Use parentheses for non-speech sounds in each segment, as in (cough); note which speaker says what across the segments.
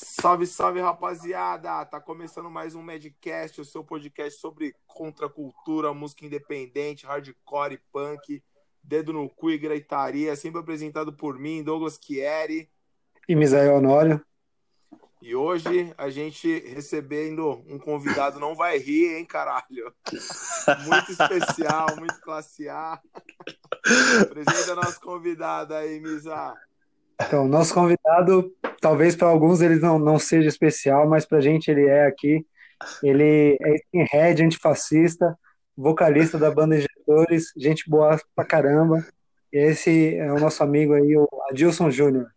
Speaker 1: Salve, salve, rapaziada! Tá começando mais um Medcast, o seu podcast sobre contracultura, música independente, hardcore, punk, dedo no cu e gritaria, sempre apresentado por mim, Douglas Chieri.
Speaker 2: E Misael Honório.
Speaker 1: E hoje a gente recebendo um convidado, não vai rir, hein, caralho? Muito especial, muito classe A. Apresenta nosso convidado aí, Misa.
Speaker 2: Então, nosso convidado, talvez para alguns ele não, não seja especial, mas para a gente ele é aqui. Ele é skinhead, antifascista, vocalista da banda Injetores, gente boa pra caramba. E esse é o nosso amigo aí, o Adilson Júnior.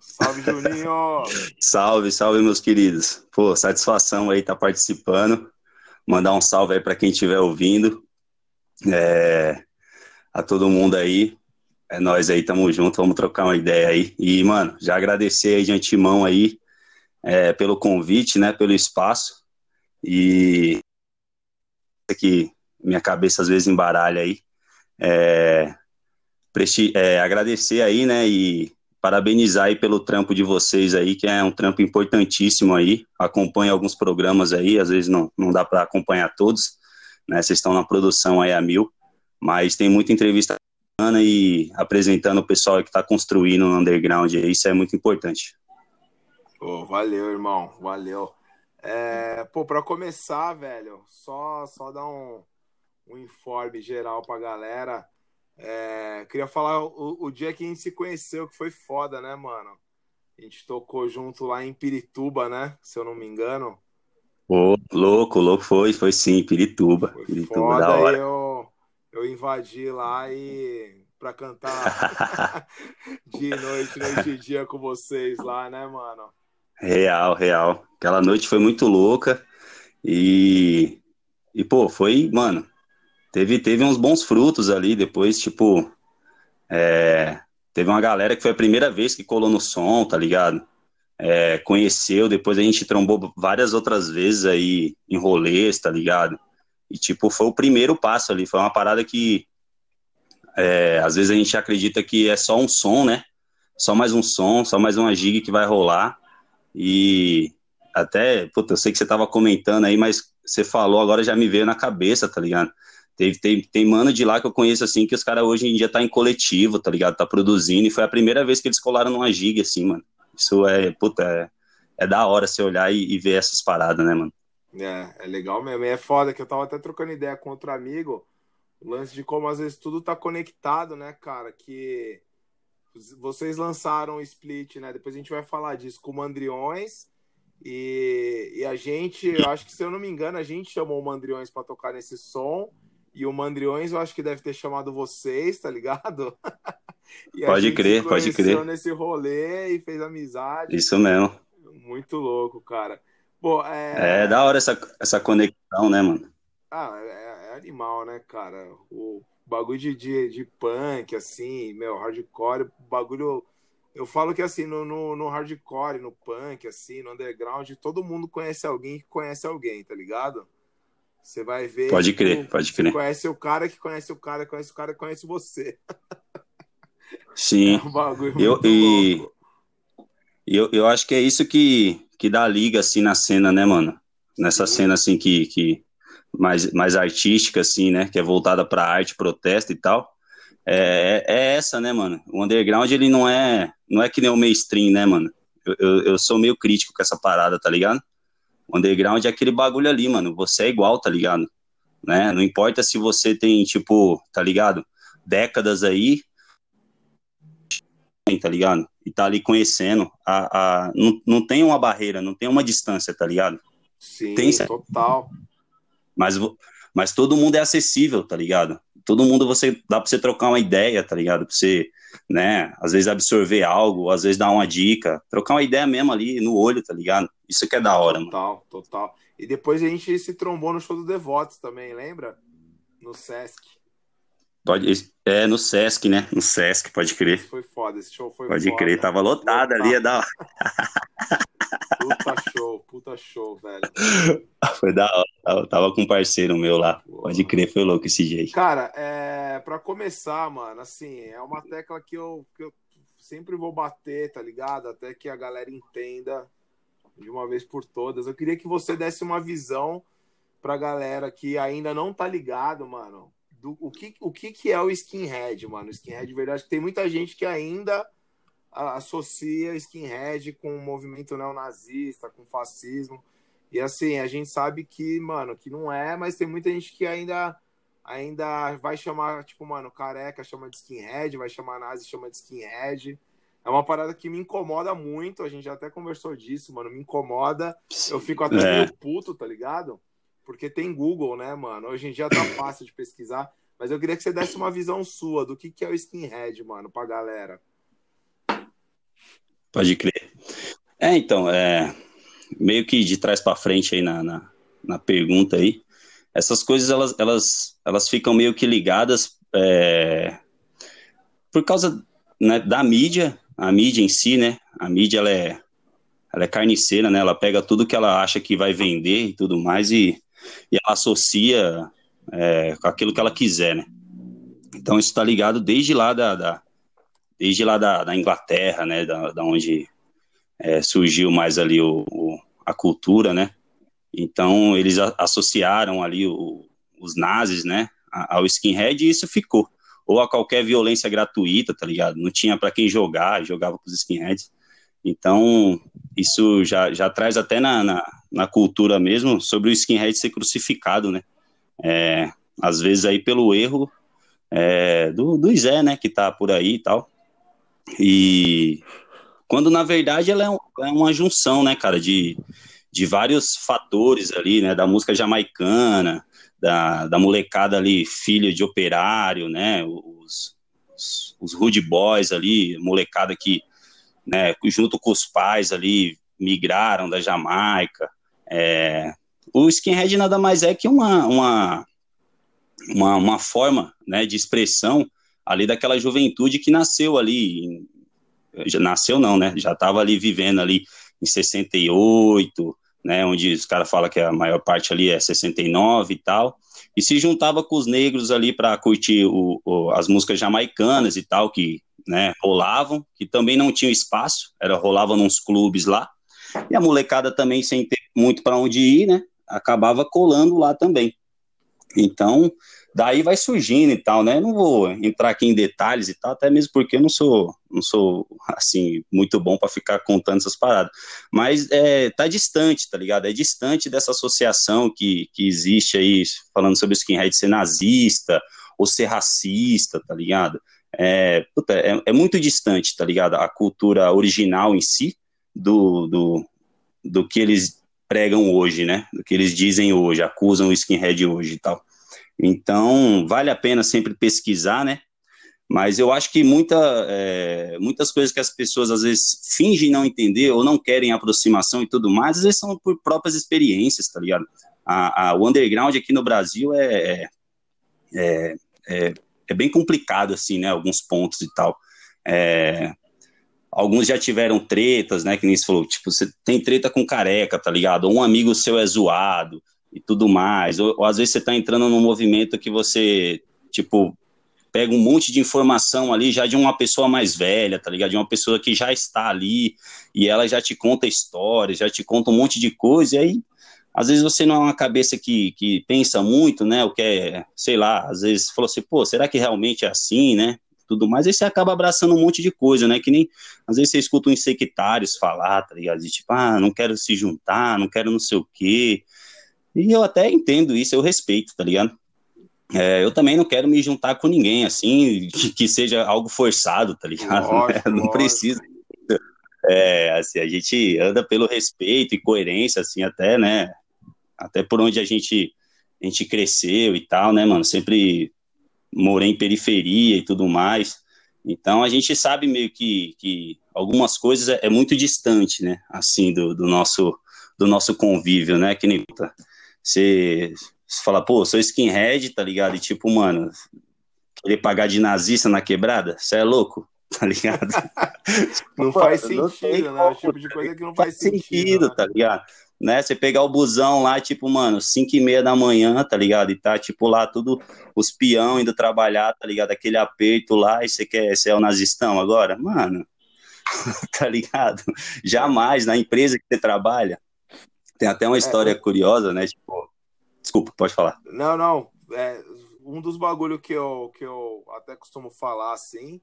Speaker 1: Salve, Juninho! (laughs)
Speaker 3: salve, salve, meus queridos. Pô, satisfação aí estar tá participando. Mandar um salve aí para quem estiver ouvindo. É, a todo mundo aí. É nós aí, tamo junto, vamos trocar uma ideia aí. E, mano, já agradecer aí de antemão aí é, pelo convite, né, pelo espaço. E que minha cabeça às vezes embaralha aí. É, presti, é, agradecer aí, né, e parabenizar aí pelo trampo de vocês aí, que é um trampo importantíssimo aí. Acompanho alguns programas aí, às vezes não, não dá para acompanhar todos, né? Vocês estão na produção aí a mil, mas tem muita entrevista e apresentando o pessoal que está construindo no underground isso é muito importante.
Speaker 1: Oh, valeu, irmão, valeu. É, pô, para começar, velho, só só dar um, um informe geral pra galera. É, queria falar o, o, dia que a gente se conheceu, que foi foda, né, mano? A gente tocou junto lá em Pirituba, né? Se eu não me engano.
Speaker 3: Pô, louco, louco foi, foi sim, Pirituba.
Speaker 1: Foi
Speaker 3: Pirituba,
Speaker 1: foda, da hora. Eu, eu invadi lá e pra cantar (laughs) de noite, noite e dia com vocês lá, né, mano?
Speaker 3: Real, real. Aquela noite foi muito louca e, e pô, foi, mano, teve, teve uns bons frutos ali. Depois, tipo, é, teve uma galera que foi a primeira vez que colou no som, tá ligado? É, conheceu, depois a gente trombou várias outras vezes aí em rolês, tá ligado? E, tipo, foi o primeiro passo ali. Foi uma parada que, é, às vezes a gente acredita que é só um som, né? Só mais um som, só mais uma gig que vai rolar. E até, puta, eu sei que você tava comentando aí, mas você falou, agora já me veio na cabeça, tá ligado? Teve, tem, tem mano de lá que eu conheço, assim, que os caras hoje em dia tá em coletivo, tá ligado? Tá produzindo, e foi a primeira vez que eles colaram numa giga, assim, mano. Isso é, puta, é, é da hora você olhar e, e, ver essas paradas, né, mano?
Speaker 1: É, é legal mesmo. E é foda que eu tava até trocando ideia com outro amigo, o lance de como às vezes tudo tá conectado, né, cara? Que vocês lançaram o split, né? Depois a gente vai falar disso com o Mandriões. E, e a gente, acho que se eu não me engano, a gente chamou o Mandriões para tocar nesse som. E o Mandriões, eu acho que deve ter chamado vocês, tá ligado? (laughs)
Speaker 3: pode crer, pode crer.
Speaker 1: nesse rolê e fez amizade.
Speaker 3: Isso mesmo.
Speaker 1: Muito louco, cara.
Speaker 3: É... é da hora essa, essa conexão, né, mano?
Speaker 1: Ah, é, é animal, né, cara? O bagulho de, de, de, punk, assim, meu, hardcore, bagulho. Eu falo que assim, no, no, no, hardcore, no punk, assim, no underground, todo mundo conhece alguém que conhece alguém, tá ligado? Você vai ver.
Speaker 3: Pode crer, tipo, pode crer.
Speaker 1: Conhece o cara que conhece o cara, conhece o cara que conhece você.
Speaker 3: Sim. (laughs) É um bagulho eu, e eu, eu acho que é isso que, que dá liga, assim, na cena, né, mano? Nessa Sim. cena, assim, que, que mais, mais artística, assim, né? Que é voltada pra arte, protesto e tal. É, é, é essa, né, mano? O underground, ele não é, não é que nem o mainstream, né, mano? Eu, eu, eu sou meio crítico com essa parada, tá ligado? O underground é aquele bagulho ali, mano. Você é igual, tá ligado? Né? Não importa se você tem, tipo, tá ligado? Décadas aí, tá ligado? E tá ali conhecendo. A, a, não, não tem uma barreira, não tem uma distância, tá ligado?
Speaker 1: Sim, tem, total.
Speaker 3: Mas, mas todo mundo é acessível, tá ligado? Todo mundo você dá pra você trocar uma ideia, tá ligado? Pra você, né, às vezes absorver algo, às vezes dar uma dica, trocar uma ideia mesmo ali no olho, tá ligado? Isso que é da hora,
Speaker 1: total,
Speaker 3: mano.
Speaker 1: Total, total. E depois a gente se trombou no show do Devotos também, lembra? No Sesc.
Speaker 3: Pode, é, no Sesc, né? No Sesc, pode crer.
Speaker 1: Esse foi foda, esse show foi
Speaker 3: Pode
Speaker 1: foda.
Speaker 3: crer, tava lotado, ali, é da hora. (laughs)
Speaker 1: Puta show, puta show, velho. (laughs)
Speaker 3: Foi da hora, tava, tava com um parceiro meu lá. Pode crer, foi louco esse jeito.
Speaker 1: Cara, é, pra começar, mano, assim, é uma tecla que eu, que eu sempre vou bater, tá ligado? Até que a galera entenda de uma vez por todas. Eu queria que você desse uma visão pra galera que ainda não tá ligado, mano, do o que, o que, que é o skinhead, mano. O skinhead, de verdade, tem muita gente que ainda associa skinhead com o movimento neonazista, com fascismo. E assim, a gente sabe que, mano, que não é, mas tem muita gente que ainda ainda vai chamar, tipo, mano, careca chama de skinhead, vai chamar nazi chama de skinhead. É uma parada que me incomoda muito, a gente já até conversou disso, mano, me incomoda. Eu fico até é. meio puto, tá ligado? Porque tem Google, né, mano? Hoje em dia tá (coughs) fácil de pesquisar, mas eu queria que você desse uma visão sua do que, que é o skinhead, mano, pra galera.
Speaker 3: Pode crer. É, então, é, meio que de trás para frente aí na, na, na, pergunta aí, essas coisas elas, elas, elas ficam meio que ligadas é, por causa né, da mídia, a mídia em si, né? A mídia ela é, ela é carniceira, né? Ela pega tudo que ela acha que vai vender e tudo mais e, e ela associa é, com aquilo que ela quiser, né? Então isso está ligado desde lá da, da desde lá da, da Inglaterra, né, da, da onde é, surgiu mais ali o, o, a cultura, né, então eles a, associaram ali o, os nazis, né, ao skinhead e isso ficou, ou a qualquer violência gratuita, tá ligado, não tinha para quem jogar, jogava com os skinheads, então isso já, já traz até na, na, na cultura mesmo sobre o skinhead ser crucificado, né, é, às vezes aí pelo erro é, do, do Zé, né, que tá por aí e tal, e quando na verdade ela é, um, é uma junção, né, cara, de, de vários fatores ali, né, da música jamaicana, da, da molecada ali, filha de operário, né, os, os, os rude boys ali, molecada que, né, junto com os pais ali, migraram da Jamaica. É, o skinhead nada mais é que uma, uma, uma, uma forma né, de expressão ali daquela juventude que nasceu ali, nasceu não, né? Já estava ali vivendo ali em 68, né? Onde os caras falam que a maior parte ali é 69 e tal, e se juntava com os negros ali para curtir o, o, as músicas jamaicanas e tal que né, rolavam, que também não tinham espaço, era rolava nos clubes lá, e a molecada também sem ter muito para onde ir, né? Acabava colando lá também. Então, daí vai surgindo e tal, né? Não vou entrar aqui em detalhes e tal, até mesmo porque eu não sou, não sou assim muito bom para ficar contando essas paradas. Mas é, tá distante, tá ligado? É distante dessa associação que, que existe aí falando sobre skinhead ser nazista ou ser racista, tá ligado? É, puta, é, é, muito distante, tá ligado? A cultura original em si do, do, do que eles pregam hoje, né? Do que eles dizem hoje, acusam o skinhead hoje e tal. Então, vale a pena sempre pesquisar, né? Mas eu acho que muita, é, muitas coisas que as pessoas às vezes fingem não entender ou não querem aproximação e tudo mais, às vezes são por próprias experiências, tá ligado? A, a o underground aqui no Brasil é, é, é, é, bem complicado, assim, né? Alguns pontos e tal. É, alguns já tiveram tretas, né? Que nem você falou, tipo, você tem treta com careca, tá ligado? Ou um amigo seu é zoado e tudo mais. Ou, ou às vezes você está entrando num movimento que você, tipo, pega um monte de informação ali já de uma pessoa mais velha, tá ligado? De uma pessoa que já está ali e ela já te conta histórias, já te conta um monte de coisa, e aí às vezes você não é uma cabeça que, que pensa muito, né? O que é, sei lá, às vezes falou assim, pô, será que realmente é assim, né? Tudo mais, aí você acaba abraçando um monte de coisa, né? Que nem às vezes você escuta uns sectários falar, tá ligado? De tipo, ah, não quero se juntar, não quero não sei o quê. E eu até entendo isso, eu respeito, tá ligado? É, eu também não quero me juntar com ninguém, assim, que, seja algo forçado, tá ligado? (laughs) Lógico, não lógico. precisa. É, assim, a gente anda pelo respeito e coerência, assim, até, né? Até por onde a gente, a gente cresceu e tal, né, mano? Sempre morei em periferia e tudo mais. Então a gente sabe meio que, que algumas coisas é, é muito distante, né? Assim, do, do, nosso, do nosso convívio, né? Que nem você, você fala, pô, sou skinhead, tá ligado? E tipo, mano, querer pagar de nazista na quebrada? Você é louco? (laughs) Tá ligado? (laughs)
Speaker 1: não pô, faz sentido, não né? O tipo de coisa que não faz, faz sentido, sentido
Speaker 3: né? tá ligado? Né? Você pegar o busão lá, tipo, mano, 5 e meia da manhã, tá ligado? E tá, tipo, lá tudo, os peão indo trabalhar, tá ligado? Aquele aperto lá, e você quer ser o nazistão agora? Mano, (laughs) tá ligado? Jamais na empresa que você trabalha. Tem até uma é, história é, curiosa, né? Tipo, desculpa, pode falar.
Speaker 1: Não, não. É, um dos bagulho que eu, que eu até costumo falar assim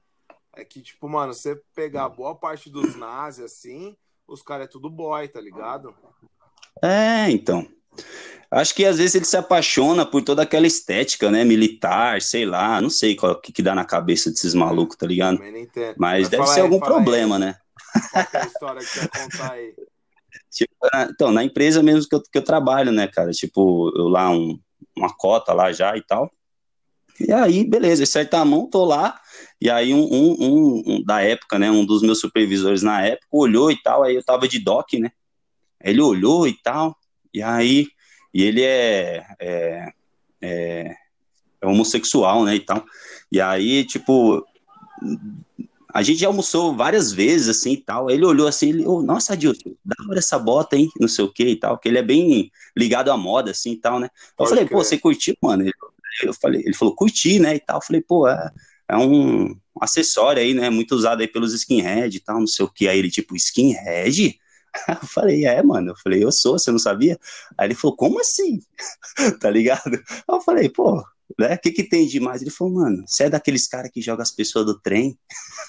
Speaker 1: é que, tipo, mano, você pegar boa parte dos nazis assim, os caras é tudo boy, tá ligado?
Speaker 3: É, então. Acho que às vezes ele se apaixona por toda aquela estética, né? Militar, sei lá, não sei qual que, que dá na cabeça desses malucos, tá ligado? Mas, deve ser aí, algum problema, aí. né?
Speaker 1: Qual é a história que você contar aí? (laughs)
Speaker 3: Tipo, então, na empresa mesmo que eu, que eu trabalho, né, cara? Tipo, eu lá, um, uma cota lá já e tal. E aí, beleza, acerta a mão, tô lá. E aí, um, um, um, da época, né, um dos meus supervisores na época olhou e tal. Aí eu tava de doc, né? Ele olhou e tal. E aí, e ele é, é, é, é homossexual, né, e tal. E aí, tipo, a gente já almoçou várias vezes, assim, e tal. Ele olhou assim, ele, oh, nossa, Adilson, dá hora essa bota, hein, não sei o que e tal, que ele é bem ligado à moda, assim, e tal, né. Eu Pode falei, crer. pô, você curtiu, mano? Ele, eu falei, ele falou, curti, né, e tal. Eu falei, pô, é, é um acessório aí, né, muito usado aí pelos skinhead e tal, não sei o que. Aí ele, tipo, skinhead? (laughs) Eu falei, é, mano. Eu falei, eu sou, você não sabia? Aí ele falou, como assim? (laughs) tá ligado? Eu falei, pô, né? O que, que tem de mais? Ele falou, mano, você é daqueles caras que joga as pessoas do trem?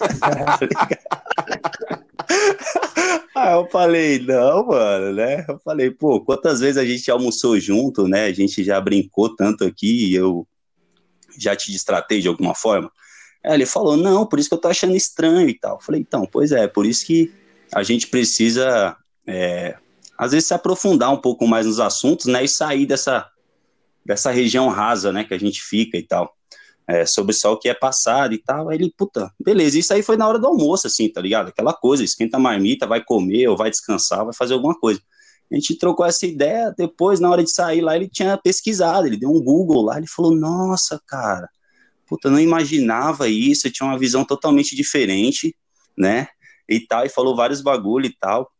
Speaker 3: (laughs) Aí eu falei, não, mano, né? Eu falei, pô, quantas vezes a gente almoçou junto, né? A gente já brincou tanto aqui eu já te distratei de alguma forma. Aí ele falou, não, por isso que eu tô achando estranho e tal. Eu falei, então, pois é, por isso que a gente precisa, é, às vezes, se aprofundar um pouco mais nos assuntos, né, e sair dessa, dessa região rasa, né, que a gente fica e tal, é, sobre só o que é passado e tal. Aí ele, puta, beleza, isso aí foi na hora do almoço, assim, tá ligado? Aquela coisa, esquenta a marmita, vai comer, ou vai descansar, vai fazer alguma coisa. A gente trocou essa ideia, depois, na hora de sair lá, ele tinha pesquisado, ele deu um Google lá, ele falou, nossa, cara, puta, não imaginava isso, eu tinha uma visão totalmente diferente, né? E tal, e falou vários bagulho e tal.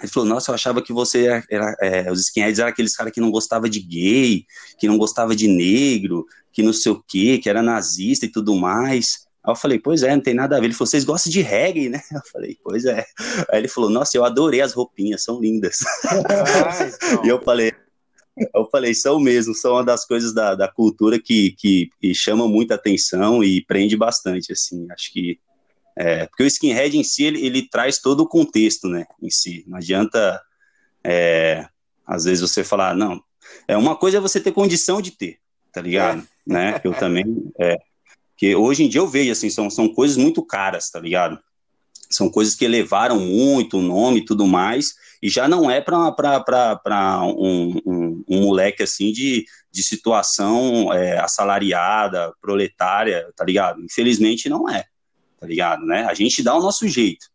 Speaker 3: Ele falou, nossa, eu achava que você era, era é, os skinheads eram aqueles caras que não gostava de gay, que não gostava de negro, que não sei o quê, que era nazista e tudo mais. Aí eu falei, pois é, não tem nada a ver. Ele falou, vocês gostam de reggae, né? (laughs) Eu falei, pois é. Aí ele falou, nossa, eu adorei as roupinhas, são lindas. Ah, então. (laughs) e eu falei, eu falei, são mesmo, são uma das coisas da, da cultura que, que, que chama muita atenção e prende bastante, assim, acho que é, porque o skinhead em si, ele, ele, traz todo o contexto, né, em si. Não adianta, é, às vezes, você falar, não, é uma coisa é você ter condição de ter, tá ligado? É. Né, eu também, é, que hoje em dia eu vejo, assim, são, são coisas muito caras, tá ligado? São coisas que elevaram muito o nome e tudo mais, e já não é para um, um, um, moleque, assim, de, de situação é, assalariada, proletária, tá ligado? Infelizmente não é tá ligado, né? A gente dá o nosso jeito,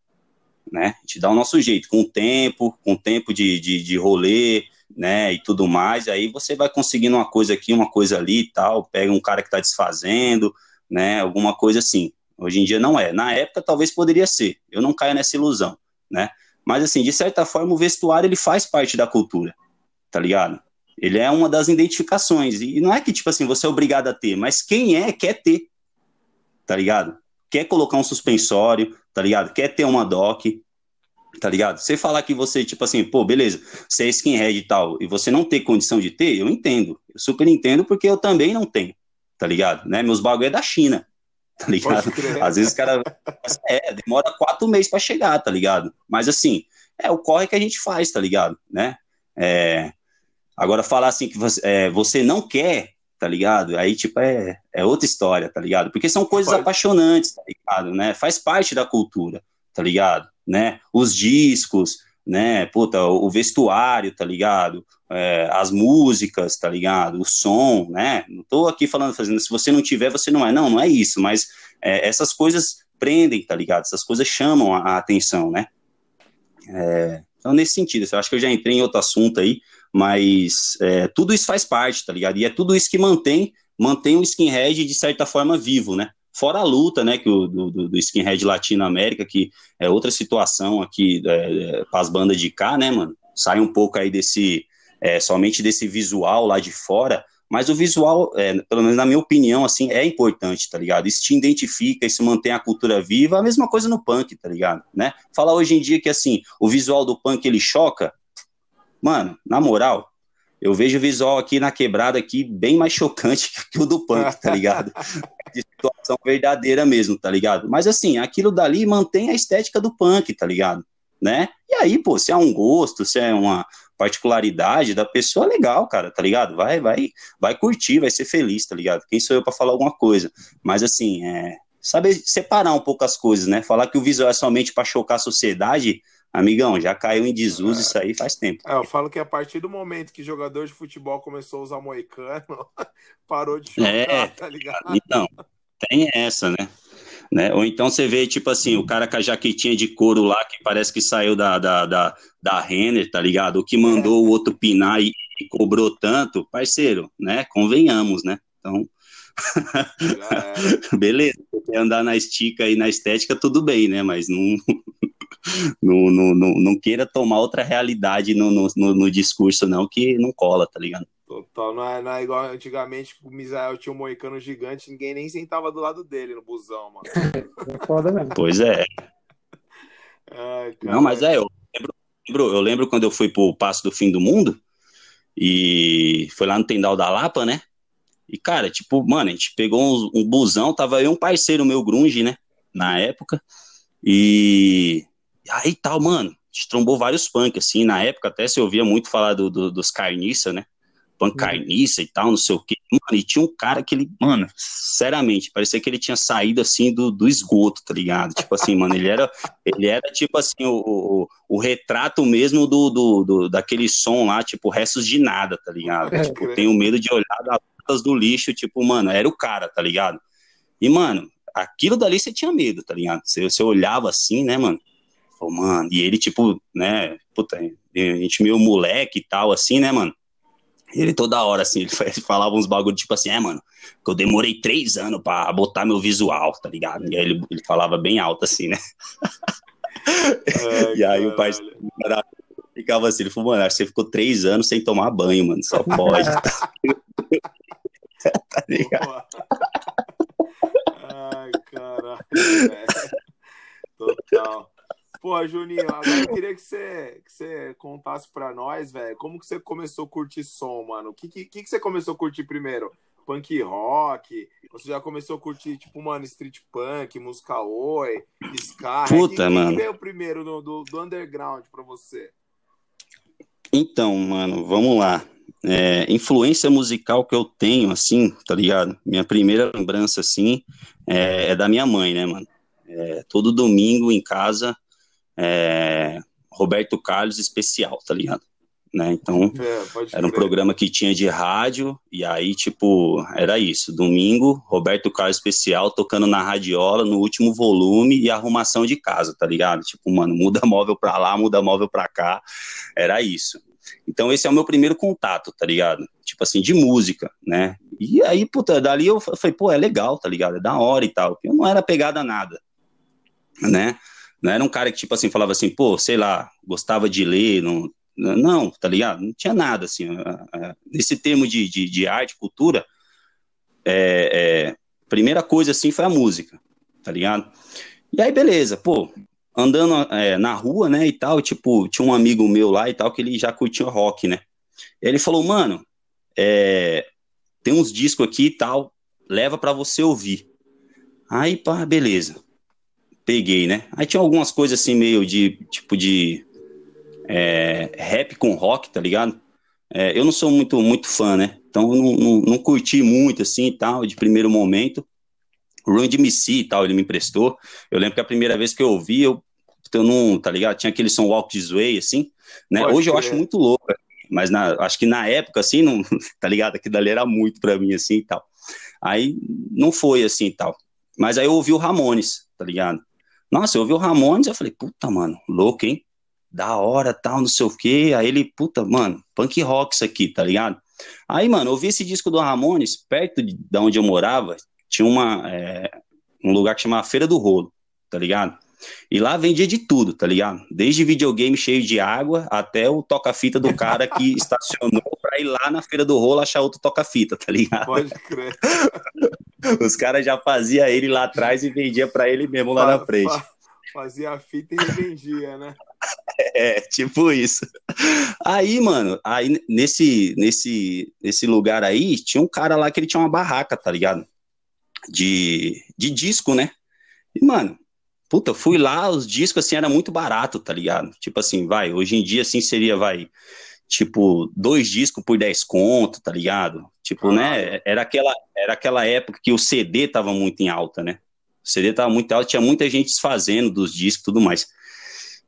Speaker 3: né? A gente dá o nosso jeito, com o tempo, com o tempo de, de, de rolê, né, e tudo mais, aí você vai conseguindo uma coisa aqui, uma coisa ali e tal, pega um cara que tá desfazendo, né, alguma coisa assim. Hoje em dia não é. Na época talvez poderia ser. Eu não caio nessa ilusão, né? Mas assim, de certa forma o vestuário ele faz parte da cultura, tá ligado? Ele é uma das identificações e não é que tipo assim, você é obrigado a ter, mas quem é quer ter. Tá ligado? Quer colocar um suspensório, tá ligado? Quer ter uma doc, tá ligado? Você falar que você, tipo assim, pô, beleza, você é skinhead e tal, e você não tem condição de ter, eu entendo. Eu super entendo porque eu também não tenho, tá ligado? Né? Meus bagulho é da China, tá ligado? Às vezes o cara é, demora quatro meses para chegar, tá ligado? Mas assim, é o corre que a gente faz, tá ligado? Né? É, agora falar assim que você, é, você não quer tá ligado? Aí, tipo, é, é outra história, tá ligado? Porque são coisas Pode. apaixonantes, tá ligado? Né? Faz parte da cultura, tá ligado? Né? Os discos, né? Puta, o vestuário, tá ligado? É, as músicas, tá ligado? O som, né? Não tô aqui falando, fazendo, se você não tiver, você não é. Não, não é isso, mas é, essas coisas prendem, tá ligado? Essas coisas chamam a, a atenção, né? É, então, nesse sentido, eu acho que eu já entrei em outro assunto aí, mas é, tudo isso faz parte, tá ligado? E é tudo isso que mantém, mantém o skinhead de certa forma vivo, né? Fora a luta, né, que o, do, do skinhead latino-américa, que é outra situação aqui é, para as bandas de cá, né, mano? Sai um pouco aí desse, é, somente desse visual lá de fora, Mas o visual, é, pelo menos na minha opinião, assim, é importante, tá ligado? Isso te identifica, isso mantém a cultura viva, a mesma coisa no punk, tá ligado? Né? Falar hoje em dia que, assim, o visual do punk, ele choca, mano, na moral, eu vejo o visual aqui na quebrada aqui bem mais chocante (laughs) que o do punk, tá ligado? (laughs) De situação verdadeira mesmo, tá ligado? Mas assim, aquilo dali mantém a estética do punk, tá ligado? Né? E aí, pô, se é um gosto, se é uma, particularidade da pessoa, legal, cara, tá ligado? Vai, vai, vai curtir, vai ser feliz, tá ligado? Quem sou eu para falar alguma coisa? Mas assim, é, saber separar um pouco as coisas, né? Falar que o visual é somente para chocar a sociedade, amigão, já caiu em desuso é. isso aí faz tempo.
Speaker 1: É, eu falo que a partir do momento que jogador de futebol começou a usar moicano, (laughs) parou de chocar, é, tá ligado?
Speaker 3: Então, tem essa, né? Né? Ou então você vê, tipo assim, o cara com a jaquetinha de couro lá, que parece que saiu da, da, da, da Renner, tá ligado? O que mandou o outro pinar e, e cobrou tanto, parceiro, né? Convenhamos, né? Então. (laughs) Beleza, você andar na estica e na estética, tudo bem, né? Mas não, não, não, não, não queira tomar outra realidade no, no, no, discurso, não, que não cola, tá ligado?
Speaker 1: Total, não é, não é igual antigamente o Misael tinha um moicano gigante, ninguém nem sentava do lado dele no busão, mano.
Speaker 2: É foda mesmo.
Speaker 3: Pois é. Ai, não, mas é, eu lembro, eu lembro quando eu fui pro Passo do Fim do Mundo, e foi lá no Tendal da Lapa, né? E, cara, tipo, mano, a gente pegou um, um busão, tava aí um parceiro meu grunge, né? Na época. E aí tal, mano, a gente trombou vários punk, assim, na época até se ouvia muito falar do, do dos carniça, né? pancarniça e tal, não sei o quê. Mano, e tinha um cara que ele, mano, sinceramente, parecia que ele tinha saído assim do, do esgoto, tá ligado? Tipo assim, mano, ele era, ele era tipo assim, o, o, o retrato mesmo do, do, do, daquele som lá, tipo, restos de nada, tá ligado? É, tipo, tenho medo de olhar das do lixo, tipo, mano, era o cara, tá ligado? E, mano, aquilo dali você tinha medo, tá ligado? Você, você olhava assim, né, mano? Falou, mano, e ele, tipo, né, puta, a gente meio moleque e tal, assim, né, mano? Ele toda hora, assim, ele (laughs) falava uns bagulho tipo assim, é, mano, que eu demorei três anos pra botar meu visual, tá ligado? E aí ele, ele falava bem alto, assim, né? (laughs) e aí o parceiro ficava assim, ele falou, mano, você ficou três anos sem tomar banho, mano, só pode. (laughs) tá ligado?
Speaker 1: Ai, caralho, velho. Total. Pô, Juninho, agora eu queria que você, que você contasse pra nós, velho, como que você começou a curtir som, mano? O que, que, que você começou a curtir primeiro? Punk rock? Você já começou a curtir, tipo, mano, street punk, música oi, ska?
Speaker 3: Puta,
Speaker 1: que,
Speaker 3: mano.
Speaker 1: que veio primeiro do, do, do underground pra você?
Speaker 3: Então, mano, vamos lá. É, influência musical que eu tenho, assim, tá ligado? Minha primeira lembrança, assim, é, é da minha mãe, né, mano? É, todo domingo em casa é, Roberto Carlos especial, tá ligado? Né? Então, é, era um programa que tinha de rádio, e aí, tipo, era isso. Domingo, Roberto Carlos especial tocando na radiola no último volume e arrumação de casa, tá ligado? Tipo, mano, muda móvel pra lá, muda móvel pra cá. Era isso. Então, esse é o meu primeiro contato, tá ligado? Tipo assim, de música, né? E aí, puta, dali eu falei, pô, é legal, tá ligado? É da hora e tal. Eu não era pegada a nada, né? Não era um cara que, tipo assim, falava assim, pô, sei lá, gostava de ler, não, não tá ligado? Não tinha nada, assim. Nesse termo de, de, de arte, cultura, é, é, primeira coisa, assim, foi a música, tá ligado? E aí, beleza, pô, andando é, na rua, né, e tal, tipo, tinha um amigo meu lá e tal, que ele já curtia rock, né? Ele falou, mano, é, tem uns discos aqui e tal, leva para você ouvir. Aí, pá, beleza peguei, né? Aí tinha algumas coisas assim, meio de, tipo de é, rap com rock, tá ligado? É, eu não sou muito, muito fã, né? Então eu não, não, não, curti muito, assim, e tal, de primeiro momento. O Run MC e tal, ele me emprestou. Eu lembro que a primeira vez que eu ouvi, eu, eu não, tá ligado? Tinha aquele som Walk This Way, assim, né? Pode Hoje eu acho muito louco, mas na, acho que na época, assim, não, (laughs) tá ligado? Aquilo dali era muito pra mim, assim, e tal. Aí não foi assim e tal. Mas aí eu ouvi o Ramones, tá ligado? Nossa, eu ouvi o Ramones, eu falei, puta, mano, louco, hein? Da hora, tal, não sei o quê. Aí ele, puta, mano, punk rock isso aqui, tá ligado? Aí, mano, eu vi esse disco do Ramones, perto de, de onde eu morava, tinha uma, é, um lugar que chamava Feira do Rolo, tá ligado? E lá vendia de tudo, tá ligado? Desde videogame cheio de água até o toca-fita do cara que (laughs) estacionou pra ir lá na feira do rolo achar outro toca-fita, tá ligado?
Speaker 1: Pode crer. (laughs) (laughs)
Speaker 3: Os caras já faziam ele lá atrás e vendia para ele mesmo lá na frente.
Speaker 1: Fazia a fita e revendia, né? (laughs)
Speaker 3: É, tipo isso. Aí, mano, aí nesse, nesse, nesse lugar aí, tinha um cara lá que ele tinha uma barraca, tá ligado? De, de disco, né? E, mano, puta, fui lá, os discos, assim, era muito barato, tá ligado? Tipo assim, vai, hoje em dia, assim, seria, vai, tipo, dois discos por 10 conto, tá ligado? Tipo, ah, né, era aquela, era aquela época que o CD tava muito em alta, né? O CD tava muito alto, tinha muita gente desfazendo dos discos e tudo mais.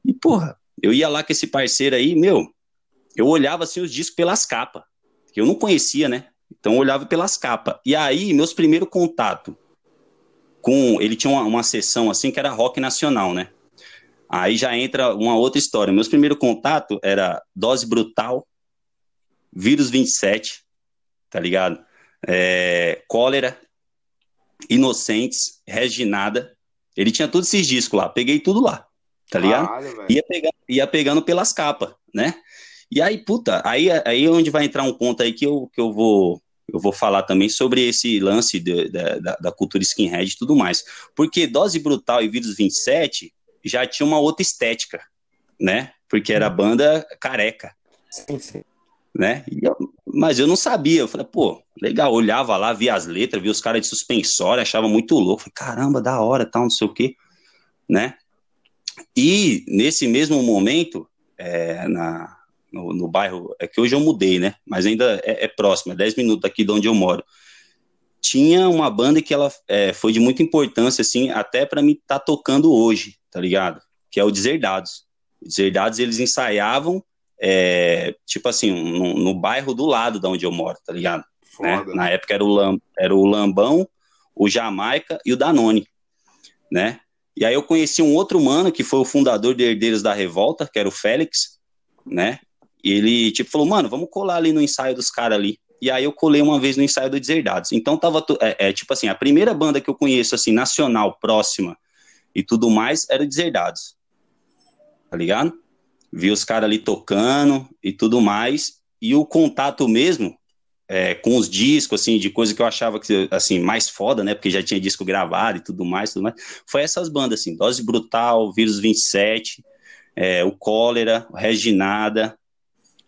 Speaker 3: E, porra, eu ia lá com esse parceiro aí, meu, eu olhava, assim, os discos pelas capas, que eu não conhecia, né? Então eu olhava pelas capas. E aí, meus primeiros contatos com. Ele tinha uma, uma sessão assim que era rock nacional, né? Aí já entra uma outra história. Meus primeiros contatos era Dose Brutal, Vírus 27, tá ligado? É, Cólera, Inocentes, Reginada. Ele tinha todos esses discos lá. Peguei tudo lá, tá ligado? Caralho, ia, pegando, ia pegando pelas capas, né? E aí, puta, aí, aí é onde vai entrar um ponto aí que eu, que eu vou eu vou falar também sobre esse lance de, da, da, cultura skinhead e tudo mais. Porque Dose Brutal e Vírus 27 já tinha uma outra estética, né? Porque era banda careca. Sim, sim. Né? Eu, mas eu não sabia. Eu falei, pô, legal. Olhava lá, via as letras, via os caras de suspensório, achava muito louco. Falei, caramba, da hora, tal, não sei o quê, né? E nesse mesmo momento, é, na, no, no, bairro, é que hoje eu mudei, né? Mas ainda é, é próximo, é 10 minutos daqui de onde eu moro. Tinha uma banda que ela é, foi de muita importância, assim, até para mim estar tá tocando hoje, tá ligado? Que é o Deserdados. Os Deserdados, eles ensaiavam, é, tipo assim, no, no, bairro do lado de onde eu moro, tá ligado? Né? Na época era o, Lam, era o Lambão, o Jamaica e o Danone, né? E aí eu conheci um outro mano que foi o fundador de Herdeiros da Revolta, que era o Félix, né? E ele, tipo, falou, mano, vamos colar ali no ensaio dos caras ali. E aí eu colei uma vez no ensaio do Deserdados. Então tava, é, é, tipo assim, a primeira banda que eu conheço, assim, nacional, próxima e tudo mais, era Deserdados. Tá ligado? Vi os caras ali tocando e tudo mais. E o contato mesmo é, com os discos, assim, de coisa que eu achava que, assim, mais foda, né? Porque já tinha disco gravado e tudo mais, tudo mais. Foi essas bandas, assim, Dose Brutal, Vírus 27, é, o Cólera, o Reginada,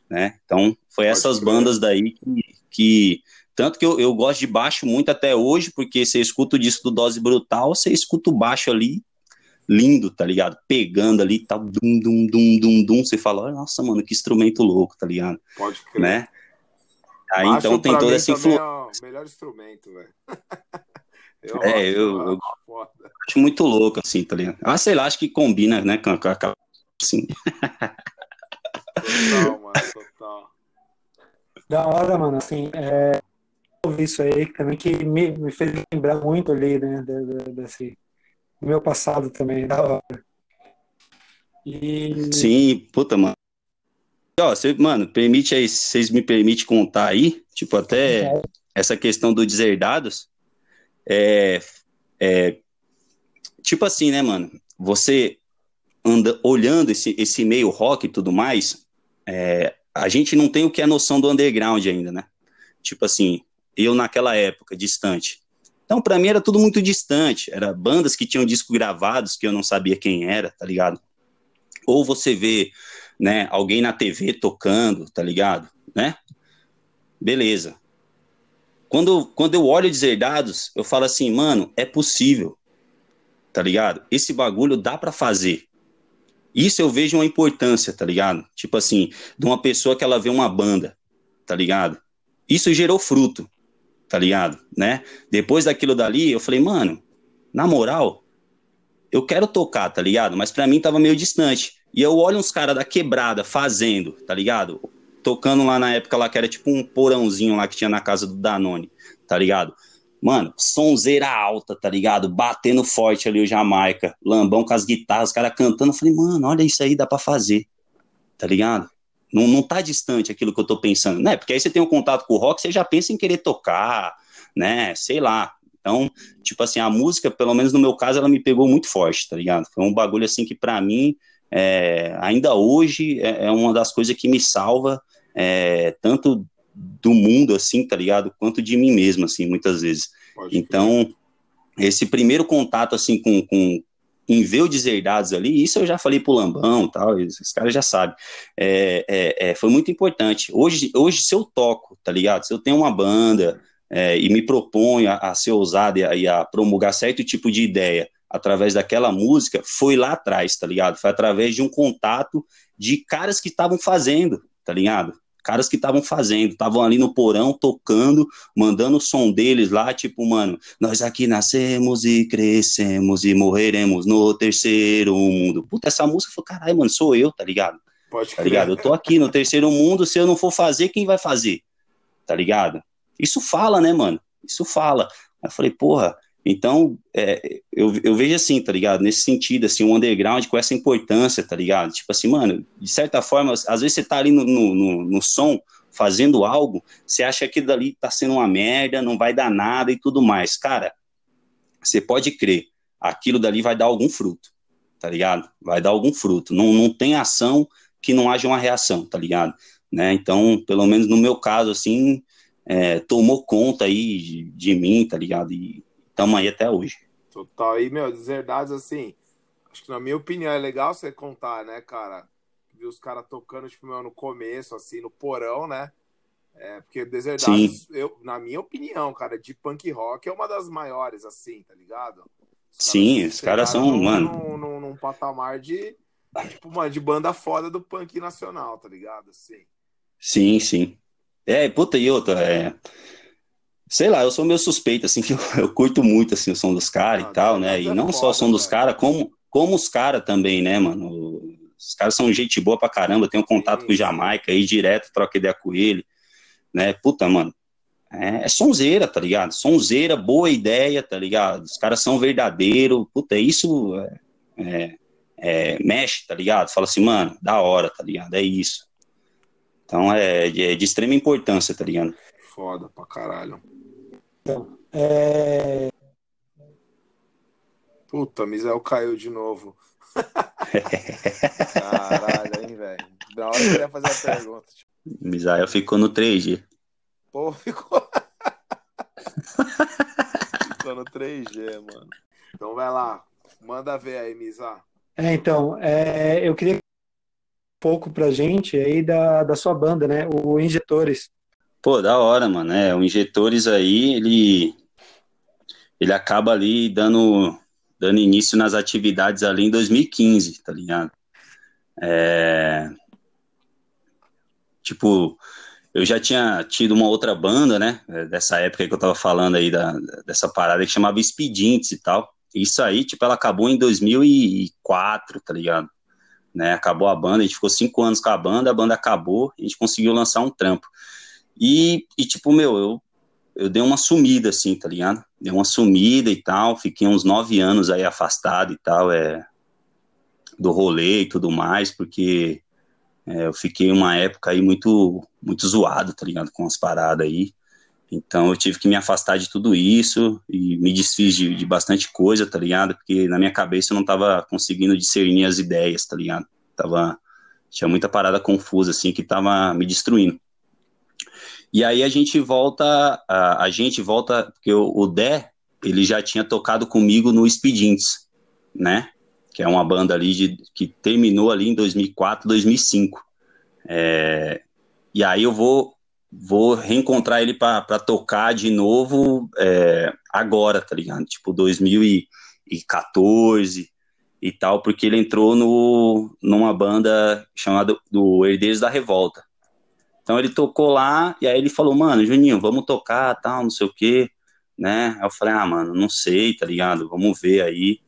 Speaker 3: né? Então, foi essas bandas daí que, que tanto que eu, eu gosto de baixo muito até hoje, porque você escuta o disco do Dose Brutal, você escuta o baixo ali, lindo, tá ligado? Pegando ali, tal, tá, dum, dum, dum, dum, dum, você fala, nossa, mano, que instrumento louco, tá ligado?
Speaker 1: Pode crer.
Speaker 3: Né? Aí baixo, então tem toda essa influência. É
Speaker 1: o melhor instrumento, velho. (laughs)
Speaker 3: é, eu, eu acho muito louco, assim, tá ligado? Ah, sei lá, acho que combina, né, com a, assim.
Speaker 1: Total, mano, total.
Speaker 2: Da hora, mano, assim, é, ouvi isso aí também que me, me fez lembrar muito ali, né, desse meu passado também, da hora.
Speaker 3: E... Sim, puta, mano. Ó, você, mano, permite aí, vocês me permitem contar aí, tipo, até é. essa questão do deserdados, é, é, tipo assim, né, mano, você anda olhando esse, esse meio rock e tudo mais, é, a gente não tem o que é a noção do underground ainda, né? Tipo assim, eu naquela época, distante. Então, para mim era tudo muito distante. Era bandas que tinham discos gravados que eu não sabia quem era, tá ligado? Ou você vê, né, alguém na TV tocando, tá ligado? Né? Beleza. Quando, quando eu olho Deserdados, eu falo assim, mano, é possível. Tá ligado? Esse bagulho dá para fazer. Isso eu vejo uma importância, tá ligado? Tipo assim, de uma pessoa que ela vê uma banda, tá ligado? Isso gerou fruto, tá ligado? Né? Depois daquilo dali, eu falei, mano, na moral, eu quero tocar, tá ligado? Mas para mim tava meio distante. E eu olho uns caras da quebrada fazendo, tá ligado? Tocando lá na época lá que era tipo um porãozinho lá que tinha na casa do Danone, tá ligado? Mano, sonzeira alta, tá ligado? Batendo forte ali o Jamaica, lambão com as guitarras, os caras cantando. Eu falei, mano, olha isso aí, dá pra fazer, tá ligado? Não, não tá distante aquilo que eu tô pensando, né? Porque aí você tem um contato com o rock, você já pensa em querer tocar, né? Sei lá. Então, tipo assim, a música, pelo menos no meu caso, ela me pegou muito forte, tá ligado? Foi um bagulho assim que para mim, é, ainda hoje, é, é, uma das coisas que me salva, é, tanto do mundo, assim, tá ligado? Quanto de mim mesmo, assim, muitas vezes. Pode então, esse primeiro contato, assim, com, com em ver o Deserdados ali, isso eu já falei pro Lambão tal, os caras já sabem. É, é, é, foi muito importante. Hoje, hoje, se eu toco, tá ligado? Se eu tenho uma banda é, e me proponho a, a ser ousado e a, e a, promulgar certo tipo de ideia através daquela música, foi lá atrás, tá ligado? Foi através de um contato de caras que estavam fazendo, tá ligado? Caras que estavam fazendo, estavam ali no porão tocando, mandando o som deles lá, tipo, mano, nós aqui nascemos e crescemos e morreremos no terceiro mundo. Puta, essa música foi, caralho, mano, sou eu, tá ligado? Pode tá ligado? Eu tô aqui no terceiro mundo, se eu não for fazer, quem vai fazer? Tá ligado? Isso fala, né, mano? Isso fala. Aí eu falei, porra, então, é, eu, eu vejo assim, tá ligado? Nesse sentido, assim, um underground com essa importância, tá ligado? Tipo assim, mano, de certa forma, às vezes você tá ali no, no, no, no som, fazendo algo, você acha que dali tá sendo uma merda, não vai dar nada e tudo mais. Cara, você pode crer, aquilo dali vai dar algum fruto, tá ligado? Vai dar algum fruto. Não, não tem ação que não haja uma reação, tá ligado? Né? Então, pelo menos no meu caso, assim, é, tomou conta aí de, de mim, tá ligado? E estamos aí até hoje.
Speaker 1: Total. E, meu, deserdades, assim, acho que na minha opinião é legal você contar, né, cara? Ver os caras tocando, tipo, meu, no começo, assim, no porão, né? É, porque Deserdados, eu, na minha opinião, cara, de punk rock é uma das maiores, assim, tá ligado?
Speaker 3: Os Sim, os caras são, num, mano.
Speaker 1: Num, num, num, patamar de, tipo, mano, de banda foda do punk nacional, tá ligado? Assim.
Speaker 3: Sim, sim. É, puta, e outra, é sei lá, eu sou meio suspeito, assim, (laughs) que eu, eu curto muito, assim, o som dos caras ah, e tal, né? E não foda, só o som dos caras, como, como os caras também, né, mano? Os caras são gente boa pra caramba, tenho um contato sim, com o Jamaica aí, direto, troca ideia com ele, né? Puta, mano, é, é sonzeira, tá ligado? Sonzeira, boa ideia, tá ligado? Os caras são verdadeiros, puta, isso é, é, é, mexe, tá ligado? Fala assim, mano, da hora, tá ligado? É isso. Então é, é de extrema importância, tá ligado?
Speaker 1: Foda pra caralho.
Speaker 2: Então, é...
Speaker 1: Puta, Misael caiu de novo. (laughs) Caralho, hein, velho. Da hora que eu ia fazer a pergunta. Tipo...
Speaker 3: Misael ficou no 3G.
Speaker 1: Pô, ficou. (laughs) ficou no 3G, mano. Então vai lá. Manda ver aí, Misa.
Speaker 2: É, então, é, eu queria um pouco pra gente aí da, da sua banda, né? O Injetores.
Speaker 3: Pô, da hora, mano. É, o Injetores aí, ele, ele acaba ali dando, dando início nas atividades ali em 2015, tá ligado? É, tipo, eu já tinha tido uma outra banda, né? Dessa época que eu tava falando aí, da, dessa parada que chamava Speedints e tal. Isso aí, tipo, ela acabou em 2004, tá ligado? Né? Acabou a banda, a gente ficou cinco anos com a banda, a banda acabou, a gente conseguiu lançar um trampo. E, e tipo, meu, eu, eu dei uma sumida, assim, tá ligado? Dei uma sumida e tal, fiquei uns nove anos aí afastado e tal, é, do rolê e tudo mais, porque é, eu fiquei uma época aí muito, muito zoado, tá ligado? Com as paradas aí. Então eu tive que me afastar de tudo isso e me desfiz de, de, bastante coisa, tá ligado? Porque na minha cabeça eu não tava conseguindo discernir as ideias, tá ligado? Tava, tinha muita parada confusa, assim, que tava me destruindo. E aí a gente volta, a, a gente volta, porque o, o Dé, ele já tinha tocado comigo no Speedints, né? Que é uma banda ali de, que terminou ali em 2004, 2005. É, e aí eu vou, vou reencontrar ele para tocar de novo é, agora, tá ligado? Tipo 2014 e tal, porque ele entrou no, numa banda chamada do Herdeiros da Revolta. Então ele tocou lá e aí ele falou, mano, Juninho, vamos tocar, tal, não sei o quê, né? Aí eu falei, ah, mano, não sei, tá ligado? Vamos ver aí,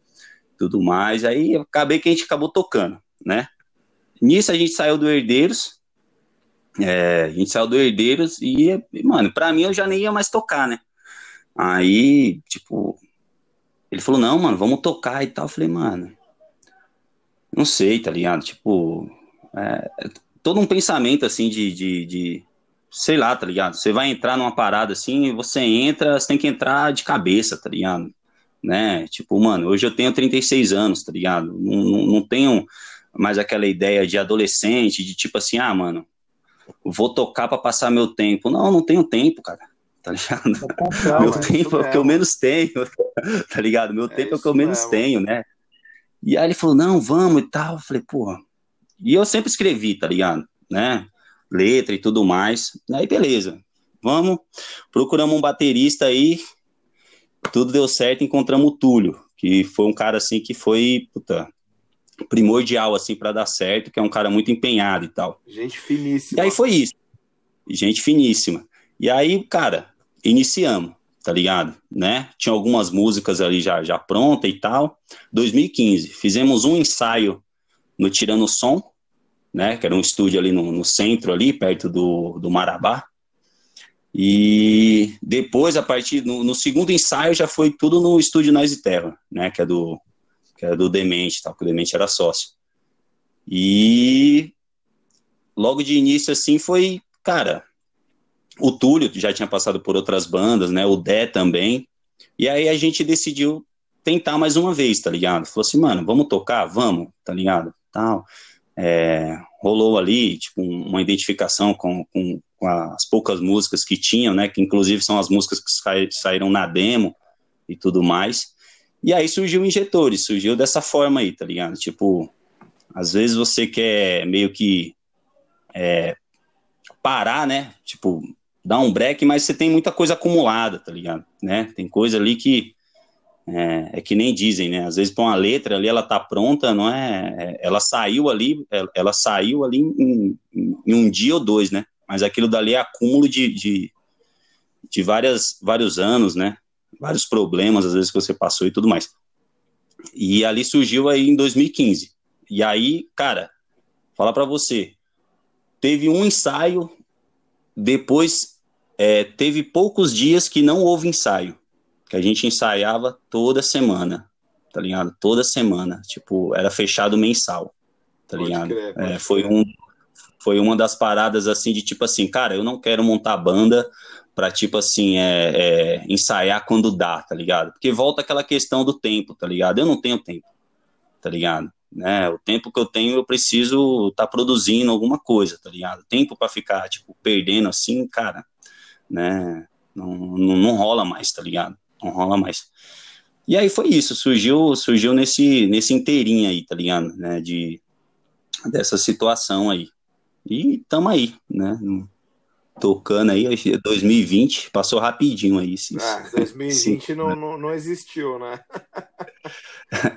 Speaker 3: tudo mais. Aí acabei que a gente acabou tocando, né? Nisso a gente saiu do Herdeiros, é, a gente saiu do Herdeiros e, mano, pra mim eu já nem ia mais tocar, né? Aí, tipo, ele falou, não, mano, vamos tocar e tal. Eu falei, mano, não sei, tá ligado? Tipo, é, todo um pensamento assim de, de, de, sei lá, tá ligado? Você vai entrar numa parada assim, você entra, você tem que entrar de cabeça, tá ligado? Né? Tipo, mano, hoje eu tenho 36 anos, tá ligado? Não, não, não tenho mais aquela ideia de adolescente, de tipo assim, ah, mano, vou tocar para passar meu tempo. Não, não tenho tempo, cara. Tá ligado? Comprar, (laughs) meu tempo é o que eu menos tenho, (laughs) tá ligado? Meu é tempo é o que eu menos mesmo. tenho, né? E aí ele falou, não, vamos e tal. Eu falei, porra. E eu sempre escrevi, tá ligado? Né? Letra e tudo mais. Aí, beleza. Vamos. Procuramos um baterista aí. Tudo deu certo, encontramos o Túlio, que foi um cara assim que foi, puta, primordial assim para dar certo, que é um cara muito empenhado e tal.
Speaker 1: Gente finíssima.
Speaker 3: E aí foi isso. Gente finíssima. E aí, cara, iniciamos, tá ligado? Né? Tinha algumas músicas ali já já pronta e tal. 2015, fizemos um ensaio no Tirando Som, né, que era um estúdio ali no, no centro ali, perto do, do Marabá. E depois, a partir no, no, segundo ensaio, já foi tudo no estúdio Nós Terra, né? Que é do que era do Demente, tal, que o Demente era sócio. E logo de início, assim, foi, cara, o Túlio já tinha passado por outras bandas, né? O Dé também. E aí a gente decidiu tentar mais uma vez, tá ligado? Falou assim, mano, vamos tocar? Vamos, tá ligado? Tal. É, rolou ali, tipo, uma identificação com, com, com, as poucas músicas que tinham, né? Que inclusive são as músicas que saíram na demo e tudo mais. E aí surgiu o Injetores, surgiu dessa forma aí, tá ligado? Tipo, às vezes você quer meio que é, parar, né? Tipo, dar um break, mas você tem muita coisa acumulada, tá ligado? Né? Tem coisa ali que é, é que nem dizem, né? Às vezes põe uma letra ali, ela tá pronta, não é? é ela saiu ali, ela, ela saiu ali em, em, em, um dia ou dois, né? Mas aquilo dali é acúmulo de, de, de várias, vários anos, né? vários problemas, às vezes, que você passou e tudo mais. E ali surgiu aí em 2015. E aí, cara, falar para você, teve um ensaio, depois é, teve poucos dias que não houve ensaio, que a gente ensaiava toda semana, tá ligado? Toda semana, tipo, era fechado mensal, tá pode ligado? Crer, é, foi um foi uma das paradas assim de tipo assim, cara, eu não quero montar banda para tipo assim, é, é, ensaiar quando dá, tá ligado? Porque volta aquela questão do tempo, tá ligado? Eu não tenho tempo, tá ligado? Né? O tempo que eu tenho, eu preciso estar tá produzindo alguma coisa, tá ligado? Tempo para ficar, tipo, perdendo assim, cara, né? Não, não, não rola mais, tá ligado? Não rola mais. E aí foi isso, surgiu, surgiu nesse, nesse inteirinho aí, tá ligado? Né? De, dessa situação aí. E tamo aí, né? tocando aí, 2020, passou rapidinho aí.
Speaker 1: É, 2020 não, não, não, existiu, né? (laughs)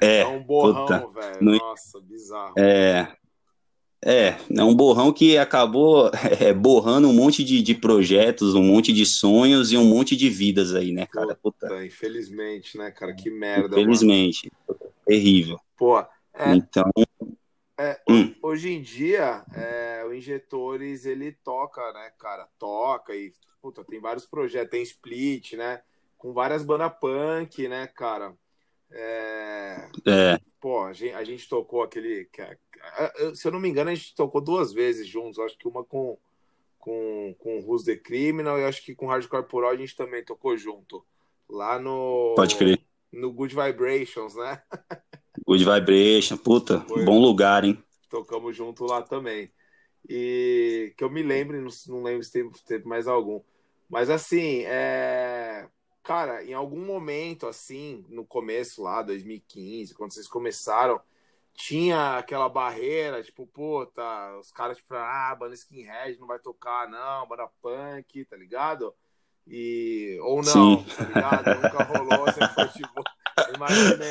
Speaker 3: É,
Speaker 1: é um borrão, velho. Nossa, bizarro.
Speaker 3: É, é, é um borrão que acabou (laughs) é, borrando um monte de, de projetos, um monte de sonhos e um monte de vidas aí, né, cara?
Speaker 1: Puta, Puta. infelizmente, né, cara? Que merda.
Speaker 3: Infelizmente. Mano. Terrível.
Speaker 1: Pô,
Speaker 3: é, então.
Speaker 1: É, hum. Hoje em dia, é, o Injetores, ele toca, né, cara? Toca e, puta, tem vários projetos, tem split, né? Com várias bandas punk, né, cara? É...
Speaker 3: é.
Speaker 1: Pô, a gente, a gente, tocou aquele... Se eu não me engano, a gente tocou duas vezes juntos. Acho que uma com, com, com Who's the Criminal e acho que com Hardcore Corporal a gente também tocou junto. Lá no...
Speaker 3: Pode crer.
Speaker 1: No Good Vibrations, né?
Speaker 3: Good Vibration, puta, Foi, bom lugar, hein?
Speaker 1: Tocamos junto lá também. E que eu me lembre, não, não lembro se teve, teve, mais algum. Mas assim, é... cara, em algum momento, assim, no começo lá, 2015, quando vocês começaram, tinha aquela barreira, tipo, puta, os caras, tipo, ah, banda skinhead não vai tocar, não, banda punk, tá ligado? E... Ou não, Sim. tá ligado? Nunca rolou, sempre foi tipo (laughs) Imaginei.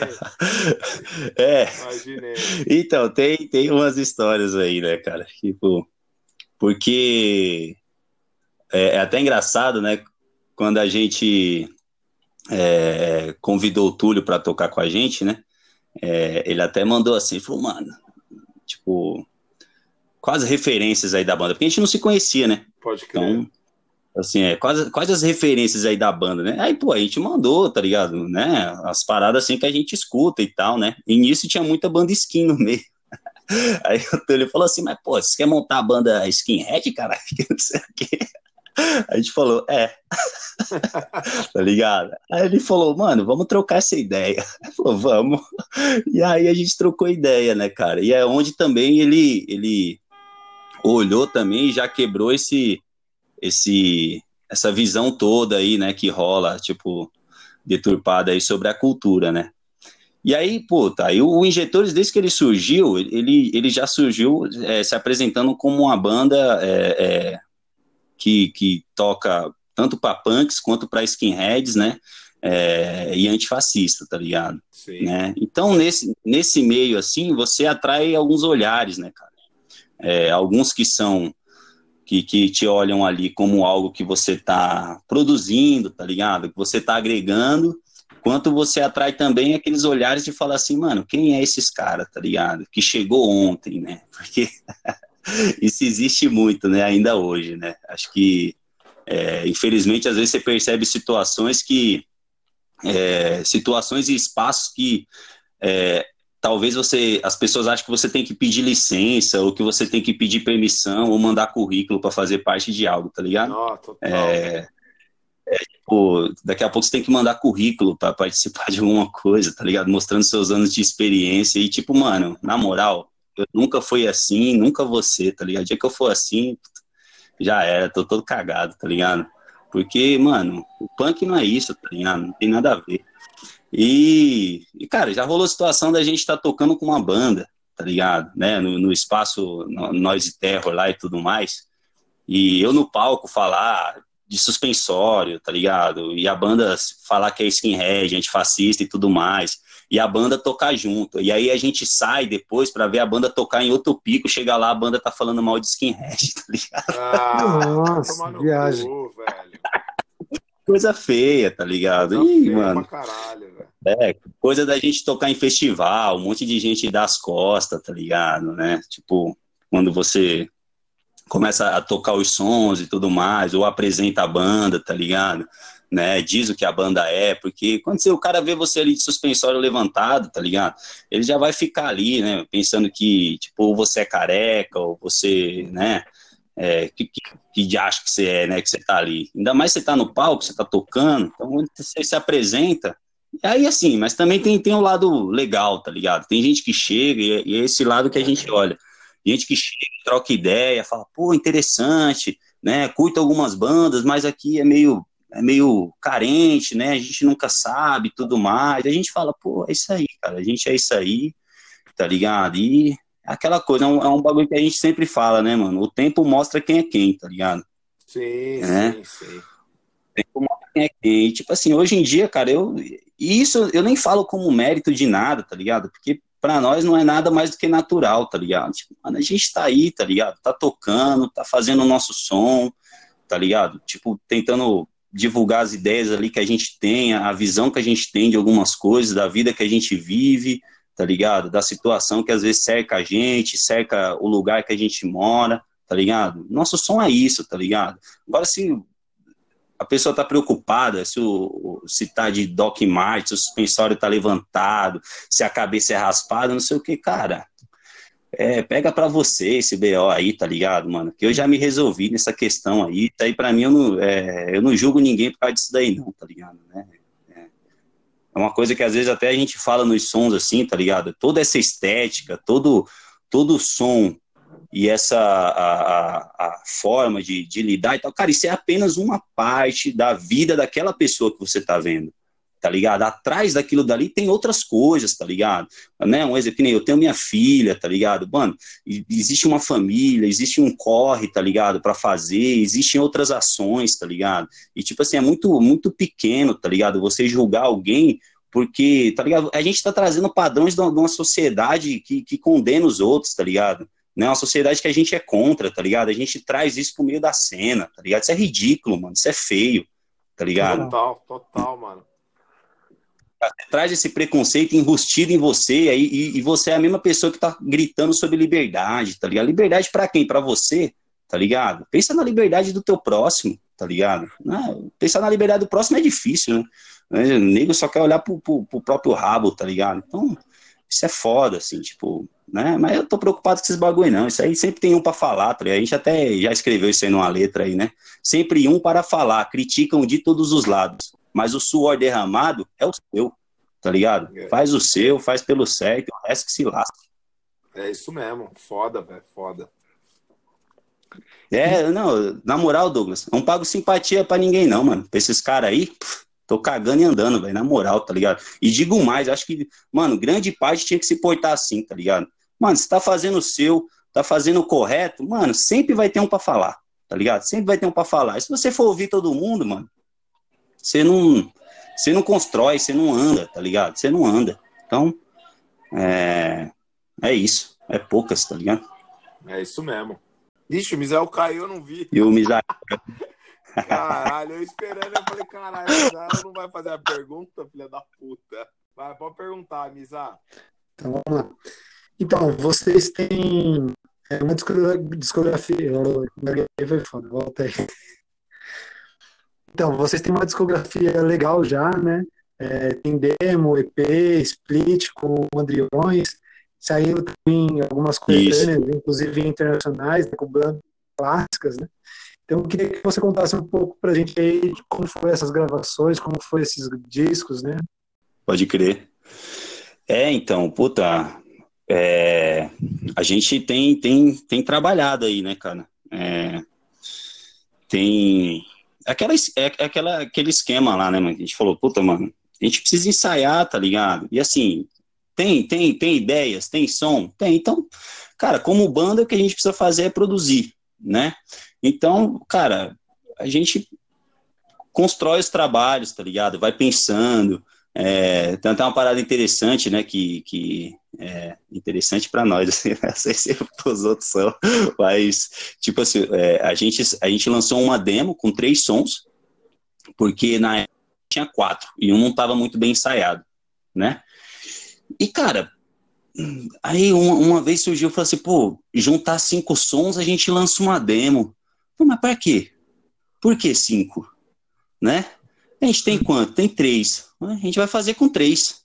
Speaker 1: (laughs)
Speaker 3: É. Imaginei. Então, tem, tem umas histórias aí, né, cara? Tipo, porque é, é até engraçado, né? Quando a gente é, convidou o Túlio para tocar com a gente, né? É, ele até mandou assim, falou, mano, tipo, quase referências aí da banda, porque a gente não se conhecia, né?
Speaker 1: Pode crer. Então,
Speaker 3: Assim, é, quais, quais as referências aí da banda, né? Aí, pô, a gente mandou, tá ligado? Né? As paradas assim que a gente escuta e tal, né? E nisso tinha muita banda skin no meio. (laughs) Aí ele falou assim, mas, pô, você quer montar a banda skinhead, cara? (laughs) A gente falou, é. (laughs) tá ligado? Aí ele falou, mano, vamos trocar essa ideia. (laughs) Ele falou, vamos. E aí a gente trocou ideia, né, cara? E é onde também ele, ele olhou também e já quebrou esse, esse, essa visão toda aí, né, que rola, tipo, deturpada aí sobre a cultura, né? E aí, pô, tá, e o Injetores, desde que ele surgiu, ele, ele já surgiu é, se apresentando como uma banda é, é, que, que toca tanto para punks quanto para skinheads, né? É, e antifascista, tá ligado? Sim. Né? Então, nesse, nesse meio, assim, você atrai alguns olhares, né, cara? É, alguns que são que, que te olham ali como algo que você está produzindo, tá ligado? Que você está agregando, quanto você atrai também aqueles olhares de falar assim, mano, quem é esses caras, tá ligado? Que chegou ontem, né? (laughs) Porque (laughs) isso existe muito, né? Ainda hoje, né? Acho que, é, infelizmente, às vezes você percebe situações que é, situações e espaços que é, talvez você as pessoas acham que você tem que pedir licença ou que você tem que pedir permissão ou mandar currículo para fazer parte de algo, tá ligado?
Speaker 1: Total.
Speaker 3: É, é, tipo, daqui a pouco você tem que mandar currículo para participar (laughs) de alguma coisa, tá ligado? Mostrando seus anos de experiência e tipo, mano, na moral, eu nunca fui assim, nunca ser, tá ligado? O dia que eu for assim, já era, tô todo cagado, tá ligado? Porque, mano, o punk não é isso, tá ligado? Não tem nada a ver. E, e, cara, já rolou a situação da gente estar tá tocando com uma banda, tá ligado? Né? No, no espaço no, Noise Terror lá e tudo mais. E eu no palco falar de suspensório, tá ligado? E a banda falar que é skinhead, gente fascista e tudo mais. E a banda tocar junto. E aí a gente sai depois para ver a banda tocar em outro pico, chega lá, a banda tá falando mal de skinhead, (laughs) tá ligado?
Speaker 1: Ah, Nossa, viagem. Cu, velho
Speaker 3: coisa feia, tá ligado?
Speaker 1: Coisa Ih, mano. Caralho,
Speaker 3: é, coisa da gente tocar em festival, um monte de gente das costas, tá ligado, né? Tipo, quando você começa a tocar os sons e tudo mais, ou apresenta a banda, tá ligado? Né, diz o que a banda é, porque quando você, o cara vê você ali de suspensório levantado, tá ligado? Ele já vai ficar ali, né, pensando que, tipo, você é careca, ou você, né, é, que, que, que que você é, né? Que você tá ali. Ainda mais você tá no palco, você tá tocando, então você se apresenta. E aí, assim, mas também tem, tem um lado legal, tá ligado? Tem gente que chega e, e é esse lado que a gente olha. Gente que chega, troca ideia, fala, pô, interessante, né? Curta algumas bandas, mas aqui é meio é meio carente, né? A gente nunca sabe tudo mais. A gente fala, pô, é isso aí, cara. A gente é isso aí, tá ligado? E aquela coisa, é um, é um, bagulho que a gente sempre fala, né, mano? O tempo mostra quem é quem, tá ligado?
Speaker 1: Sim, é? sim, sim. O
Speaker 3: tempo mostra quem é quem. E, tipo assim, hoje em dia, cara, eu. Isso eu nem falo como mérito de nada, tá ligado? Porque para nós não é nada mais do que natural, tá ligado? Tipo, mano, a gente tá aí, tá ligado? Tá tocando, tá fazendo o nosso som, tá ligado? Tipo, tentando divulgar as ideias ali que a gente tem, a visão que a gente tem de algumas coisas, da vida que a gente vive, tá ligado? Da situação que às vezes cerca a gente, cerca o lugar que a gente mora, tá ligado? Nosso som é isso, tá ligado? Agora, se a pessoa tá preocupada se, o, se tá de Doc Mart, se o suspensório tá levantado, se a cabeça é raspada, não sei o que, cara. É, pega para você esse BO aí, tá ligado, mano? Que eu já me resolvi nessa questão aí. Tá aí para mim eu não, é, eu não julgo ninguém por causa disso daí, não, tá ligado? Né? É uma coisa que às vezes até a gente fala nos sons assim, tá ligado? Toda essa estética, todo todo som e essa a, a, a forma de, de, lidar e tal, cara, isso é apenas uma parte da vida daquela pessoa que você tá vendo tá ligado? Atrás daquilo dali tem outras coisas, tá ligado? Né? Um exemplo, nem eu tenho minha filha, tá ligado? Mano, existe uma família, existe um corre, tá ligado? Para fazer, existem outras ações, tá ligado? E tipo assim, é muito, muito pequeno, tá ligado? Você julgar alguém porque, tá ligado? A gente tá trazendo padrões de uma, sociedade que, que condena os outros, tá ligado? Né, uma sociedade que a gente é contra, tá ligado? A gente traz isso pro meio da cena, tá ligado? Isso é ridículo, mano. Isso é feio, tá ligado?
Speaker 1: Total, total, mano
Speaker 3: traz esse preconceito enrustido em você aí, e, e, você é a mesma pessoa que tá gritando sobre liberdade, tá ligado? Liberdade para quem? Para você, tá ligado? Pensa na liberdade do teu próximo, tá ligado? Não, pensar na liberdade do próximo é difícil, né? O nego só quer olhar pro, pro, pro, próprio rabo, tá ligado? Então, isso é foda, assim, tipo, né? Mas eu tô preocupado com esses bagulho, não. Isso aí sempre tem um para falar, tá ligado? A gente até já escreveu isso aí numa letra aí, né? Sempre um para falar, criticam de todos os lados mas o suor derramado é o seu, tá ligado? É. Faz o seu, faz pelo certo, o resto que se lasca.
Speaker 1: É isso mesmo, foda, velho, foda.
Speaker 3: É, não, na moral, Douglas, não pago simpatia para ninguém, não, mano. Pra esses caras aí, tô cagando e andando, velho, na moral, tá ligado? E digo mais, acho que, mano, grande parte tinha que se portar assim, tá ligado? Mano, você tá fazendo o seu, tá fazendo o correto, mano, sempre vai ter um para falar, tá ligado? Sempre vai ter um para falar. E se você for ouvir todo mundo, mano, você não, você não constrói, você não anda, tá ligado? Você não anda. Então, é, é isso. É poucas, tá ligado?
Speaker 1: É isso mesmo. Ixi, o Misael caiu, eu não vi.
Speaker 3: E o Misael.
Speaker 1: Caralho, eu esperando, eu falei, caralho, o Misael não vai fazer a pergunta, filha da puta. Vai, pode perguntar, Misa.
Speaker 2: Então, vamos lá. Então, vocês têm é, uma discografia. Foi foda, volta aí. Então, vocês têm uma discografia legal já, né? É, tem demo, EP, split com Andriões. Saiu também algumas coletâneas, inclusive internacionais, né, com bandas clássicas, né? Então, eu queria que você contasse um pouco pra gente aí de como foi essas gravações, como foi esses discos, né?
Speaker 3: Pode crer. É, então, puta, é, a gente tem, tem, tem trabalhado aí, né, cara? É, tem aquela, é, aquela, aquele esquema lá, né, mano? A gente falou, puta, mano, a gente precisa ensaiar, tá ligado? E assim, tem, tem, tem ideias, tem som? Tem. Então, cara, como banda, o que a gente precisa fazer é produzir, né? Então, cara, a gente constrói os trabalhos, tá ligado? Vai pensando. É, tem até uma parada interessante, né? Que, que é interessante para nós, (laughs) assim, não sei se os outros são, mas, tipo assim, é, a, gente, a gente lançou uma demo com três sons, porque na época tinha quatro, e um não estava muito bem ensaiado, né? E, cara, aí uma, uma vez surgiu, eu falei assim, pô, juntar cinco sons, a gente lança uma demo. Pô, mas para quê? Por que cinco? Né? A gente tem quanto? Tem três. A gente vai fazer com três.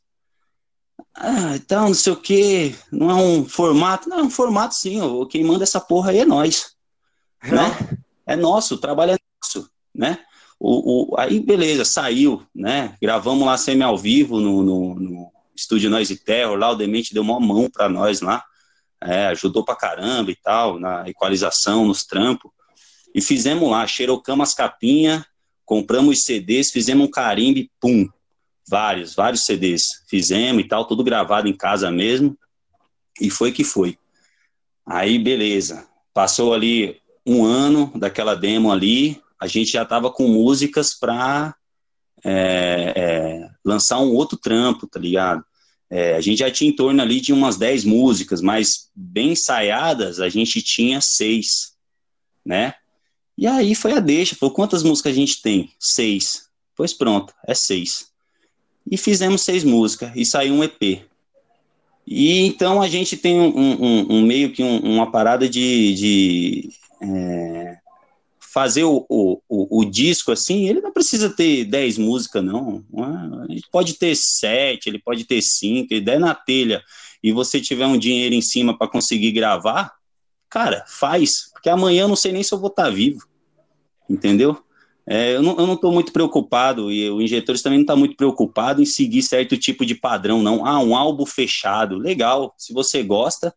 Speaker 3: Ah, então, não sei o que, não é um formato. Não, é um formato sim, ó, quem manda essa porra aí é nós. É. Né? É nosso, o trabalho é nosso, né? O, o, aí, beleza, saiu, né? Gravamos lá semi ao vivo no, no, no Estúdio Noise Terror, lá o Demente deu uma mão para nós lá, é, ajudou pra caramba e tal, na equalização, nos trampos. E fizemos lá, xerocamos as capinhas, compramos os CDs, fizemos um carimbo pum, vários, vários CDs. Fizemos e tal, tudo gravado em casa mesmo. E foi que foi. Aí, beleza. Passou ali um ano daquela demo ali, a gente já tava com músicas para é, é, lançar um outro trampo, tá ligado? É, a gente já tinha em torno ali de umas 10 músicas, mas bem ensaiadas, a gente tinha seis, né? E aí foi a deixa, falou, quantas músicas a gente tem? Seis. Pois pronto, é seis. E fizemos seis músicas, e saiu um EP. E então a gente tem um, um, um meio que um, uma parada de, de é, fazer o, o, o, o, disco assim, ele não precisa ter 10 músicas, não. Ele pode ter 7, ele pode ter 5, ele der na telha e você tiver um dinheiro em cima para conseguir gravar, cara, faz. Porque amanhã eu não sei nem se eu vou estar tá vivo. Entendeu? É, eu, não, eu não tô muito preocupado, e o Injetores também não está muito preocupado em seguir certo tipo de padrão, não. Ah, um álbum fechado. Legal. Se você gosta,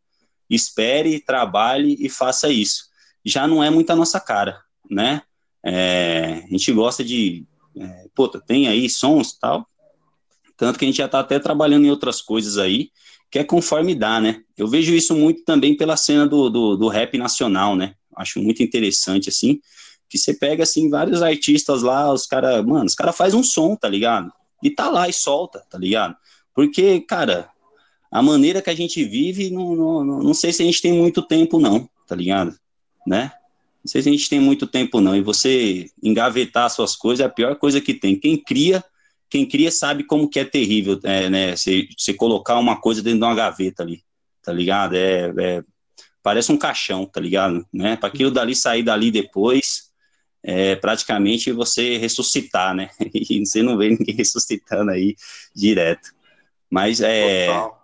Speaker 3: espere, trabalhe e faça isso. Já não é muito a nossa cara né? É, a gente gosta de, é, pô, tem aí sons tal, tanto que a gente já está até trabalhando em outras coisas aí, que é conforme dá, né? Eu vejo isso muito também pela cena do, do, do rap nacional, né? Acho muito interessante, assim, que você pega, assim, vários artistas lá, os caras, mano, os caras fazem um som, tá ligado? E tá lá e solta, tá ligado? Porque, cara, a maneira que a gente vive, não, não, não sei se a gente tem muito tempo, não, tá ligado? Né? Não sei se a gente tem muito tempo, não. E você engavetar suas coisas é a pior coisa que tem. Quem cria, quem cria sabe como que é terrível, é, né? Você, colocar uma coisa dentro de uma gaveta ali, tá ligado? É, é parece um caixão, tá ligado? Né? Para aquilo dali sair dali depois, é praticamente você ressuscitar, né? (laughs) E você não vê ninguém (laughs) ressuscitando aí direto. Mas é. Total.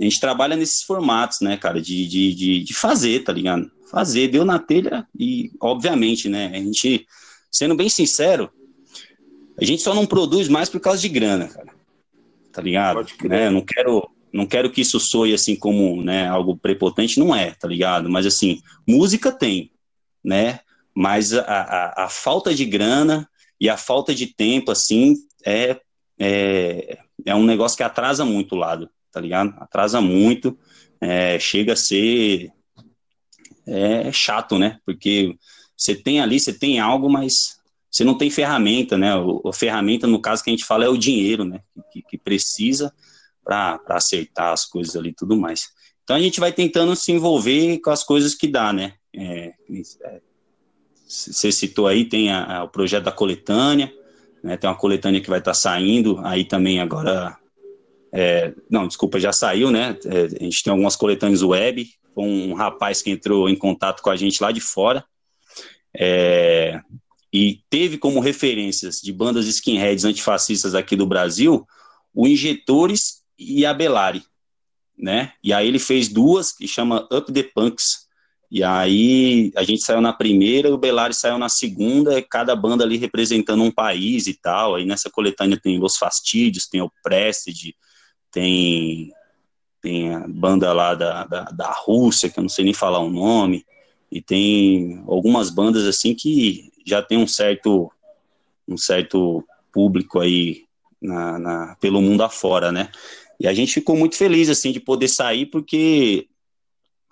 Speaker 3: A gente trabalha nesses formatos, né, cara, de, de, de, de fazer, tá ligado? fazer, deu na telha e, obviamente, né, a gente, sendo bem sincero, a gente só não produz mais por causa de grana, cara. Tá ligado? Né? Não quero, não quero que isso soe assim como, né, algo prepotente, não é, tá ligado? Mas assim, música tem. né? Mas a, a, a falta de grana e a falta de tempo, assim, é, é, é um negócio que atrasa muito o lado, tá ligado? Atrasa muito, é, chega a ser é, chato, né? Porque você tem ali, você tem algo, mas você não tem ferramenta, né? A ferramenta, no caso que a gente fala, é o dinheiro, né? Que, que precisa para acertar as coisas ali e tudo mais. Então a gente vai tentando se envolver com as coisas que dá, né? É, você citou aí, tem a, a, o projeto da coletânea, né? Tem uma coletânea que vai estar tá saindo, aí também agora. É, não, desculpa, já saiu, né? É, a gente tem algumas coletâneas web, um rapaz que entrou em contato com a gente lá de fora. É, e teve como referências de bandas skinheads antifascistas aqui do Brasil o Injetores e a Belari, né? E aí ele fez duas que chama Up the Punks. E aí a gente saiu na primeira, o Belari saiu na segunda, cada banda ali representando um país e tal. Aí nessa coletânea tem Los Fastídios, tem o Prestige, tem tem a banda lá da, da, da Rússia, que eu não sei nem falar o nome, e tem algumas bandas assim que já tem um certo um certo público aí na, na, pelo mundo afora, né? E a gente ficou muito feliz assim de poder sair porque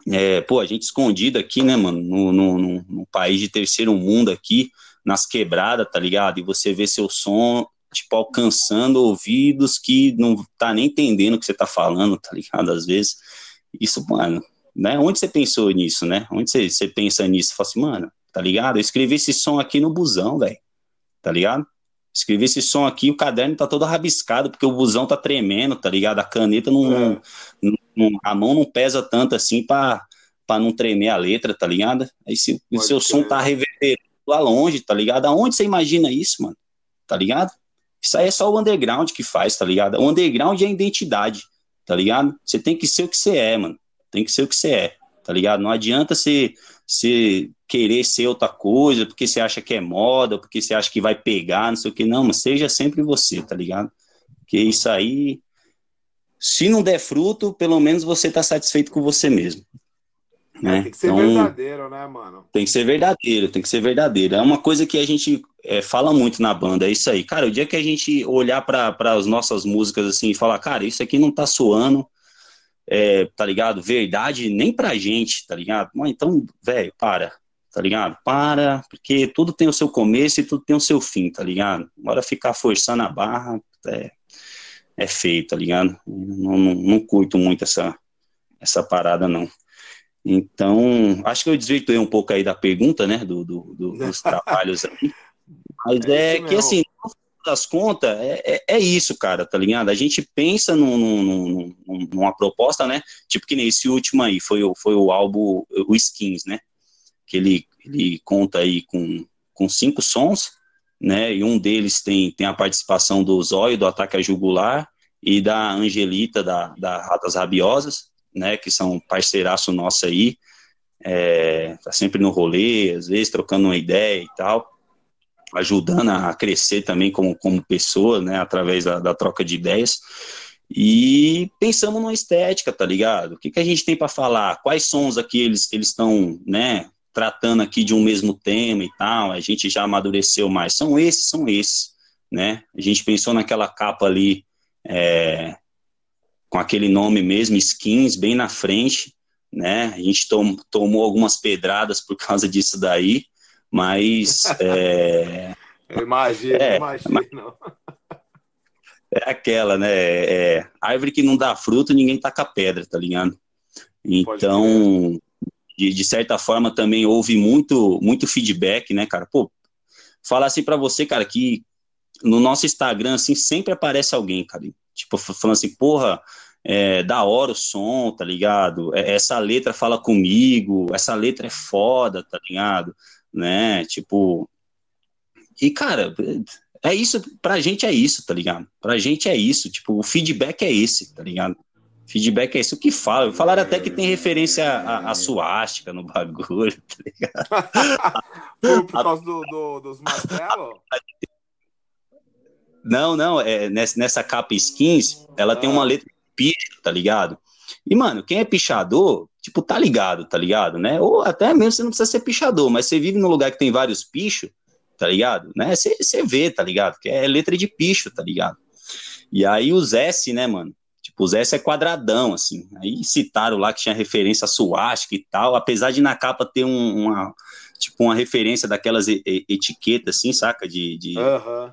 Speaker 3: é, pô, a gente escondido aqui, né, mano, no, no, no, país de terceiro mundo aqui, nas quebradas, tá ligado? E você vê seu som tipo, alcançando ouvidos que não tá nem entendendo o que você tá falando, tá ligado? Às vezes, isso, mano, né? Onde você pensou nisso, né? Onde você, você pensa nisso? Fala assim, mano, tá ligado? Eu escrevi esse som aqui no busão, velho, tá ligado? Escrevi esse som aqui, o caderno tá todo rabiscado, porque o busão tá tremendo, tá ligado? A caneta não, é. não, não a mão não pesa tanto assim pra, pra não tremer a letra, tá ligado? Aí se o seu som tá reverberando lá longe, tá ligado? Aonde você imagina isso, mano? Tá ligado? Isso aí é só o underground que faz, tá ligado? O underground é a identidade, tá ligado? Você tem que ser o que você é, mano. Tem que ser o que você é, tá ligado? Não adianta você, você querer ser outra coisa porque você acha que é moda, porque você acha que vai pegar, não sei o que. Não, mas seja sempre você, tá ligado? Porque isso aí, se não der fruto, pelo menos você tá satisfeito com você mesmo. Né?
Speaker 1: Tem que ser então, verdadeiro, né, mano?
Speaker 3: Tem que ser verdadeiro, tem que ser verdadeiro. É uma coisa que a gente é, fala muito na banda, é isso aí. Cara, o dia que a gente olhar para as nossas músicas assim e falar, cara, isso aqui não tá soando, é, tá ligado? Verdade nem pra gente, tá ligado? Então, velho, para, tá ligado? Para, porque tudo tem o seu começo e tudo tem o seu fim, tá ligado? Bora ficar forçando a barra, é, é feio, tá ligado? Não, não, não curto muito essa, essa parada, não. Então, acho que eu desvirtuei um pouco aí da pergunta, né, do, do, do dos (laughs) trabalhos aí. Mas é, é que, assim, das contas, é, é, é, isso, cara, tá ligado? A gente pensa num, num, num, numa proposta, né, tipo que nem esse último aí, foi, foi o álbum, o Skins, né, que ele, ele conta aí com, com cinco sons, né, e um deles tem, tem a participação do Zóio, do Ataque a Jugular, e da Angelita, da, da Ratas Rabiosas, né, que são parceiraço nosso aí, é, tá sempre no rolê, às vezes trocando uma ideia e tal, ajudando a crescer também como, como pessoa, né, através da, da troca de ideias. E pensamos numa estética, tá ligado? O que, que a gente tem para falar? Quais sons aqui eles estão, né, tratando aqui de um mesmo tema e tal? A gente já amadureceu mais. São esses, são esses, né? A gente pensou naquela capa ali, é, com aquele nome mesmo, Skins, bem na frente, né? A gente tom, tomou algumas pedradas por causa disso daí, mas. É,
Speaker 1: eu imagino, é, imagino.
Speaker 3: É aquela, né? É, árvore que não dá fruto, ninguém taca pedra, tá ligado? Então, de, de, certa forma, também houve muito, muito feedback, né, cara? Pô, falar assim para você, cara, que no nosso Instagram, assim, sempre aparece alguém, cara, Tipo, falando assim, porra, é, da hora o som, tá ligado? É, essa letra fala comigo, essa letra é foda, tá ligado? Né? Tipo. E, cara, é isso, pra gente é isso, tá ligado? Pra gente é isso, tipo, o feedback é esse, tá ligado? Feedback é isso que fala. Falaram até que tem referência à, à suástica no bagulho, tá ligado? (laughs)
Speaker 1: por, por causa do, do, dos martelos?
Speaker 3: Não, não, é, nessa, nessa capa skins, ela ah. tem uma ah. letra picha, tá ligado? E, mano, quem é pichador tipo, tá ligado, tá ligado, né? Ou até mesmo você não precisa ser pichador, mas você vive num lugar que tem vários pichos, tá ligado? Né? Você, você vê, tá ligado? Que é letra de picho, tá ligado? E aí os S, né, mano? Tipo, os S é quadradão, assim. Aí citaram lá que tinha referência a suástica e tal, apesar de na capa ter um, uma, tipo, uma referência daquelas etiquetas, assim, saca? De, de uhum.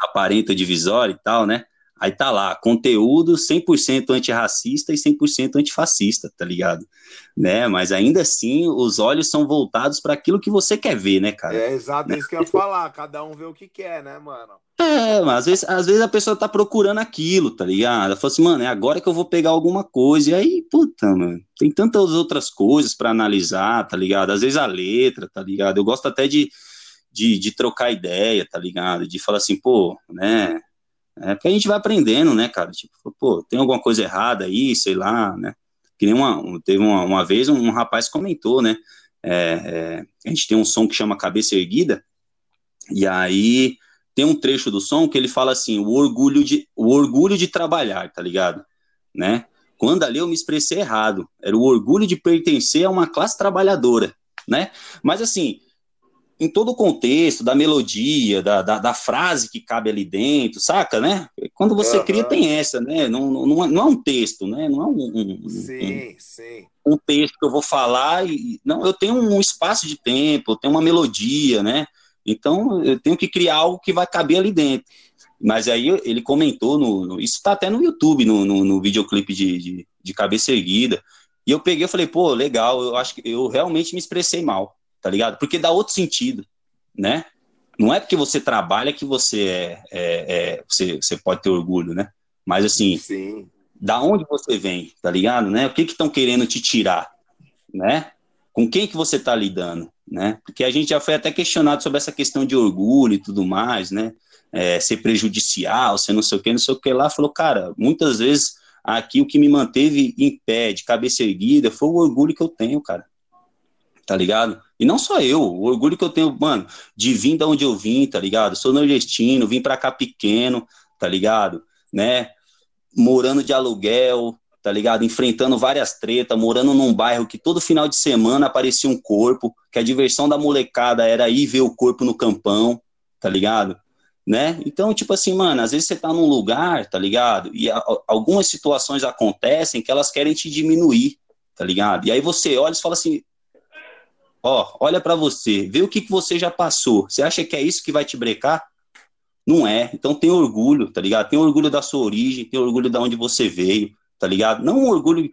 Speaker 3: aparenta divisória e tal, né? Aí tá lá, conteúdo 100% antirracista e 100% antifascista, tá ligado? Né? Mas ainda assim, os olhos são voltados para aquilo que você quer ver, né, cara?
Speaker 1: É exato né? isso que eu ia falar, cada um vê o que quer, né, mano?
Speaker 3: É, mas às vezes, às vezes a pessoa tá procurando aquilo, tá ligado? Ela fala assim, mano, é agora que eu vou pegar alguma coisa. E aí, puta, mano, tem tantas outras coisas para analisar, tá ligado? Às vezes a letra, tá ligado? Eu gosto até de, de, de trocar ideia, tá ligado? De falar assim, pô, né? É porque a gente vai aprendendo, né, cara? Tipo, pô, tem alguma coisa errada aí, sei lá, né? Que nem uma, teve uma, uma vez um, um rapaz comentou, né? É, é, a gente tem um som que chama Cabeça Erguida, e aí tem um trecho do som que ele fala assim, o orgulho de, o orgulho de trabalhar, tá ligado? Né? Quando ali eu me expressei errado, era o orgulho de pertencer a uma classe trabalhadora, né? Mas assim, em todo o contexto da melodia, da, da, da, frase que cabe ali dentro, saca, né? Quando você uhum. cria, tem essa, né? Não, não, não, é um texto, né? Não é um, um, sim, um, sim. um texto que eu vou falar e. Não, eu tenho um espaço de tempo, eu tenho uma melodia, né? Então eu tenho que criar algo que vai caber ali dentro. Mas aí ele comentou, no, no isso está até no YouTube, no, no, no videoclipe de, de, de cabeça erguida. E eu peguei e falei, pô, legal, eu acho que eu realmente me expressei mal tá ligado? Porque dá outro sentido, né? Não é porque você trabalha que você é, é, é você, você pode ter orgulho, né? Mas assim, Sim. da onde você vem, tá ligado, né? O que que estão querendo te tirar, né? Com quem que você tá lidando, né? Porque a gente já foi até questionado sobre essa questão de orgulho e tudo mais, né? É, ser prejudicial, ser não sei o que, não sei o que lá. Falou, cara, muitas vezes aqui o que me manteve em pé, de cabeça erguida, foi o orgulho que eu tenho, cara tá ligado? E não só eu, o orgulho que eu tenho, mano, de vir da onde eu vim, tá ligado? Sou nordestino, vim pra cá pequeno, tá ligado? Né? Morando de aluguel, tá ligado? Enfrentando várias tretas, morando num bairro que todo final de semana aparecia um corpo, que a diversão da molecada era ir ver o corpo no campão, tá ligado? Né? Então, tipo assim, mano, às vezes você tá num lugar, tá ligado? E a, algumas situações acontecem que elas querem te diminuir, tá ligado? E aí você olha e fala assim, Ó, olha para você, vê o que, que você já passou. Você acha que é isso que vai te brecar? Não é. Então tem orgulho, tá ligado? Tem orgulho da sua origem, tem orgulho da onde você veio, tá ligado? Não um orgulho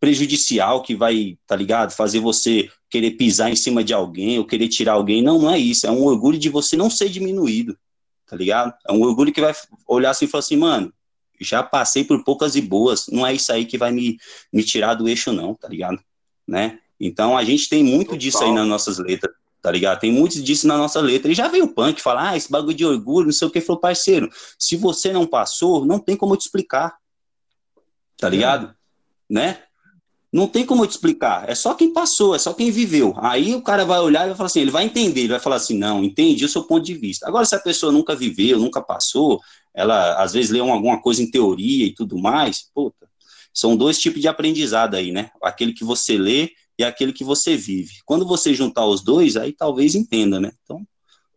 Speaker 3: prejudicial que vai, tá ligado? Fazer você querer pisar em cima de alguém ou querer tirar alguém. Não, não é isso. É um orgulho de você não ser diminuído, tá ligado? É um orgulho que vai olhar assim e falar assim, mano, já passei por poucas e boas. Não é isso aí que vai me, me tirar do eixo, não, tá ligado? Né? Então a gente tem muito Total. disso aí nas nossas letras, tá ligado? Tem muito disso na nossa letra. E já veio o punk falar, ah, esse bagulho de orgulho, não sei o que, falou, parceiro, se você não passou, não tem como eu te explicar. Tá ligado? É. Né? Não tem como eu te explicar. É só quem passou, é só quem viveu. Aí o cara vai olhar e vai falar assim, ele vai entender, ele vai falar assim, não, entendi o seu ponto de vista. Agora, se a pessoa nunca viveu, nunca passou, ela às vezes lê alguma coisa em teoria e tudo mais, puta, são dois tipos de aprendizado aí, né? Aquele que você lê e aquele que você vive. Quando você juntar os dois, aí talvez entenda, né? Então,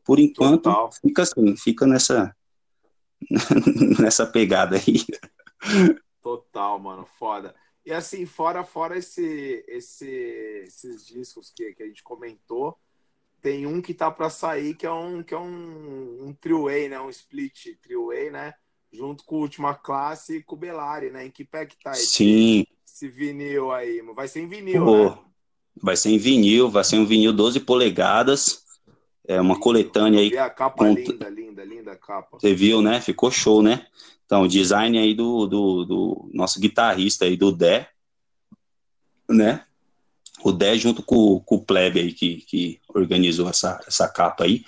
Speaker 3: por enquanto, Total. fica assim, fica nessa (laughs) nessa pegada aí.
Speaker 1: Total, mano, foda. E assim, fora fora esse, esse esses discos que, que a gente comentou, tem um que tá para sair que é um que é um, um trio-way, né? Um split trio-way, né? Junto com última classe e com o Belari, né? Em que pé que tá esse,
Speaker 3: Sim.
Speaker 1: Esse vinil aí? Vai ser em vinil, Pô, né?
Speaker 3: Vai ser em vinil, vai ser um vinil 12 polegadas. É uma coletânea aí.
Speaker 1: a capa com... linda, linda, linda capa.
Speaker 3: Você viu, né? Ficou show, né? Então, o design aí do, do, do nosso guitarrista aí, do Dé, né? O Dé junto com, com o Plebe aí que, que organizou essa, essa capa aí.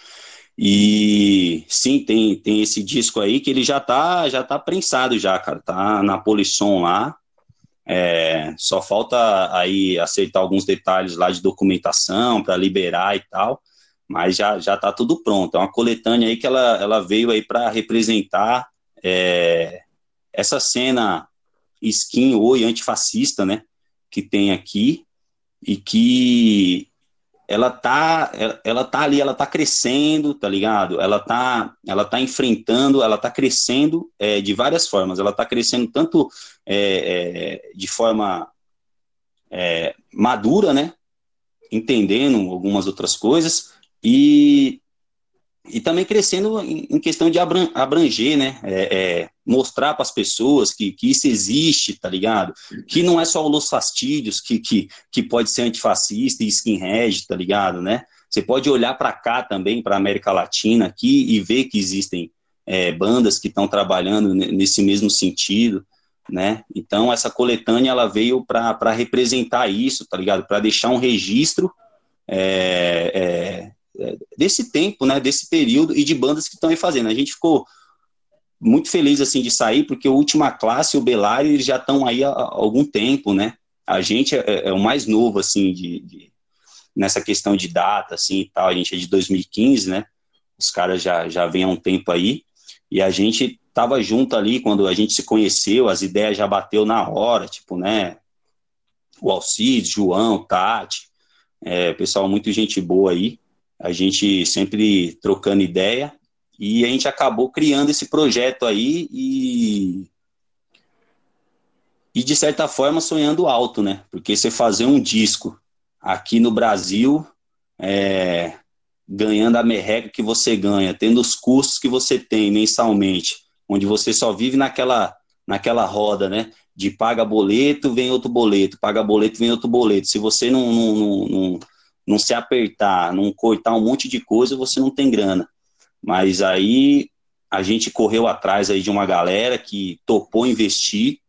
Speaker 3: E sim, tem, tem esse disco aí que ele já tá, já tá prensado já, cara. Tá na Polisson lá. É, só falta aí acertar alguns detalhes lá de documentação para liberar e tal, mas já já está tudo pronto. É uma coletânea aí que ela, ela veio aí para representar é, essa cena skin oi antifascista, né, que tem aqui e que ela tá, ela tá ali, ela tá crescendo, tá ligado? Ela tá, ela tá enfrentando, ela tá crescendo é, de várias formas. Ela tá crescendo tanto é, é, de forma é, madura, né? Entendendo algumas outras coisas e e também crescendo em, questão de abranger, né? É, é, mostrar para as pessoas que, que isso existe, tá ligado? Que não é só o Los Fastídios que, que, que pode ser antifascista e skinhead, tá ligado, né? Você pode olhar para cá também, para a América Latina aqui, e ver que existem é, bandas que estão trabalhando nesse mesmo sentido, né? Então, essa coletânea, ela veio para representar isso, tá ligado? Para deixar um registro é, é, desse tempo, né, desse período e de bandas que estão aí fazendo. A gente ficou muito feliz assim de sair, porque o Última Classe e o Belari eles já estão aí há, algum tempo, né? A gente é, é o mais novo assim de, de, nessa questão de data assim e tal. A gente é de 2015, né? Os caras já já vêm há um tempo aí e a gente tava junto ali quando a gente se conheceu, as ideias já bateu na hora, tipo, né? O Alcides, João, Tati, é, pessoal muito gente boa aí a gente sempre trocando ideia e a gente acabou criando esse projeto aí e e de certa forma sonhando alto, né? Porque você fazer um disco aqui no Brasil, é, ganhando a merreca que você ganha, tendo os custos que você tem mensalmente, onde você só vive naquela naquela roda, né? De paga boleto, vem outro boleto, paga boleto, vem outro boleto. Se você não, não, não, não se apertar, não cortar um monte de coisa, você não tem grana. Mas aí a gente correu atrás aí de uma galera que topou investir,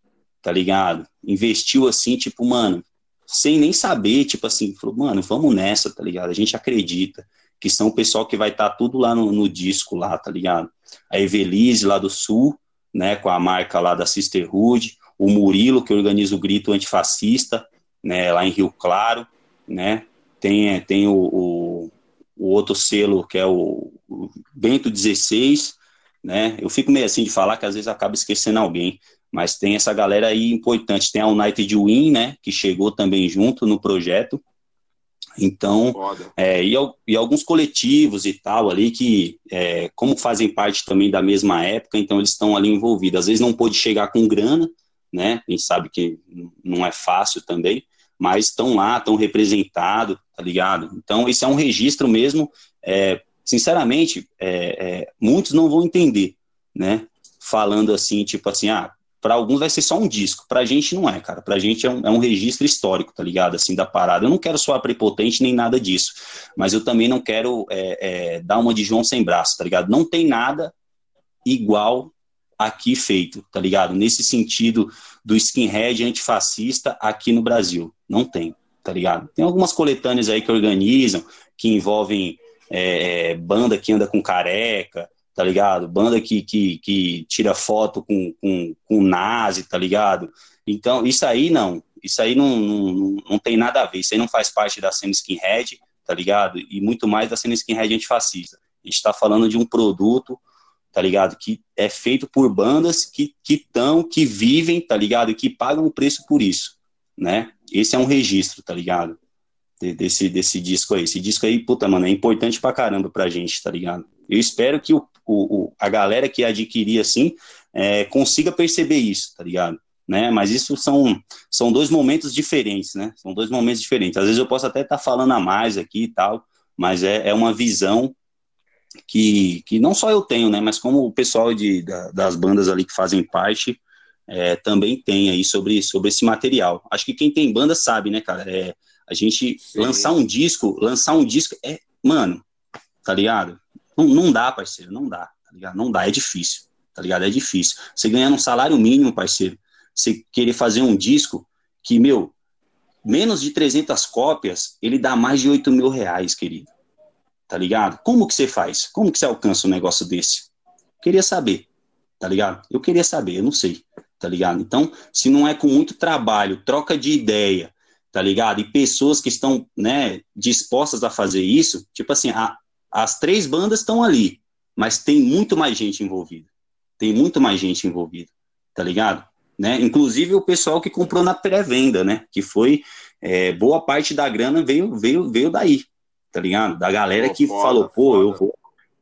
Speaker 3: tá ligado? Investiu assim, tipo, mano, sem nem saber, tipo assim, falou, mano, vamos nessa, tá ligado? A gente acredita que são o pessoal que vai estar tá tudo lá no, no, disco lá, tá ligado? A Evelise lá do Sul, né, com a marca lá da Sisterhood, o Murilo, que organiza o Grito Antifascista, né, lá em Rio Claro, né, tem, tem o, o, o outro selo que é o, o Bento 16, né? Eu fico meio assim de falar que às vezes acaba esquecendo alguém, mas tem essa galera aí importante. Tem a United Win, né? Que chegou também junto no projeto. Então, é, e, e, alguns coletivos e tal ali que, é, como fazem parte também da mesma época, então eles estão ali envolvidos. Às vezes não pôde chegar com grana, né? A gente sabe que não é fácil também, mas estão lá, estão representados, tá ligado? Então, isso é um registro mesmo, é, sinceramente, é, é, muitos não vão entender, né? Falando assim, tipo assim, ah, para alguns vai ser só um disco, pra gente não é, cara, pra gente é um, é um registro histórico, tá ligado? Assim, da parada. Eu não quero soar prepotente nem nada disso, mas eu também não quero é, é, dar uma de João sem braço, tá ligado? Não tem nada igual aqui feito, tá ligado? Nesse sentido do skinhead antifascista aqui no Brasil. Não tem, tá ligado? Tem algumas coletâneas aí que organizam, que envolvem é, é, banda que anda com careca, tá ligado? Banda que, que, que tira foto com, com, com nazi, tá ligado? Então, isso aí não. Isso aí não, não, não tem nada a ver. Isso aí não faz parte da cena skinhead, tá ligado? E muito mais da cena skinhead antifascista. A gente está falando de um produto tá ligado? Que é feito por bandas que estão, que, que vivem, tá ligado? Que pagam o preço por isso, né? Esse é um registro, tá ligado? Desse, desse disco aí. Esse disco aí, puta, mano, é importante pra caramba pra gente, tá ligado? Eu espero que o, o, a galera que adquirir, assim, é, consiga perceber isso, tá ligado? Né? Mas isso são, são dois momentos diferentes, né? São dois momentos diferentes. Às vezes eu posso até estar tá falando a mais aqui e tal, mas é, é uma visão que, que não só eu tenho, né, mas como o pessoal de, da, das bandas ali que fazem parte é, também tem aí sobre, sobre esse material. Acho que quem tem banda sabe, né, cara? É, a gente Sim. lançar um disco, lançar um disco é, mano, tá ligado? Não, não dá, parceiro, não dá, tá ligado? Não dá, é difícil, tá ligado? É difícil. Você ganhando um salário mínimo, parceiro, você querer fazer um disco que, meu, menos de 300 cópias, ele dá mais de 8 mil reais, querido tá ligado? Como que você faz? Como que você alcança um negócio desse? Queria saber, tá ligado? Eu queria saber, eu não sei, tá ligado? Então, se não é com muito trabalho, troca de ideia, tá ligado? E pessoas que estão, né, dispostas a fazer isso, tipo assim, a, as três bandas estão ali, mas tem muito mais gente envolvida. Tem muito mais gente envolvida, tá ligado? Né? Inclusive o pessoal que comprou na pré-venda, né? Que foi é, boa parte da grana veio, veio, veio daí, tá ligado? Da galera pô, que foda, falou, pô, foda. eu vou,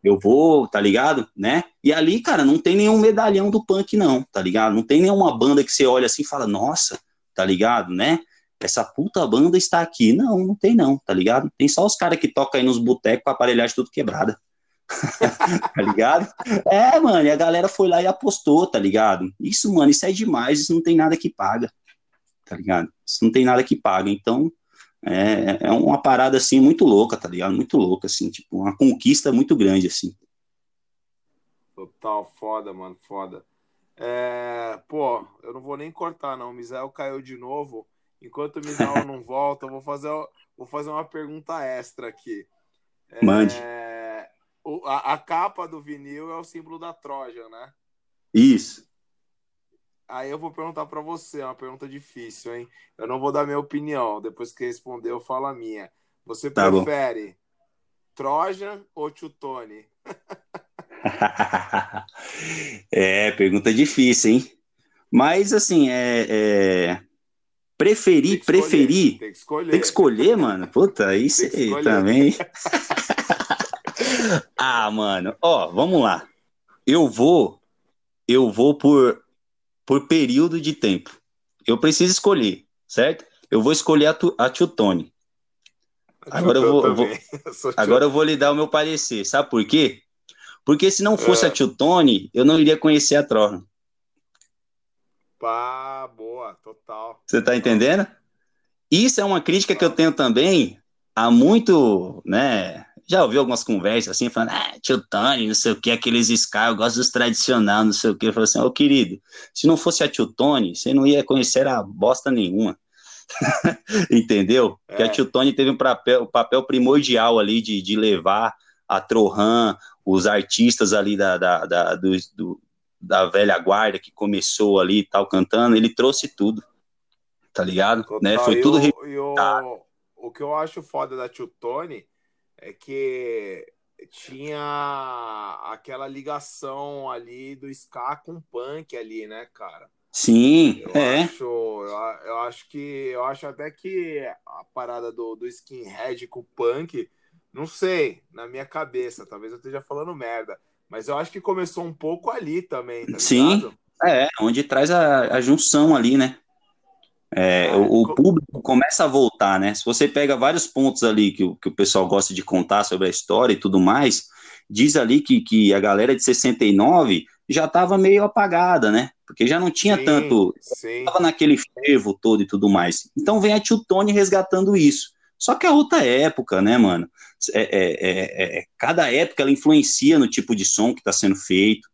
Speaker 3: eu vou, tá ligado? Né? E ali, cara, não tem nenhum medalhão do punk, não, tá ligado? Não tem nenhuma banda que você olha assim e fala, nossa, tá ligado, né? Essa puta banda está aqui. Não, não tem não, tá ligado? Tem só os caras que tocam aí nos botecos com a aparelhagem tudo quebrada. (laughs) tá ligado? É, mano, e a galera foi lá e apostou, tá ligado? Isso, mano, isso é demais, isso não tem nada que paga, tá ligado? Isso não tem nada que paga, então é, é uma parada, assim, muito louca, tá ligado? Muito louca, assim, tipo, uma conquista muito grande, assim.
Speaker 1: Total, foda, mano, foda. É, pô, eu não vou nem cortar, não. O Misael caiu de novo. Enquanto o Misael não volta, eu vou fazer, vou fazer uma pergunta extra aqui.
Speaker 3: É, Mande
Speaker 1: o, a, a, capa do vinil é o símbolo da Troja, né?
Speaker 3: Isso.
Speaker 1: Aí eu vou perguntar para você, é uma pergunta difícil, hein? Eu não vou dar minha opinião. Depois que responder, eu falo a minha. Você tá prefere bom. Trojan ou Tchutone? (laughs)
Speaker 3: é, pergunta difícil, hein? Mas assim, é, é... preferir, preferir. Tem que escolher. Tem que escolher, mano. Puta, isso aí também. (laughs) ah, mano, ó, vamos lá. Eu vou, eu vou por, por período de tempo. Eu preciso escolher, certo? Eu vou escolher a, tu, a Tio Tony. Agora eu, vou, (laughs) eu vou agora eu vou lhe dar o meu parecer. Sabe por quê? Porque se não fosse é. a Tio Tony, eu não iria conhecer a Trojan.
Speaker 1: Pá, boa, total.
Speaker 3: Você tá entendendo? Isso é uma crítica que eu tenho também há muito, né, já ouvi algumas conversas assim, falando, ah, tio Tony, não sei o que, aqueles Sky, eu gosto dos tradicionais, não sei o que. Eu falei assim, ô oh, querido, se não fosse a tio Tony, você não ia conhecer a bosta nenhuma. (laughs) Entendeu? É. Porque a tio Tony teve um papel, um papel primordial ali de, de levar a Trohan, os artistas ali da, da, da, do, do, da velha guarda que começou ali e tal, cantando, ele trouxe tudo. Tá ligado? né? Foi tudo.
Speaker 1: O, o, o que eu acho foda da tio Tony é que tinha aquela ligação ali do ska com punk ali, né, cara?
Speaker 3: Sim,
Speaker 1: eu
Speaker 3: é.
Speaker 1: Acho, eu, eu, acho que eu acho até que a parada do, do skinhead com punk, não sei, na minha cabeça, talvez eu esteja falando merda, mas eu acho que começou um pouco ali também, tá
Speaker 3: Sim, ligado? é, onde traz a, a junção ali, né? É, o, o, público começa a voltar, né? Se você pega vários pontos ali que, que o pessoal gosta de contar sobre a história e tudo mais, diz ali que, que a galera de 69 já estava meio apagada, né? Porque já não tinha sim, tanto. Estava naquele fervo todo e tudo mais. Então vem a Tio Tony resgatando isso. Só que a outra época, né, mano? É, é, é, é cada época ela influencia no tipo de som que está sendo feito,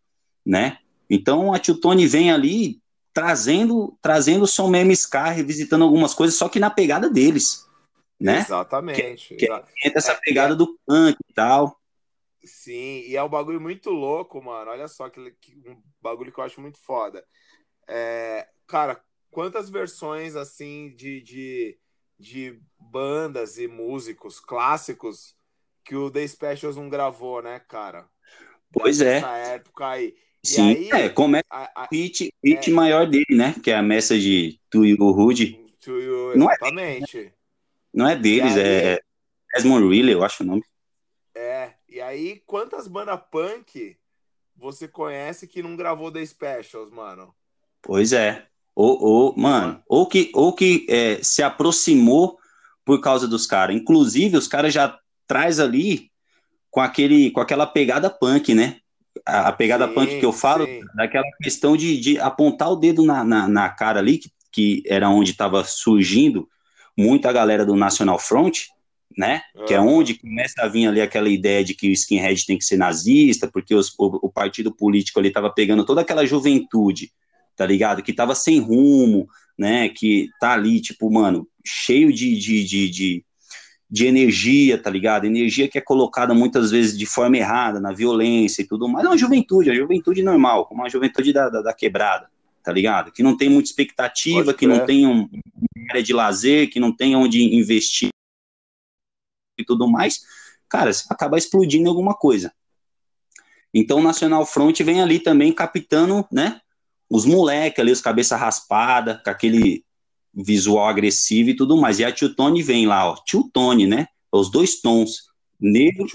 Speaker 3: né? Então a Tio Tony vem ali trazendo trazendo o som meme ska, revisitando algumas coisas, só que na pegada deles, né?
Speaker 1: Exatamente.
Speaker 3: Que, que entra essa é, pegada é, do punk e tal.
Speaker 1: Sim, e é um bagulho muito louco, mano. Olha só que, que um bagulho que eu acho muito foda. É, cara, quantas versões assim de, de, de bandas e músicos clássicos que o The Specials não gravou, né, cara?
Speaker 3: Pois é.
Speaker 1: Nessa época aí.
Speaker 3: Sim, aí, é, começa a, a, o hit, hit é, maior dele, né? Que é a message to you, Rude.
Speaker 1: You, não é,
Speaker 3: não é deles, aí, é Desmond Reilly, eu acho o nome.
Speaker 1: É, e aí quantas bandas punk você conhece que não gravou The Specials, mano?
Speaker 3: Pois é. Ou, ou mano, ou que, ou que é, se aproximou por causa dos caras. Inclusive, os caras já traz ali com aquele com aquela pegada punk, né? A, pegada sim, punk que eu falo, sim. daquela questão de, de apontar o dedo na, na, na cara ali, que, que era onde estava surgindo muita galera do National Front, né? Uhum. Que é onde começa a vir ali aquela ideia de que o skinhead tem que ser nazista, porque os, o, o, partido político ali estava pegando toda aquela juventude, tá ligado? Que estava sem rumo, né? Que tá ali, tipo, mano, cheio de, de, de, de de energia, tá ligado? Energia que é colocada muitas vezes de forma errada, na violência e tudo mais. É uma juventude, a juventude normal, como a juventude da, da, da, quebrada, tá ligado? Que não tem muita expectativa, Pode que não tem um, uma área de lazer, que não tem onde investir e tudo mais. Cara, você acaba explodindo alguma coisa. Então o Nacional Front vem ali também captando, né? Os moleques ali, os cabeça raspada, com aquele visual agressivo e tudo mais. E a Tio Tony vem lá, ó, Tio Tony, né? Os dois tons, negro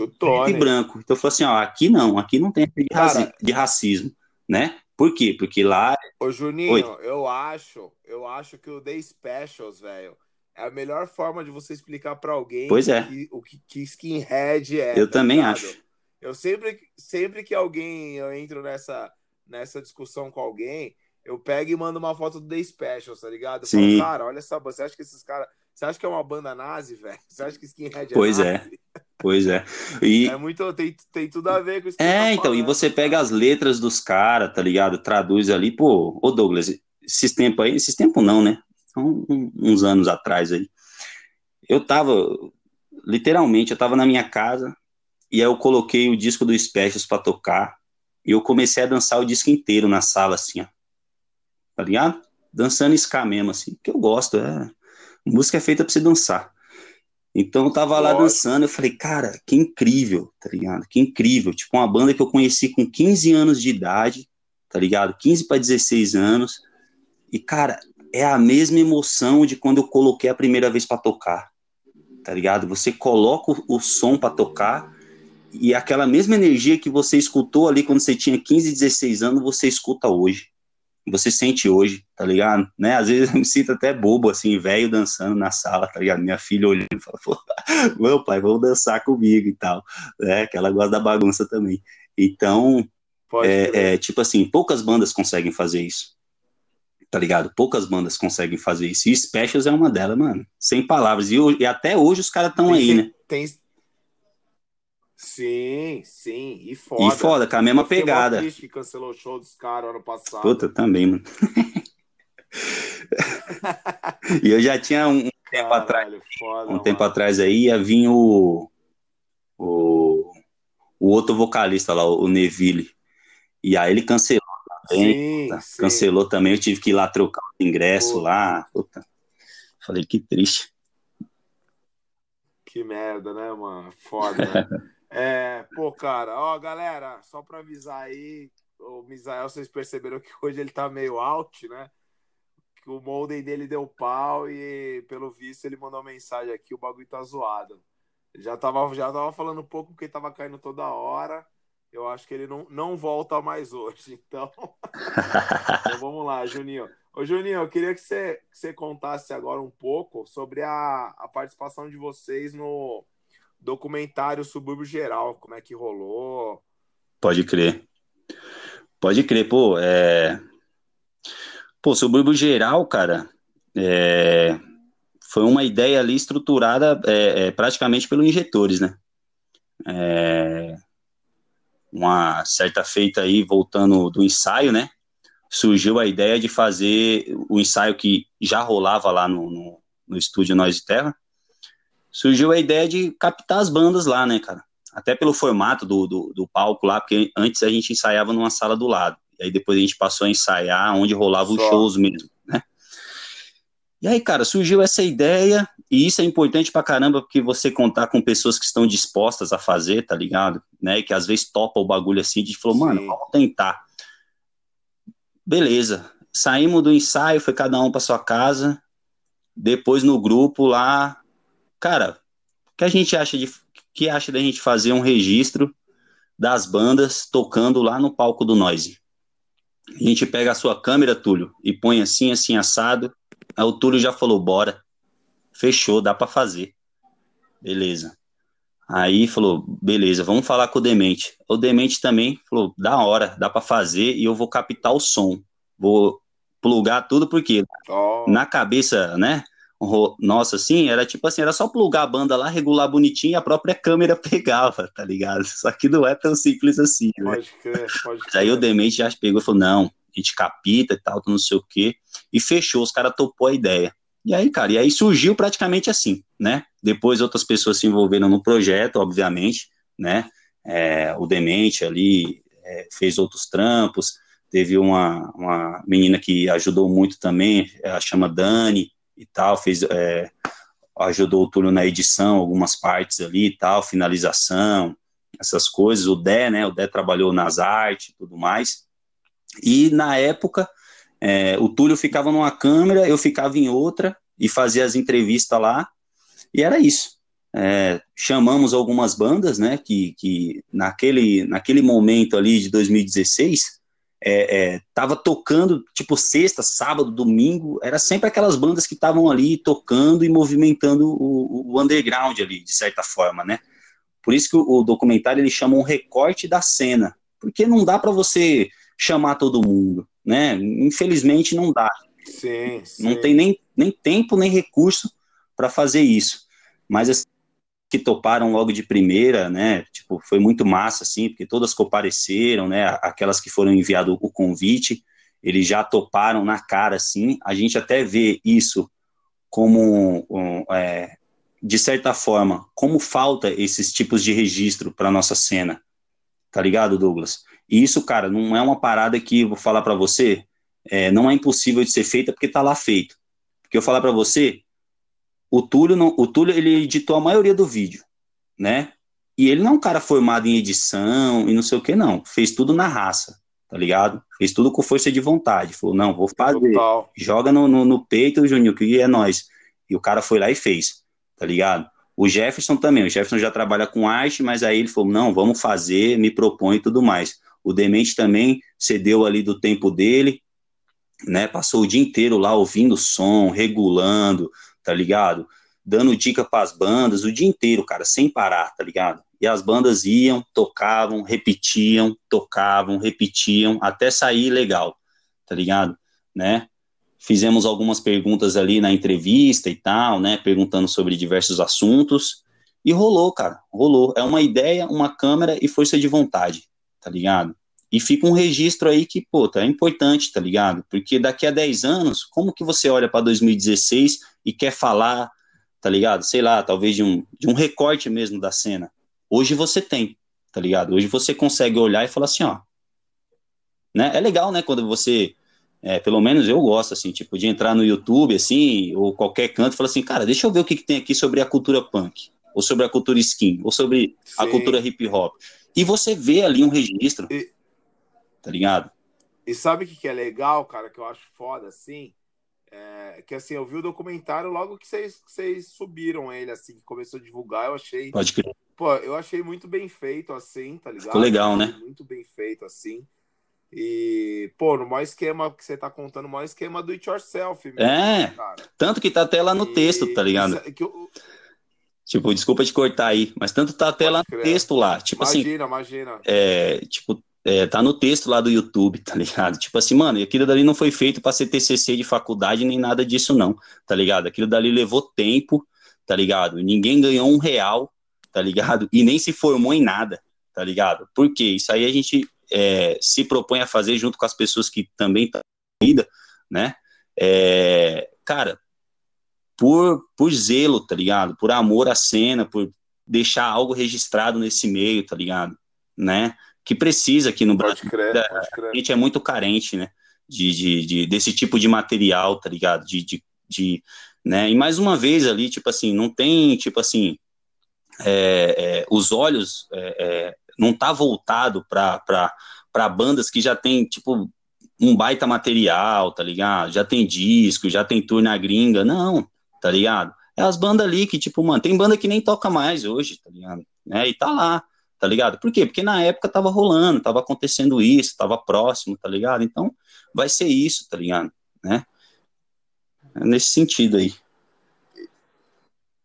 Speaker 3: e branco. Então eu falei assim, ó, aqui não, aqui não tem de, Cara, de racismo, né? Por quê? Porque lá.
Speaker 1: Ô, Juninho, Oi. eu acho, eu acho que o The Specials, velho, é a melhor forma de você explicar para alguém
Speaker 3: pois é.
Speaker 1: que, o que, que skinhead é.
Speaker 3: Eu tá também ligado? acho.
Speaker 1: Eu sempre, sempre que alguém eu entro nessa, nessa discussão com alguém, eu pego e mando uma foto do The Specials, tá ligado? Eu
Speaker 3: Sim.
Speaker 1: Falo, cara, olha essa Você acha que esses caras. Você acha que é uma banda nazi, velho? Você acha que skinhead é
Speaker 3: pois
Speaker 1: é
Speaker 3: nazi? Pois é. Pois é. E...
Speaker 1: É muito. Tem, tem tudo a ver com isso.
Speaker 3: É, tá então, e você pega as letras dos caras, tá ligado? Traduz ali, pô, ô Douglas, esses tempos aí, esses tempos não, né? São uns anos atrás aí. Eu tava, literalmente, eu tava na minha casa e aí eu coloquei o disco do Specials pra tocar e eu comecei a dançar o disco inteiro na sala, assim, ó. Tá ligado? Dançando ska mesmo, assim, que eu gosto, é. Música é feita pra você dançar. Então eu tava lá dançando, eu falei, cara, que incrível, tá ligado? Que incrível. Tipo, uma banda que eu conheci com 15 anos de idade, tá ligado? 15 para 16 anos. E, cara, é a mesma emoção de quando eu coloquei a primeira vez para tocar, tá ligado? Você coloca o, o som para tocar e aquela mesma energia que você escutou ali quando você tinha 15, 16 anos, você escuta hoje você sente hoje, tá ligado? Né? Às vezes eu me sinto até bobo, assim, velho dançando na sala, tá ligado? Minha filha olhando e fala, pô, (laughs) meu pai, vamos dançar comigo e tal, né? Que ela gosta da bagunça também. Então, é, é, tipo assim, poucas bandas conseguem fazer isso, tá ligado? Poucas bandas conseguem fazer isso. E Specials é uma delas, mano, sem palavras. E, e até hoje os caras estão aí, né?
Speaker 1: Tem, Sim, sim, e foda.
Speaker 3: E foda, com a mesma pegada.
Speaker 1: triste que cancelou o show dos caras ano passado.
Speaker 3: Puta, também, mano. (laughs) e eu já tinha um tempo Caralho, atrás, foda, um mano. tempo atrás aí, ia vir o, o, o outro vocalista lá, o Neville. E aí ele cancelou também. Sim, sim. Cancelou também, eu tive que ir lá trocar o ingresso Pô. lá. Puta. Falei, que triste.
Speaker 1: Que merda, né, mano? Foda. (laughs) É, pô, cara, ó, galera, só pra avisar aí, o Misael, vocês perceberam que (laughs) hoje ele tá meio out, né? Que o molden dele deu pau e, pelo visto, ele mandou mensagem aqui, o bagulho tá zoado. Já tava, já tava falando um pouco porque tava caindo toda hora. Eu acho que ele não, não volta mais hoje. (laughs) Então, então vamos lá, Juninho. Ô, Juninho, eu queria que você, que você contasse agora um pouco sobre a, a participação de vocês no, documentário Subúrbio Geral, como é que rolou?
Speaker 3: Pode crer. Pode crer, pô, é... Pô, Subúrbio Geral, cara, é... foi uma ideia ali estruturada é, é, praticamente pelos injetores, né? É... Uma certa feita aí, voltando do ensaio, né? Surgiu a ideia de fazer o ensaio que já rolava lá no, no, no estúdio Nós de Terra, surgiu a ideia de captar as bandas lá, né, cara? Até pelo formato do, do, do, palco lá, porque antes a gente ensaiava numa sala do lado. E aí depois a gente passou a ensaiar onde rolavam os shows mesmo, né? E aí, cara, surgiu essa ideia, e isso é importante pra caramba, porque você contar com pessoas que estão dispostas a fazer, tá ligado? Né? E que às vezes topa o bagulho assim, de falou, Sim. mano, vamos tentar. Beleza. Saímos do ensaio, foi cada um pra sua casa. Depois no grupo lá, cara, o que a gente acha de que acha da gente fazer um registro das bandas tocando lá no palco do Noise? A gente pega a sua câmera, Túlio, e põe assim, assim, assado. Aí o Túlio já falou, bora. Fechou, dá para fazer. Beleza. Aí falou, beleza, vamos falar com o Demente. O Demente também falou, da hora, dá para fazer e eu vou captar o som. Vou plugar tudo porque oh. na cabeça, né? Nossa, assim, era tipo assim, era só plugar a banda lá, regular bonitinho e a própria câmera (laughs) pegava, tá ligado? Só que não é tão simples assim,
Speaker 1: né? Pode crer, pode crer.
Speaker 3: Aí o Demente já pegou e falou, não, a gente capita e tal, não sei o quê, e fechou, os caras topou a ideia. E aí, cara, e aí surgiu praticamente assim, né? Depois outras pessoas se envolveram no projeto, obviamente, né? É, o Demente ali é, fez outros trampos, teve uma, uma menina que ajudou muito também, ela chama Dani, e tal, fez, é, ajudou o Túlio na edição, algumas partes ali e tal, finalização, essas coisas. O Dé, né? O Dé trabalhou nas artes e tudo mais. E na época é, o Túlio ficava numa câmera, eu ficava em outra e fazia as entrevistas lá, e era isso. É, chamamos algumas bandas, né, que, que naquele, naquele momento ali de 2016, é, é, tava tocando, tipo, sexta, sábado, domingo, era sempre aquelas bandas que estavam ali tocando e movimentando o, o, underground ali, de certa forma, né? Por isso que o, o documentário ele chama um recorte da cena, porque não dá para você chamar todo mundo, né? Infelizmente não dá.
Speaker 1: Sim,
Speaker 3: sim. Não tem nem, nem tempo nem recurso para fazer isso. Mas assim, que toparam logo de primeira, né? Tipo, foi muito massa, assim, porque todas compareceram, né? Aquelas que foram enviado o convite, eles já toparam na cara, assim. A gente até vê isso como, um, é, de certa forma, como falta esses tipos de registro para nossa cena, tá ligado, Douglas? E isso, cara, não é uma parada que vou falar para você, é, não é impossível de ser feita porque tá lá feito. Porque eu falar para você, o Túlio, não, o Túlio ele editou a maioria do vídeo, né? E ele não é um cara formado em edição e não sei o que, não. Fez tudo na raça, tá ligado? Fez tudo com força de vontade. Falou, não, vou fazer. Total. Joga no, no, no peito, Juninho, que é nós. E o cara foi lá e fez, tá ligado? O Jefferson também. O Jefferson já trabalha com arte, mas aí ele falou, não, vamos fazer, me propõe e tudo mais. O Demente também cedeu ali do tempo dele, né? Passou o dia inteiro lá ouvindo som, regulando, tá ligado? Dando dica para as bandas o dia inteiro, cara, sem parar, tá ligado? E as bandas iam, tocavam, repetiam, tocavam, repetiam, até sair legal, tá ligado? Né? Fizemos algumas perguntas ali na entrevista e tal, né? Perguntando sobre diversos assuntos. E rolou, cara, rolou. É uma ideia, uma câmera e força de vontade, tá ligado? E fica um registro aí que, pô, tá, é importante, tá ligado? Porque daqui a 10 anos, como que você olha para 2016 e quer falar, tá ligado? Sei lá, talvez de um, de um recorte mesmo da cena. Hoje você tem, tá ligado? Hoje você consegue olhar e falar assim, ó. Né? É legal, né, quando você, é, pelo menos eu gosto, assim, tipo, de entrar no YouTube, assim, ou qualquer canto e falar assim, cara, deixa eu ver o que, que tem aqui sobre a cultura punk, ou sobre a cultura skin, ou sobre Sim. a cultura hip hop. E você vê ali um registro. E tá ligado?
Speaker 1: E sabe o que, que é legal, cara, que eu acho foda, assim? É, que assim, eu vi o documentário logo que vocês, subiram ele, assim, que começou a divulgar, eu achei.
Speaker 3: Pode crer.
Speaker 1: Pô, eu achei muito bem feito, assim, tá ligado?
Speaker 3: Ficou legal, né?
Speaker 1: Muito bem feito, assim. E, pô, no maior esquema que você tá contando, no maior esquema do it yourself.
Speaker 3: Mesmo, é, cara. tanto que tá até lá no e... texto, tá ligado? Isso, que eu... Tipo, desculpa te cortar aí, mas tanto tá até Pode lá no texto lá. Tipo
Speaker 1: imagina,
Speaker 3: assim.
Speaker 1: Imagina, imagina.
Speaker 3: É, tipo, é, tá no texto lá do YouTube, tá ligado? Tipo assim, mano, aquilo dali não foi feito para ser TCC de faculdade nem nada disso não, tá ligado? Aquilo dali levou tempo, tá ligado? Ninguém ganhou um real, tá ligado? E nem se formou em nada, tá ligado? Por quê? Isso aí a gente é, se propõe a fazer junto com as pessoas que também estão na vida, né? É, cara, por, por zelo, tá ligado? Por amor à cena, por deixar algo registrado nesse meio, tá ligado? Né? Que precisa aqui no Brasil.
Speaker 1: Crer, a
Speaker 3: gente é muito carente, né? De, de, de, desse tipo de material, tá ligado? De, de, de, né? E mais uma vez ali, tipo assim, não tem, tipo assim, é, é, os olhos é, é não tá voltado para bandas que já tem, tipo, um baita material, tá ligado? Já tem disco, já tem tour na gringa, não, tá ligado? É as bandas ali que, tipo, mano, tem banda que nem toca mais hoje, tá ligado? É, e tá lá, tá ligado? Por quê? Porque na época tava rolando, tava acontecendo isso, tava próximo, tá ligado? Então, vai ser isso, tá ligado? Né? É nesse sentido aí.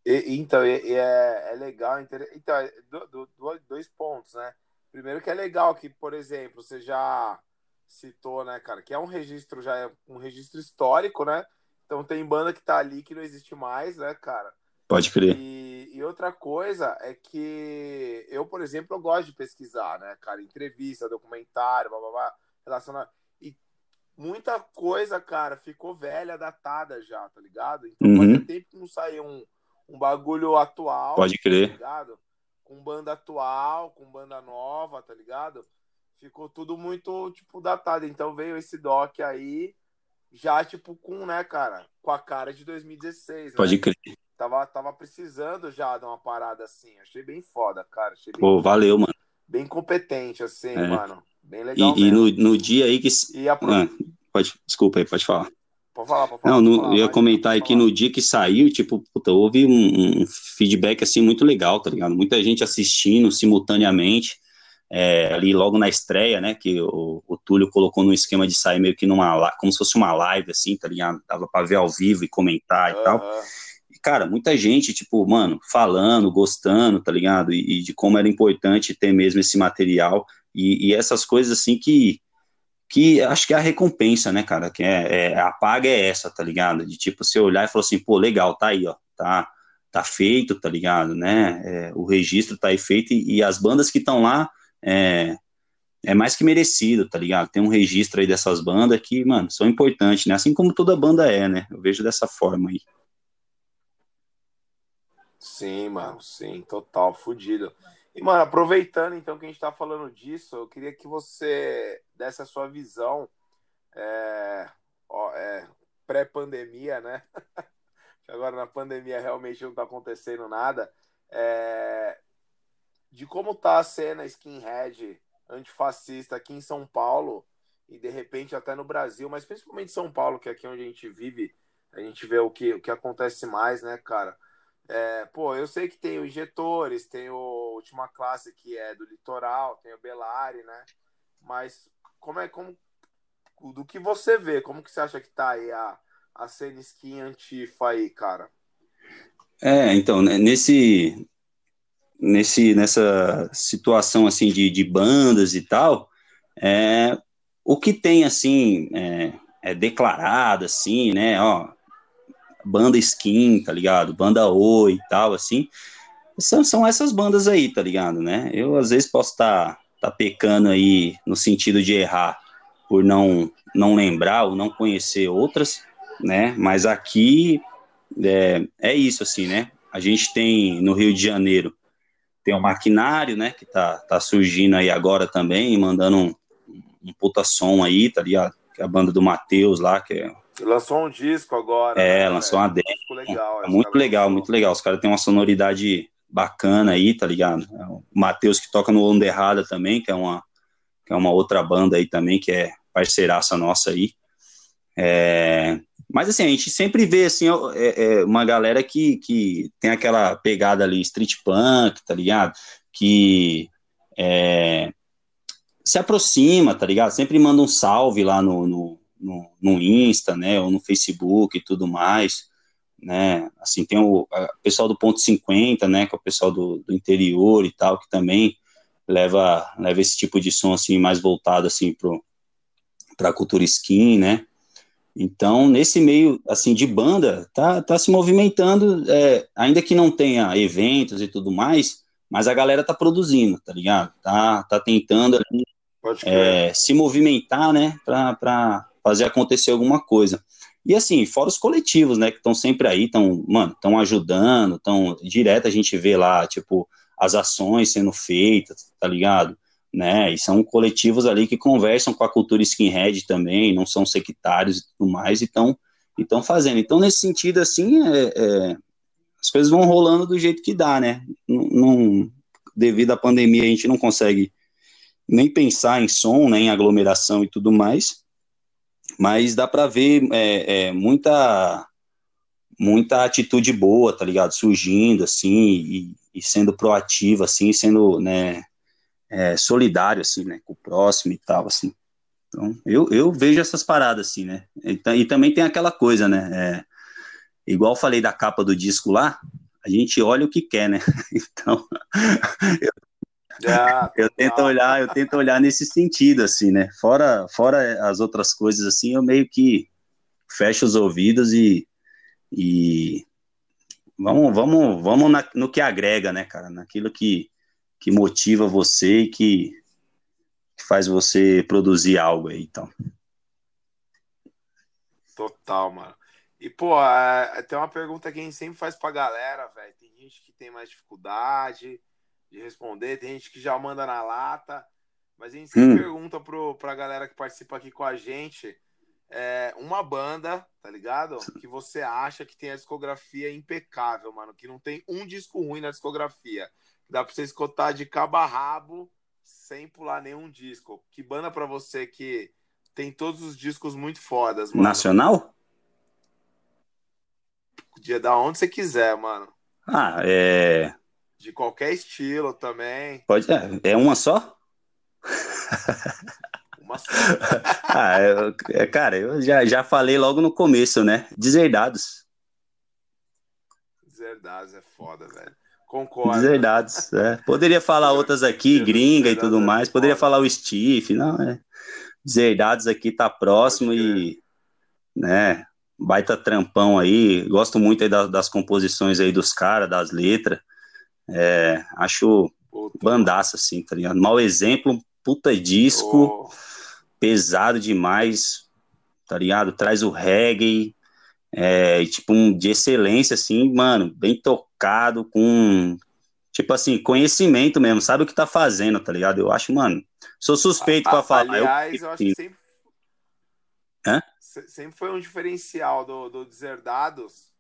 Speaker 1: E, então, é, é, legal, então, é do, do, dois pontos, né? Primeiro que é legal que, por exemplo, você já citou, né, cara, que é um registro, já é um registro histórico, né? Então tem banda que tá ali que não existe mais, né, cara?
Speaker 3: Pode crer.
Speaker 1: E, e, outra coisa é que eu, por exemplo, eu gosto de pesquisar, né, cara? Entrevista, documentário, blá, blá, blá, relacionado. E muita coisa, cara, ficou velha, datada já, tá ligado? Então uhum. fazia tempo que não saiu um, um bagulho atual.
Speaker 3: Pode crer.
Speaker 1: Tá ligado? Com banda atual, com banda nova, tá ligado? Ficou tudo muito, tipo, datado. Então veio esse doc aí, já, tipo, com, né, cara, com a cara de 2016.
Speaker 3: Né? Pode crer
Speaker 1: tava, tava precisando já de uma parada assim. Achei bem foda, cara. Achei
Speaker 3: Pô, valeu, mano.
Speaker 1: Bem competente, assim, é. mano. Bem legal.
Speaker 3: E, e, no, no dia aí que.
Speaker 1: E a... ah,
Speaker 3: pode, desculpa aí, pode falar.
Speaker 1: Pode falar, pode falar.
Speaker 3: Não, no,
Speaker 1: falar,
Speaker 3: eu ia comentar aqui no dia que saiu, tipo, puta, houve um, um, feedback assim muito legal, tá ligado? Muita gente assistindo simultaneamente, é, ali logo na estreia, né? Que o, o Túlio colocou no esquema de sair meio que numa como se fosse uma live, assim, tá ligado? Dava pra ver ao vivo e comentar e tal. Cara, muita gente, tipo, mano, falando, gostando, tá ligado? E, e de como era importante ter mesmo esse material e, e essas coisas assim que que acho que é a recompensa, né, cara, que é, é, a paga é essa, tá ligado? De tipo, você olhar e falar assim, pô, legal, tá aí, ó, tá, tá feito, tá ligado, né, é, o registro tá aí feito e, e as bandas que estão lá, é, é mais que merecido, tá ligado? Tem um registro aí dessas bandas que, mano, são importantes, né, assim como toda banda é, né, eu vejo dessa forma aí.
Speaker 1: Sim, mano, sim, total, fudido. E, mano, aproveitando então que a gente tá falando disso, eu queria que você desse a sua visão é, é, pré-pandemia, né? (laughs) Agora na pandemia realmente não tá acontecendo nada. É, de como tá a cena skinhead antifascista aqui em São Paulo e de repente até no Brasil, mas principalmente São Paulo, que é aqui onde a gente vive, a gente vê o que, o que acontece mais, né, cara? É, pô, eu sei que tem o Injetores, tem o Última Classe, que é do Litoral, tem o Belari, né? Mas como é como do que você vê, como que você acha que tá aí a, a cena skin antifa aí, cara?
Speaker 3: É, então, né, nesse nesse nessa situação assim de, de bandas e tal, é, o que tem assim é, é declarado assim, né, ó, banda skin, tá ligado? Banda Oi e tal, assim. São, são essas bandas aí, tá ligado, né? Eu às vezes posso estar tá, tá pecando aí no sentido de errar por não, não lembrar ou não conhecer outras, né? Mas aqui é, é isso, assim, né? A gente tem no Rio de Janeiro tem o Maquinário, né? Que tá, tá surgindo aí agora também, mandando um, um puta som aí, tá ligado? Que é a banda do Matheus lá, que é
Speaker 1: Lançou um disco agora.
Speaker 3: É, né, lançou uma demo. Legal, é muito legal, muito legal. Os caras têm uma sonoridade bacana aí, tá ligado? É o Matheus que toca no Onda Errada também, que é uma, que é uma outra banda aí também, que é parceiraça nossa aí. É, mas assim, a gente sempre vê assim, é, é uma galera que, que tem aquela pegada ali, street punk, tá ligado? Que é, se aproxima, tá ligado? Sempre manda um salve lá no, no no, no Insta, né, ou no Facebook e tudo mais, né, assim, tem o pessoal do Ponto 50, né, que é o pessoal do, do interior e tal, que também leva, leva esse tipo de som, assim, mais voltado, assim, para a cultura skin, né, então, nesse meio, assim, de banda, tá, tá se movimentando, é, ainda que não tenha eventos e tudo mais, mas a galera tá produzindo, tá ligado? Tá, tá tentando ali, é, se movimentar, né, para fazer acontecer alguma coisa. E assim, fora os coletivos, né, que estão sempre aí, estão, mano, estão ajudando, estão direto a gente vê lá, tipo, as ações sendo feitas, tá ligado? Né? E são coletivos ali que conversam com a cultura skinhead também, não são sectários e tudo mais, e estão fazendo. Então, nesse sentido, assim, é, é, as coisas vão rolando do jeito que dá, né? Não, devido à pandemia, a gente não consegue nem pensar em som, nem né, em aglomeração e tudo mais, mas dá para ver é, é, muita muita atitude boa, tá ligado? Surgindo, assim, e, e sendo proativa, assim, sendo, né, é, solidário, assim, né, com o próximo e tal, assim. Então, eu, eu vejo essas paradas, assim, né, e, e também tem aquela coisa, né, é, igual falei da capa do disco lá, a gente olha o que quer, né, (laughs) então, (laughs) eu ah, eu tento olhar, eu tento olhar nesse sentido, assim, né? Fora, fora as outras coisas, assim, eu meio que fecho os ouvidos e, e vamos, vamos, vamos na, no que agrega, né, cara? Naquilo que, que motiva você e que, que faz você produzir algo aí, então.
Speaker 1: Total, mano. E, pô, é, tem uma pergunta que a gente sempre faz pra galera, velho. Tem gente que tem mais dificuldade, de responder. Tem gente que já manda na lata. Mas a gente sempre hum. pergunta pro, pra galera que participa aqui com a gente é, uma banda, tá ligado? Que você acha que tem a discografia impecável, mano. Que não tem um disco ruim na discografia. Dá pra você escutar de cabo a rabo sem pular nenhum disco. Que banda pra você que tem todos os discos muito fodas, mano.
Speaker 3: Nacional?
Speaker 1: Podia dar onde você quiser, mano.
Speaker 3: Ah, é.
Speaker 1: De qualquer estilo também.
Speaker 3: Pode. É, é uma só?
Speaker 1: Uma só. (laughs)
Speaker 3: ah, eu, é, cara, eu já, já falei logo no começo, né? Deserdados.
Speaker 1: Deserdados é foda, velho. Concordo.
Speaker 3: Deserdados. É. Poderia falar outras aqui, gringa e tudo mais. Poderia falar o Steve, não, é. Deserdados aqui tá próximo e, né, baita trampão aí. Gosto muito aí das, das composições aí dos caras, das letras. É, acho Puta. bandaça, assim, tá ligado? Mau exemplo, puta disco, oh. pesado demais, tá ligado? Traz o reggae, é, tipo, um de excelência, assim, mano, bem tocado, com, tipo assim, conhecimento mesmo, sabe o que tá fazendo, tá ligado? Eu acho, mano, sou suspeito para falar.
Speaker 1: Aliás, eu, eu acho que sempre, Hã? sempre foi um diferencial do, do Deserdados,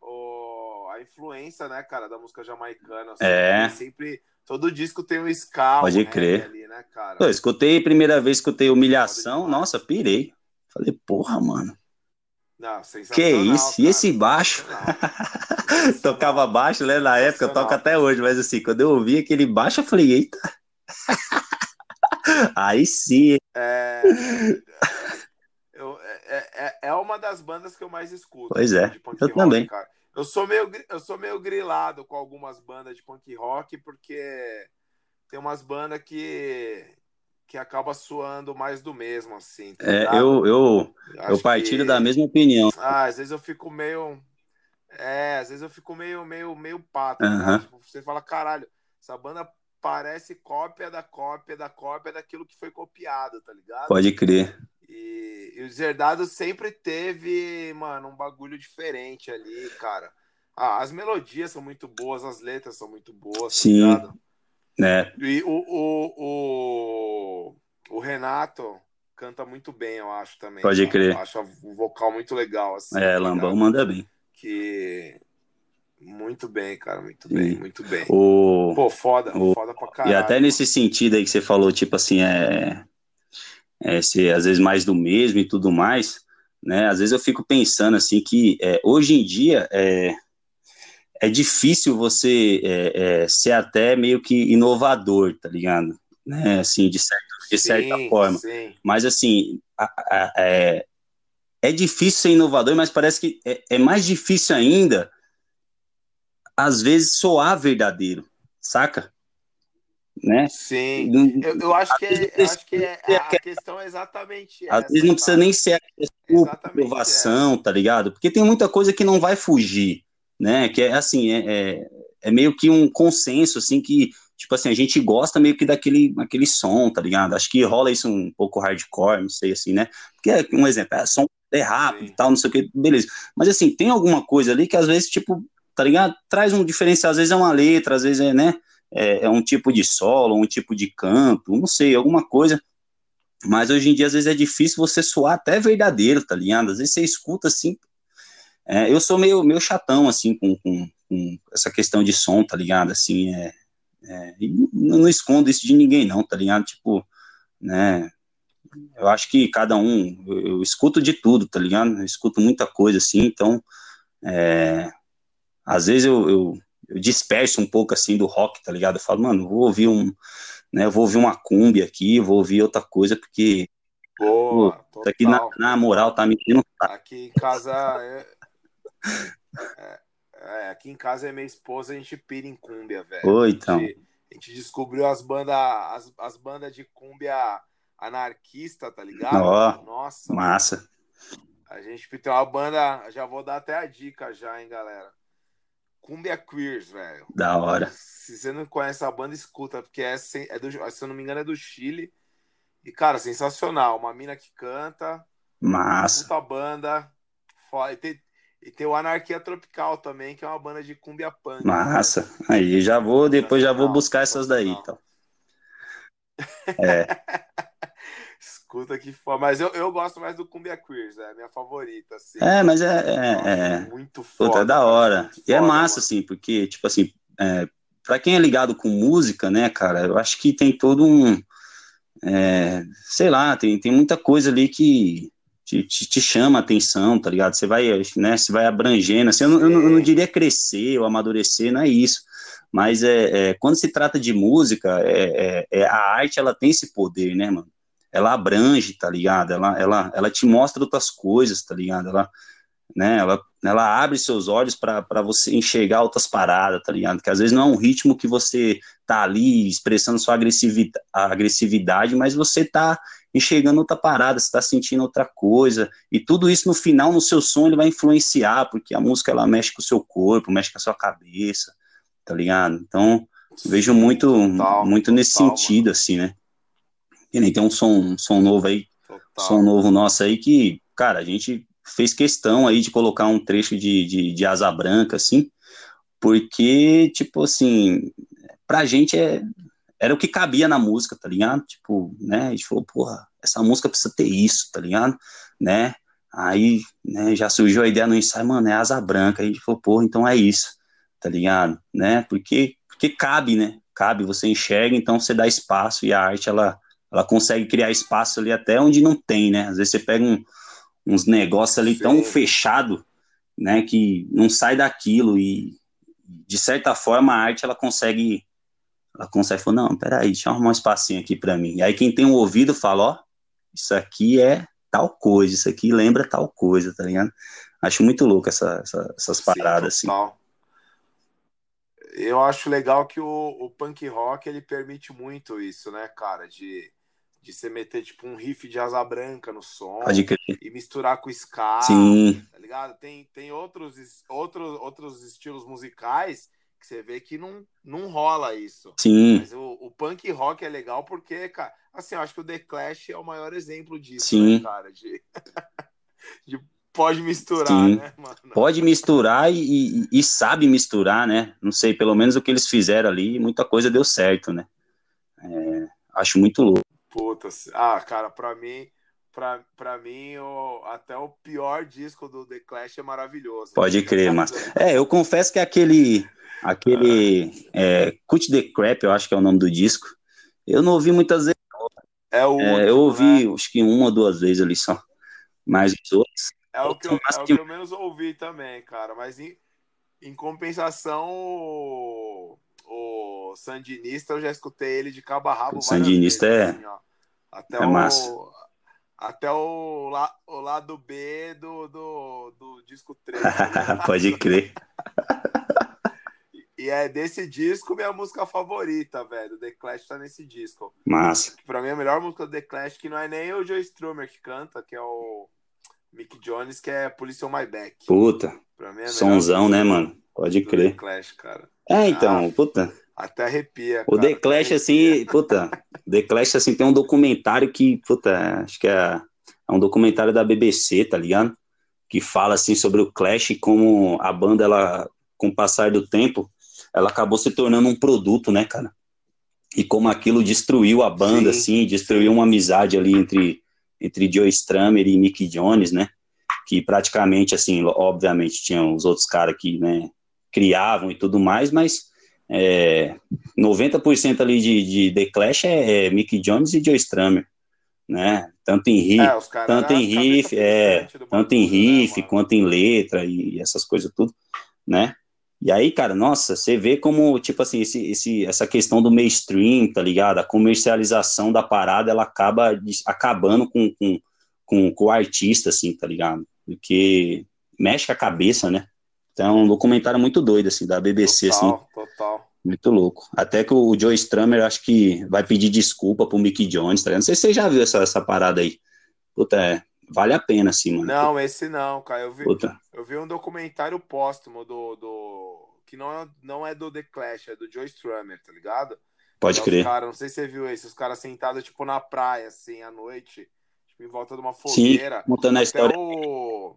Speaker 1: o, a influência, né, cara, da música jamaicana.
Speaker 3: Assim, é.
Speaker 1: Sempre, todo disco tem um ska,
Speaker 3: Pode crer. Ali, né, cara? Eu escutei, primeira vez escutei Humilhação, nossa, pirei. Falei, porra, mano.
Speaker 1: Não,
Speaker 3: que isso? Cara. E esse baixo? (laughs) Tocava baixo, né? Na época, toca até hoje, mas assim, quando eu ouvi aquele baixo, eu falei, eita. (laughs) Aí sim.
Speaker 1: É... Eu, é, é, é uma das bandas que eu mais escuto.
Speaker 3: Pois é, eu rock, também. Cara.
Speaker 1: Eu sou, meio, eu sou meio grilado com algumas bandas de punk rock, porque tem umas bandas que, que acaba suando mais do mesmo, assim.
Speaker 3: Tá é, eu, eu, eu partilho que... da mesma opinião.
Speaker 1: Ah, às vezes eu fico meio. É, às vezes eu fico meio, meio, meio pato. Uhum. Tipo, você fala, caralho, essa banda parece cópia da cópia da cópia daquilo que foi copiado, tá ligado?
Speaker 3: Pode crer.
Speaker 1: E, e os herdados sempre teve, mano, um bagulho diferente ali, cara. Ah, as melodias são muito boas, as letras são muito boas,
Speaker 3: tá Sim. Tá né?
Speaker 1: E o, o, o, o, Renato canta muito bem, eu acho também.
Speaker 3: Pode crer.
Speaker 1: Eu acho o vocal muito legal. Assim,
Speaker 3: é, tá Lambão manda bem.
Speaker 1: Que muito bem, cara, muito bem, Sim. muito bem.
Speaker 3: O...
Speaker 1: Pô, foda, o... foda pra caralho.
Speaker 3: E até nesse sentido aí que você falou, tipo assim, é, é ser às vezes mais do mesmo e tudo mais, né? Às vezes eu fico pensando assim que é, hoje em dia é, é difícil você é, é, ser até meio que inovador, tá ligado? Né? Assim, de, certo, de sim, certa forma. Sim. Mas assim, a, a, é, é difícil ser inovador, mas parece que é, é mais difícil ainda às vezes soar verdadeiro, saca? Né?
Speaker 1: Sim, eu, eu acho que, é, acho que é, a questão é exatamente essa.
Speaker 3: Às vezes não precisa nem ser a aprovação, tá ligado? Porque tem muita coisa que não vai fugir, né? Que é assim, é, é, é, meio que um consenso, assim, que, tipo assim, a gente gosta meio que daquele aquele som, tá ligado? Acho que rola isso um pouco hardcore, não sei assim, né? Porque, um exemplo, é som é rápido e tal, não sei o que, beleza. Mas assim, tem alguma coisa ali que às vezes, tipo, tá ligado? Traz um diferencial, às vezes é uma letra, às vezes é, né? É, é um tipo de solo, um tipo de canto, não sei, alguma coisa. Mas hoje em dia, às vezes, é difícil você soar até verdadeiro, tá ligado? Às vezes você escuta assim. É, eu sou meio, meio chatão, assim, com, com, com, essa questão de som, tá ligado? Assim, é, é, não, escondo isso de ninguém, não, tá ligado? Tipo, né? Eu acho que cada um, eu, eu escuto de tudo, tá ligado? Eu escuto muita coisa, assim, então, é, às vezes eu, eu, eu, disperso um pouco assim do rock, tá ligado? Eu falo, mano, vou ouvir um, né, vou ouvir uma cumbia aqui, vou ouvir outra coisa, porque
Speaker 1: Boa,
Speaker 3: pô, aqui na, na, moral tá me dando.
Speaker 1: Aqui em casa é, é, é, aqui em casa é minha esposa, a gente pira em cúmbia, velho.
Speaker 3: Oi, então.
Speaker 1: A gente, a gente descobriu as bandas as, as bandas de cúmbia anarquista, tá ligado?
Speaker 3: Oh, Nossa. Massa.
Speaker 1: A gente tem uma banda, já vou dar até a dica já, hein, galera. Cumbia Queers, velho.
Speaker 3: Da hora.
Speaker 1: Se você não conhece a banda, escuta, porque é, é do, se eu não me engano é do Chile. E, cara, sensacional. Uma mina que canta.
Speaker 3: Massa.
Speaker 1: Puta banda. E tem, e tem o Anarquia Tropical também, que é uma banda de cumbia punk.
Speaker 3: Massa. Aí já vou, depois já vou buscar essas daí, então. É. (laughs)
Speaker 1: Escuta que foda. Mas eu, eu gosto mais do Cumbia Queers, é a minha favorita. Assim.
Speaker 3: É, mas é. é, é...
Speaker 1: Muito foda.
Speaker 3: Puta, é da hora. E é massa, mano. assim, porque, tipo assim, é, pra quem é ligado com música, né, cara, eu acho que tem todo um. é, sei lá, tem, tem muita coisa ali que te, te, te, chama a atenção, tá ligado? Você vai, né, você vai abrangendo, assim, eu, não, eu, não, eu não diria crescer ou amadurecer, não é isso, mas é, é quando se trata de música, é, é, é, a arte, ela tem esse poder, né, mano? Ela abrange, tá ligado? Ela, ela, ela te mostra outras coisas, tá ligado? Ela, né, ela, ela abre seus olhos para você enxergar outras paradas, tá ligado? Que às vezes não é um ritmo que você tá ali expressando sua agressividade, agressividade mas você tá enxergando outra parada, você tá sentindo outra coisa, e tudo isso no final, no seu som, ele vai influenciar, porque a música, ela mexe com o seu corpo, mexe com a sua cabeça, tá ligado? Então, vejo muito, total, muito nesse total, sentido, mano. assim, né? E nem tem um som, um som novo aí, som novo nosso aí que, cara, a gente fez questão aí de colocar um trecho de, de, de Asa Branca, assim, porque, tipo assim, pra gente é, era o que cabia na música, tá ligado? Tipo, né, a gente falou, porra, essa música precisa ter isso, tá ligado? Né? Aí, né, já surgiu a ideia no ensaio, mano, é Asa Branca, aí a gente falou, porra, então é isso, tá ligado? Né? Porque, porque cabe, né? Cabe, você enxerga, então você dá espaço e a arte, ela, ela consegue criar espaço ali até onde não tem, né? Às vezes você pega um, uns negócios ali Sim. tão fechado, né, que não sai daquilo e de certa forma a arte ela consegue ela consegue falar, não, peraí, deixa eu arrumar um espacinho aqui para mim. E aí quem tem um ouvido fala, ó, isso aqui é tal coisa, isso aqui lembra tal coisa, tá ligado? Acho muito louco essa, essa, essas paradas Sim, assim.
Speaker 1: Eu acho legal que o, o punk rock ele permite muito isso, né, cara, de de você meter tipo um riff de asa branca no som e misturar com ska, Sim. tá ligado? Tem, tem outros, outros, outros estilos musicais que você vê que não, não rola isso.
Speaker 3: Sim.
Speaker 1: Mas o, o punk rock é legal porque, cara, assim, eu acho que o The Clash é o maior exemplo disso, Sim. Né, cara? De, (laughs) de pode misturar, Sim. né, mano?
Speaker 3: Pode misturar e, e, e, sabe misturar, né? Não sei, pelo menos o que eles fizeram ali, muita coisa deu certo, né? É, acho muito louco.
Speaker 1: Puta, ah, cara, pra mim, pra, pra mim, o, até o pior disco do The Clash é maravilhoso.
Speaker 3: Pode crer, mas. É, eu confesso que aquele. Aquele. É, Cut the Crap, eu acho que é o nome do disco. Eu não ouvi muitas vezes.
Speaker 1: É o último,
Speaker 3: é, Eu ouvi, né? acho que uma ou duas vezes ali só. Mas os outros.
Speaker 1: É o que eu, é o que eu menos ouvi também, cara. Mas em, em compensação, o, o Sandinista, eu já escutei ele de cabo a rabo. O
Speaker 3: Sandinista vezes, é. Assim,
Speaker 1: até é o, massa. Até o, la, o lado B do, do, do disco 3.
Speaker 3: Tá (laughs) Pode crer.
Speaker 1: E é desse disco minha música favorita, velho. The Clash tá nesse disco.
Speaker 3: Massa.
Speaker 1: Pra mim, a melhor música do The Clash, que não é nem o Joe Strummer que canta, que é o Mick Jones, que é Police on My Back.
Speaker 3: Puta. Pra mim é Sonzão, né, mano? Pode crer.
Speaker 1: The Clash, cara.
Speaker 3: É, então, ah, puta.
Speaker 1: Até arrepia.
Speaker 3: O cara, The Clash, assim, puta, The Clash, assim, tem um documentário que, puta, acho que é, é um documentário da BBC, tá ligado? Que fala, assim, sobre o Clash e como a banda, ela, com o passar do tempo, ela acabou se tornando um produto, né, cara? E como aquilo destruiu a banda, sim, assim, destruiu uma amizade ali entre, entre Joe Strummer e Mick Jones, né? Que praticamente, assim, obviamente tinham os outros caras que, né, criavam e tudo mais, mas é, 90% ali de, de The Clash é, é, Mick Jones e Joe Strummer, né? Tanto em riff, é, tanto em riff, é, tanto em né, riff né, quanto em letra e essas coisas tudo, né? E aí, cara, nossa, você vê como, tipo assim, esse, esse, essa questão do mainstream, tá ligado? A comercialização da parada, ela acaba acabando com, com, com, com o artista, assim, tá ligado? Porque mexe com a cabeça, né? Então, é um documentário muito doido, assim, da BBC,
Speaker 1: total,
Speaker 3: assim.
Speaker 1: Total,
Speaker 3: Muito louco. Até que o Joe Strummer, acho que vai pedir desculpa pro Mickey Jones, tá ligado? Não sei se você já viu essa, essa parada aí. Puta, é, vale a pena, assim, mano.
Speaker 1: Não, esse não, cara. Eu vi, Puta. eu vi um documentário póstumo do, do... que não é, não é do The Clash, é do Joe Strummer, tá ligado?
Speaker 3: Pode crer.
Speaker 1: Cara, não sei se você viu esse, os caras sentados, tipo, na praia, assim, à noite, tipo, em volta de uma fogueira.
Speaker 3: Sim, contando a história.
Speaker 1: O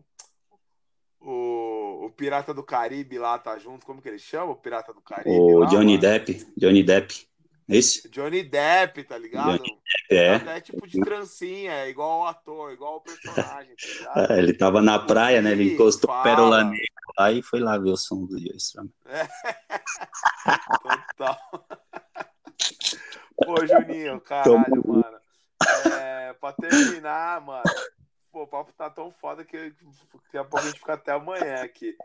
Speaker 1: o, o Pirata do Caribe lá tá junto, como que ele chama? O Pirata do Caribe?
Speaker 3: O lá, Johnny mano? Depp, Johnny Depp. É esse?
Speaker 1: Johnny Depp, tá ligado? Depp,
Speaker 3: é.
Speaker 1: Até tipo de trancinha, é igual o ator, igual o personagem, tá (laughs) ligado?
Speaker 3: É, ele tava na praia, né? Ele encostou o pérola nele lá e foi lá ver o som do Joe
Speaker 1: É. (laughs) Total. Pô, Juninho, caralho, mano. pra terminar, mano. Pô, o papo tá tão foda que daqui a pouco a gente fica até amanhã aqui.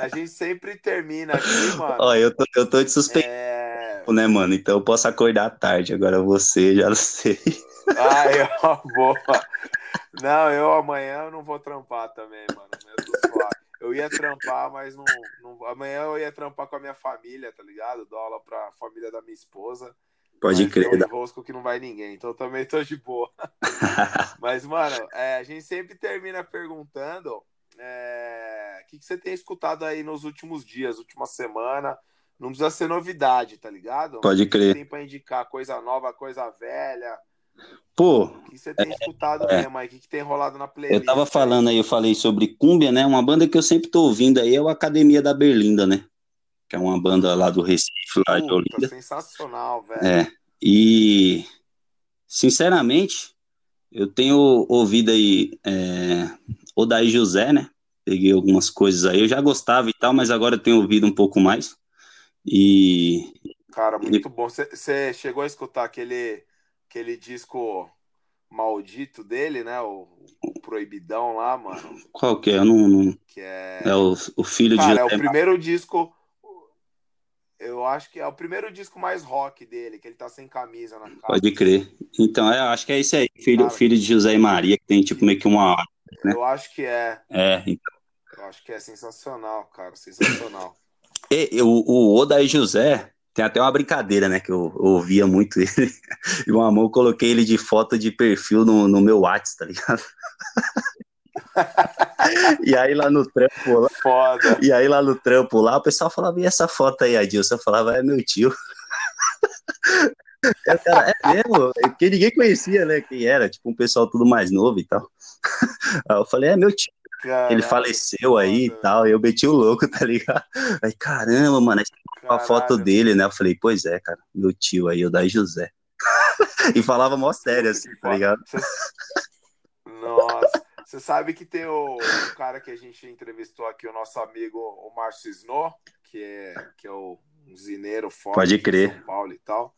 Speaker 1: A gente sempre termina aqui, mano.
Speaker 3: Ó, eu tô, eu tô de suspeito, é... né, mano? Então eu posso acordar tarde. Agora você, já não sei.
Speaker 1: Ah, eu (laughs) vou. Não, eu amanhã eu não vou trampar também, mano. Eu ia trampar, mas não, não, Amanhã eu ia trampar com a minha família, tá ligado? Dou aula pra família da minha esposa.
Speaker 3: Pode crer.
Speaker 1: Tem um enrosco que não vai ninguém, então eu também tô de boa. (laughs) Mas, mano, é, a gente sempre termina perguntando é, o que, que você tem escutado aí nos últimos dias, última semana. Não precisa ser novidade, tá ligado?
Speaker 3: Pode crer.
Speaker 1: Tem pra indicar coisa nova, coisa velha.
Speaker 3: Pô.
Speaker 1: O que você tem é, escutado é, mesmo aí? O que, que tem rolado na playlist?
Speaker 3: Eu tava falando aí, eu falei sobre Cúmbia, né? Uma banda que eu sempre tô ouvindo aí é o Academia da Berlinda, né? Que é uma banda lá do Recife, lá Puta, de Olinda.
Speaker 1: Sensacional, velho.
Speaker 3: É. E, sinceramente, eu tenho ouvido aí é, Odaí José, né? Peguei algumas coisas aí. Eu já gostava e tal, mas agora eu tenho ouvido um pouco mais. E.
Speaker 1: Cara, muito bom. Você chegou a escutar aquele, aquele disco maldito dele, né? O, o, Proibidão lá, mano.
Speaker 3: Qual que é? Eu não, não...
Speaker 1: Que é...
Speaker 3: é o, o filho
Speaker 1: Cara,
Speaker 3: de.
Speaker 1: É o primeiro disco eu acho que é o primeiro disco mais rock dele, que ele tá sem camisa na
Speaker 3: capa. Pode crer. Então, é, acho que é esse aí, filho, Cara, filho de José e Maria, que tem tipo meio que uma hora.
Speaker 1: Né? Eu acho que é.
Speaker 3: É, então.
Speaker 1: Eu acho que é sensacional, cara, sensacional. (laughs)
Speaker 3: E, o, o Oda e José tem até uma brincadeira, né? Que eu, eu ouvia muito ele. (laughs) E uma mão eu coloquei ele de foto de perfil no, no meu WhatsApp, tá ligado? (laughs) (laughs) e aí lá no trampo lá.
Speaker 1: Foda.
Speaker 3: E aí lá no trampo lá, o pessoal falava, e essa foto aí, Adilson? Eu falava, é meu tio. (laughs) Eu, cara, é mesmo? Porque ninguém conhecia, né? Quem era, tipo, um pessoal tudo mais novo e tal. (laughs) Aí eu falei, é meu tio. Ele faleceu aí e tal. E eu meti o louco, tá ligado? Aí, caramba, mano, a foto dele, né? Eu falei, pois é, cara, meu tio aí, o Daí José. e falava mó sério, assim, tá ligado?
Speaker 1: Nossa. Você sabe que tem o, o, cara que a gente entrevistou aqui, o nosso amigo o Márcio Snow, que é, que é o um zineiro forte
Speaker 3: Pode crer.
Speaker 1: de São Paulo e tal.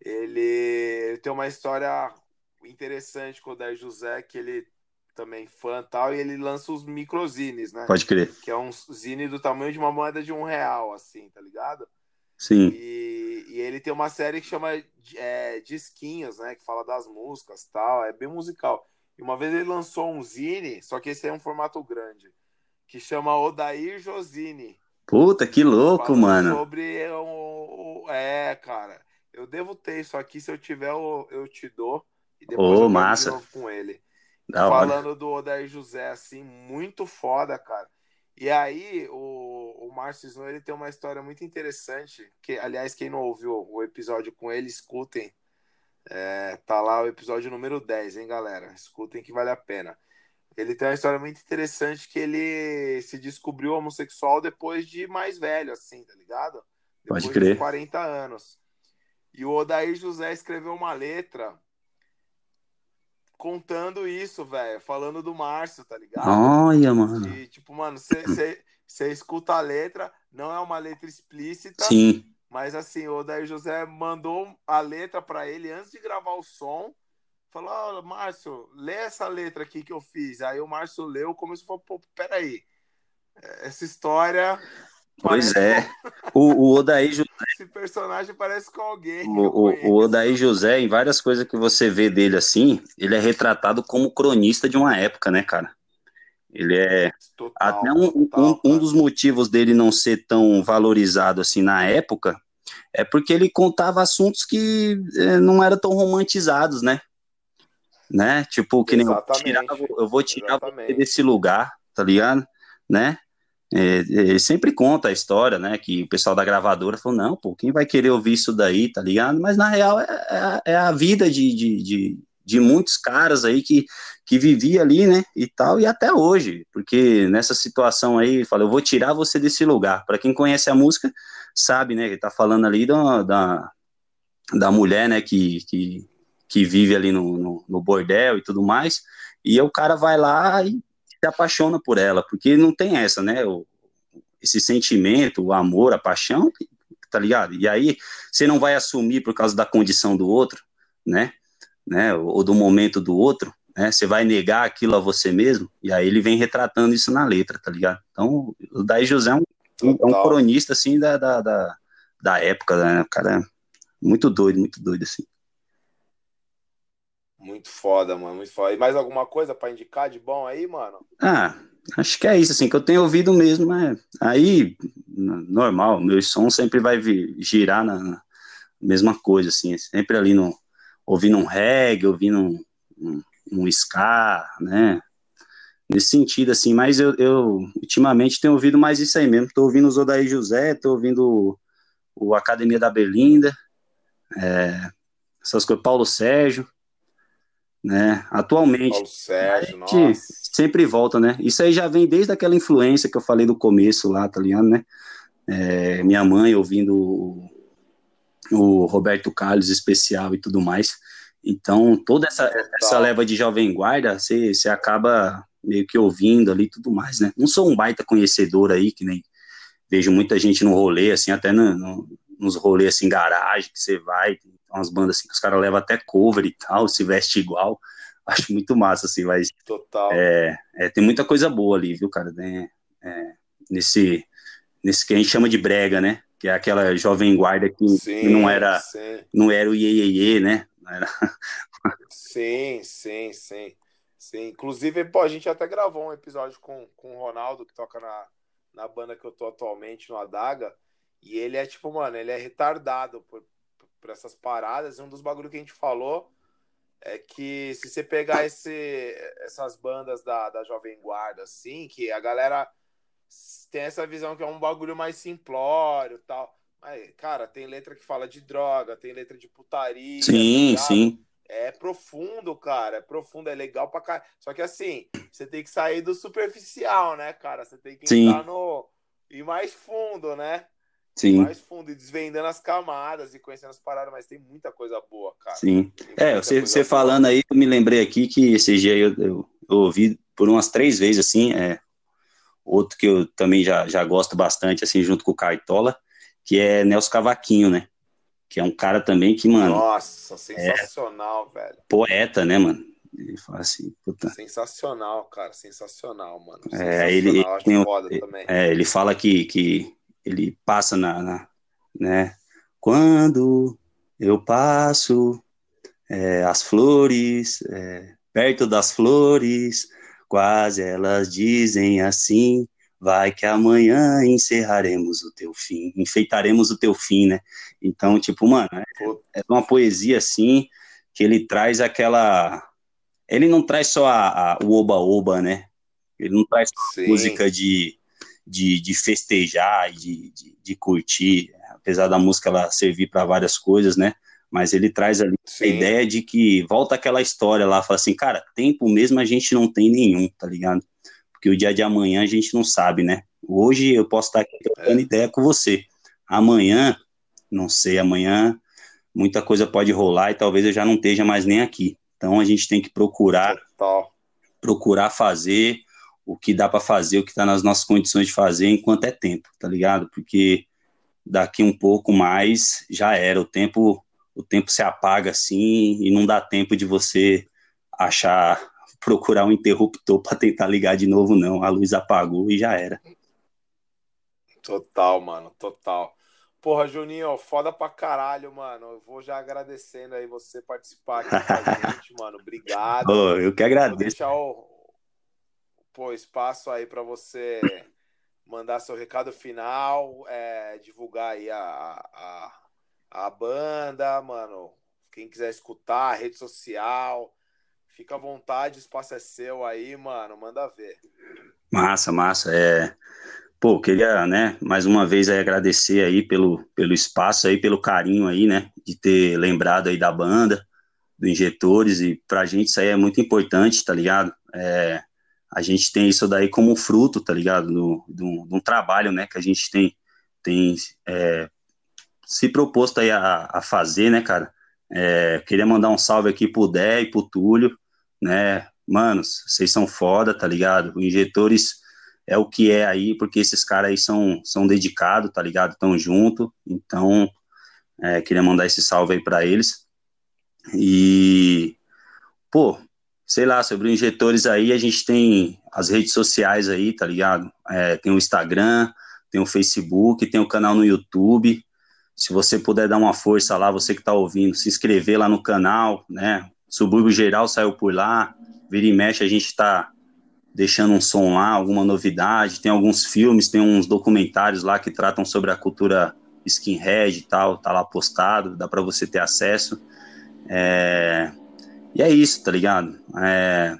Speaker 1: Ele, tem uma história interessante com o Daí José, que ele também fã e tal, e ele lança os microzines, né?
Speaker 3: Pode crer.
Speaker 1: Que é um zine do tamanho de uma moeda de um real, assim, tá ligado?
Speaker 3: Sim.
Speaker 1: E, e ele tem uma série que chama é, Disquinhos, né? Que fala das músicas tal, é bem musical. E uma vez ele lançou um zine, só que esse é um formato grande, que chama Odair Josine.
Speaker 3: Puta, que louco, mano.
Speaker 1: Sobre o, É, cara. Eu devo ter isso aqui, se eu tiver, eu, eu te dou. E depois
Speaker 3: oh,
Speaker 1: eu
Speaker 3: massa.
Speaker 1: de novo com ele.
Speaker 3: Da
Speaker 1: Falando
Speaker 3: hora.
Speaker 1: do Odair José, assim, muito foda, cara. E aí, o, o Márcio Snow, ele tem uma história muito interessante, que, aliás, quem não ouviu o episódio com ele, escutem, é, tá lá o episódio número 10, hein, galera? Escutem que vale a pena. Ele tem uma história muito interessante que ele se descobriu homossexual depois de mais velho, assim, tá ligado?
Speaker 3: Depois Pode crer.
Speaker 1: De 40 anos. E o Odair José escreveu uma letra contando isso, velho, falando do Márcio, tá ligado?
Speaker 3: Olha, mano.
Speaker 1: E, tipo, mano, você escuta a letra, não é uma letra explícita.
Speaker 3: Sim
Speaker 1: mas assim, o Odair José mandou a letra para ele antes de gravar o som. Falou, oh, Márcio, lê essa letra aqui que eu fiz. Aí o Márcio leu, começou a falar, pô, peraí. Essa história.
Speaker 3: Pois é. O, o Odair José. (laughs)
Speaker 1: Esse personagem parece com alguém.
Speaker 3: O, o, o Odair José, em várias coisas que você vê dele assim, ele é retratado como cronista de uma época, né, cara? Ele é. Total, até um, total, um, um, dos motivos dele não ser tão valorizado assim na época é porque ele contava assuntos que é, não eram tão romantizados, né? Né? Tipo, que nem eu, tirar, eu vou tirar você desse lugar, tá ligado? Né? É, ele sempre conta a história, né? Que o pessoal da gravadora falou: não, pô, quem vai querer ouvir isso daí, tá ligado? Mas na real é, é, é a vida de, de, de, de, muitos caras aí que, que vivia ali, né? E tal, e até hoje, porque nessa situação aí, fala: eu vou tirar você desse lugar. Para quem conhece a música, sabe, né? Ele tá falando ali da, da, da mulher, né, que, que, que vive ali no, no, no, bordel e tudo mais, e o cara vai lá e se apaixona por ela, porque não tem essa, né? O, esse sentimento, o amor, a paixão, tá ligado? E aí você não vai assumir por causa da condição do outro, né? Né, ou do momento do outro, né, você vai negar aquilo a você mesmo, e aí ele vem retratando isso na letra, tá ligado? Então, o Daí José é um, é um cronista, assim, da, da, da, da época, né, o cara é muito doido, muito doido, assim.
Speaker 1: Muito foda, mano, muito foda. E mais alguma coisa para indicar de bom aí, mano?
Speaker 3: Ah, acho que é isso, assim, que eu tenho ouvido mesmo, aí, normal, meu som sempre vai vir, girar na, na mesma coisa, assim, sempre ali no, ouvindo um reggae, ouvindo um, um, um ska, né, nesse sentido, assim, mas eu, eu, ultimamente tenho ouvido mais isso aí mesmo, tô ouvindo o Zodaí José, tô ouvindo o, o Academia da Berlinda, é, essas coisas, Paulo Sérgio, né? Atualmente,
Speaker 1: Paulo Sérgio, nossa.
Speaker 3: sempre volta, né? Isso aí já vem desde aquela influência que eu falei do começo lá, tá ligado, né? É, minha mãe ouvindo o, Roberto Carlos especial e tudo mais. Então, toda essa, essa leva de jovem guarda, você acaba meio que ouvindo ali e tudo mais, né? Não sou um baita conhecedor aí, que nem vejo muita gente no rolê, assim, até no, no, nos rolês assim, garagem, que você vai, umas bandas assim que os caras levam até cover e tal, se veste igual. (laughs) Acho muito massa, assim, mas.
Speaker 1: Total.
Speaker 3: É, é, tem muita coisa boa ali, viu, cara? É, é, nesse, nesse que a gente chama de brega, né? Que é aquela jovem guarda que, sim, não era sim. não era o iê, né? Era...
Speaker 1: sim, sim, sim. Sim, inclusive, pô, a gente até gravou um episódio com, com o Ronaldo, que toca na, na banda que eu tô atualmente, no Adaga, e ele é tipo, mano, ele é retardado por, por essas paradas. E um dos bagulhos que a gente falou é que se você pegar esse, essas bandas da, da Jovem Guarda, assim, que a galera tem essa visão que é um bagulho mais simplório tal. Mas, cara, tem letra que fala de droga, tem letra de putaria.
Speaker 3: Sim, tá sim.
Speaker 1: É profundo, cara. É profundo, é legal pra caralho. Só que assim, você tem que sair do superficial, né, cara? Você tem que
Speaker 3: sim.
Speaker 1: entrar no. ir mais fundo, né?
Speaker 3: Sim.
Speaker 1: mais fundo e desvendando as camadas e conhecendo as paradas, mas tem muita coisa boa, cara.
Speaker 3: Sim. É, você, você falando aí, eu me lembrei aqui que esse dia eu, eu, eu, ouvi por umas três vezes, assim, é, outro que eu também já, já gosto bastante, assim, junto com o Cartola, que é Nelson Cavaquinho, né? Que é um cara também que, mano.
Speaker 1: Nossa, sensacional, é, velho.
Speaker 3: Poeta, né, mano? Ele fala assim, puta.
Speaker 1: Sensacional, cara, sensacional, mano.
Speaker 3: Sensacional, é, ele, tem, é, ele fala que, que ele passa na, na né? Quando eu passo é, as flores, é, perto das flores, quase elas dizem assim, vai que amanhã encerraremos o teu fim, enfeitaremos o teu fim, né? Então, tipo, mano, é, é uma poesia assim, que ele traz aquela... Ele não traz só a, a o oba-oba, né? Ele não traz música de de, de festejar de, de, de, curtir, apesar da música ela servir para várias coisas, né? Mas ele traz ali Sim. a ideia de que volta aquela história lá, fala assim, cara, tempo mesmo a gente não tem nenhum, tá ligado? Porque o dia de amanhã a gente não sabe, né? Hoje eu posso estar aqui trocando é. ideia com você. Amanhã, não sei, amanhã muita coisa pode rolar e talvez eu já não esteja mais nem aqui. Então a gente tem que procurar
Speaker 1: Total.
Speaker 3: procurar fazer o que dá para fazer, o que está nas nossas condições de fazer enquanto é tempo, tá ligado? Porque daqui um pouco mais já era, o tempo o tempo se apaga assim e não dá tempo de você achar procurar um interruptor para tentar ligar de novo não, a luz apagou e já era.
Speaker 1: Total, mano, total. Porra, Juninho, foda pra caralho, mano. Eu vou já agradecendo aí você participar aqui com a (laughs) gente, mano. Obrigado.
Speaker 3: Oh, eu que agradeço. Vou
Speaker 1: deixar o, pô, espaço aí para você mandar seu recado final, é, divulgar aí a, a, a banda, mano. Quem quiser escutar, rede social, fica à vontade, o espaço é seu aí, mano. Manda ver.
Speaker 3: Massa, massa. É, pô, queria, né, mais uma vez aí agradecer aí pelo, pelo espaço aí, pelo carinho aí, né, de ter lembrado aí da banda, do Injetores, e pra gente isso aí é muito importante, tá ligado? É, a gente tem isso daí como fruto, tá ligado? De um trabalho, né, que a gente tem, tem é, se proposto aí a, a, fazer, né, cara? É, queria mandar um salve aqui pro Dé e pro Túlio, né? Manos, vocês são foda, tá ligado? Injetores é o que é aí, porque esses caras aí são, são dedicados, tá ligado? Estão junto, então é, queria mandar esse salve aí para eles. E, pô, sei lá, sobre injetores aí, a gente tem as redes sociais aí, tá ligado? É, tem o Instagram, tem o Facebook, tem o canal no YouTube. Se você puder dar uma força lá, você que está ouvindo, se inscrever lá no canal, né? Subúrbio Geral saiu por lá, vira e mexe, a gente está deixando um som lá, alguma novidade. Tem alguns filmes, tem uns documentários lá que tratam sobre a cultura skinhead e tal, tá lá postado, dá para você ter acesso. É... E é isso, tá ligado? É...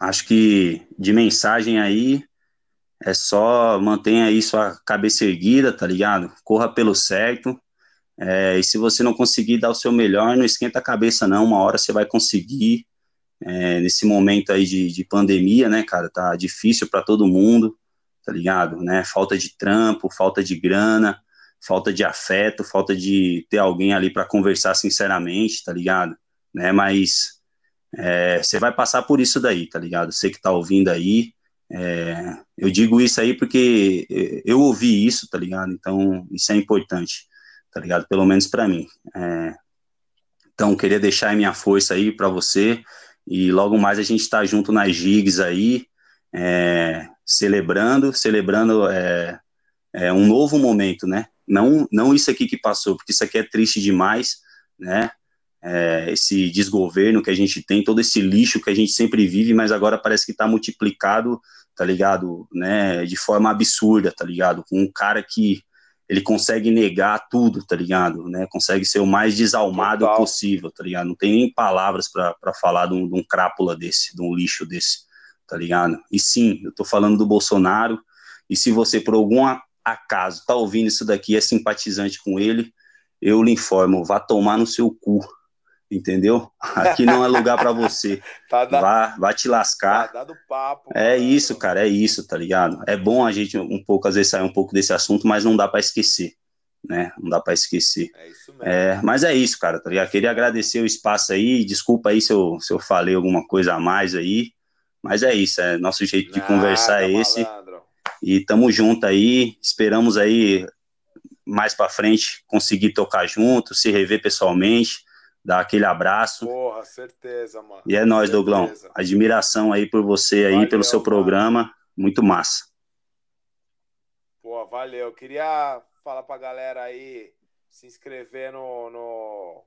Speaker 3: Acho que de mensagem aí é só mantenha aí sua cabeça erguida, tá ligado? Corra pelo certo. É... E se você não conseguir dar o seu melhor, não esquenta a cabeça, não. Uma hora você vai conseguir. É... Nesse momento aí de, de pandemia, né, cara? Tá difícil para todo mundo, tá ligado? Né? Falta de trampo, falta de grana falta de afeto, falta de ter alguém ali para conversar sinceramente, tá ligado? Né? Mas é, você vai passar por isso daí, tá ligado? Você que tá ouvindo aí, é, eu digo isso aí porque eu ouvi isso, tá ligado? Então isso é importante, tá ligado? Pelo menos para mim. É, então queria deixar a minha força aí para você e logo mais a gente tá junto nas gigs aí, é, celebrando, celebrando é, é, um novo momento, né? não, não isso aqui que passou, porque isso aqui é triste demais, né? É, esse desgoverno que a gente tem, todo esse lixo que a gente sempre vive, mas agora parece que está multiplicado, tá ligado? Né? De forma absurda, tá ligado? Com um cara que ele consegue negar tudo, tá ligado? Né? Consegue ser o mais desalmado Total. possível, tá ligado? Não tem nem palavras para falar de um, de um crápula desse, de um lixo desse, tá ligado? E sim, eu tô falando do Bolsonaro, e se você por alguma acaso está ouvindo isso daqui, é simpatizante com ele, eu lhe informo, vá tomar no seu cu, entendeu? Aqui não é lugar para você. (laughs) tá vá, vá te lascar. Tá dado papo. É isso, cara, é isso, tá ligado? É bom a gente um pouco às vezes sair um pouco desse assunto, mas não dá para esquecer, né? Não dá para esquecer. É isso mesmo. É, mas é isso, cara, tá ligado? Queria agradecer o espaço aí, desculpa aí se eu, se eu falei alguma coisa a mais aí, mas é isso, é nosso jeito de conversar é esse. E tamo junto aí, esperamos aí mais para frente conseguir tocar junto, se rever pessoalmente, dar aquele abraço.
Speaker 1: Porra, certeza, mano.
Speaker 3: E é nós, Douglão. Admiração aí por você aí, valeu, pelo seu programa, mano. muito massa.
Speaker 1: Pô, valeu. Queria falar pra galera aí se inscrever no, no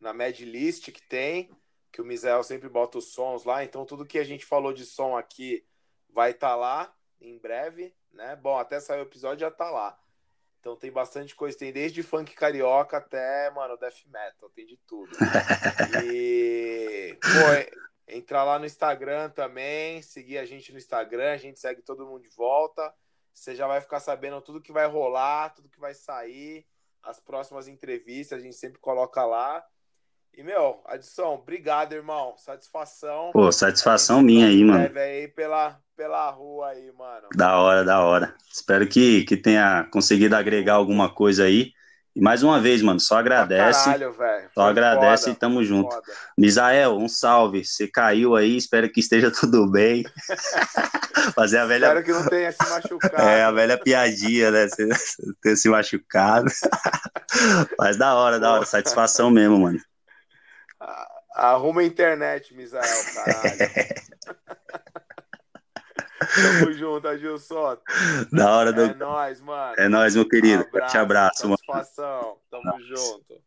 Speaker 1: na Medlist que tem, que o Misael sempre bota os sons lá, então tudo que a gente falou de som aqui vai estar tá lá em breve, né? Bom, até sair o episódio já tá lá. Então tem bastante coisa, tem desde funk carioca até, mano, death metal, tem de tudo. (laughs) E pô, entrar lá no Instagram também, seguir a gente no Instagram, a gente segue todo mundo de volta. Você já vai ficar sabendo tudo que vai rolar, tudo que vai sair, as próximas entrevistas, a gente sempre coloca lá. E, meu, Adson, obrigado, irmão. Satisfação.
Speaker 3: Pô, satisfação minha aí, mano.
Speaker 1: aí pela, pela rua aí, mano.
Speaker 3: Da hora, da hora. Espero que, que tenha conseguido agregar alguma coisa aí. E mais uma vez, mano, só agradece. Caralho, velho. Só agradece foda, e tamo junto. Foda. Misael, um salve. Você caiu aí, espero que esteja (laughs) tudo bem. (laughs) Fazer a velha.
Speaker 1: Espero que não tenha se machucado.
Speaker 3: É, a velha piadinha, né? (laughs) Ter se machucado. Mas da hora, da hora. Satisfação mesmo, mano.
Speaker 1: Arruma a internet, Misael, caralho. (laughs) Tamo junto, Agilson.
Speaker 3: Da hora do.
Speaker 1: É nóis, mano.
Speaker 3: É nóis, meu querido. Um abraço, Te abraço,
Speaker 1: mano. Tamo junto.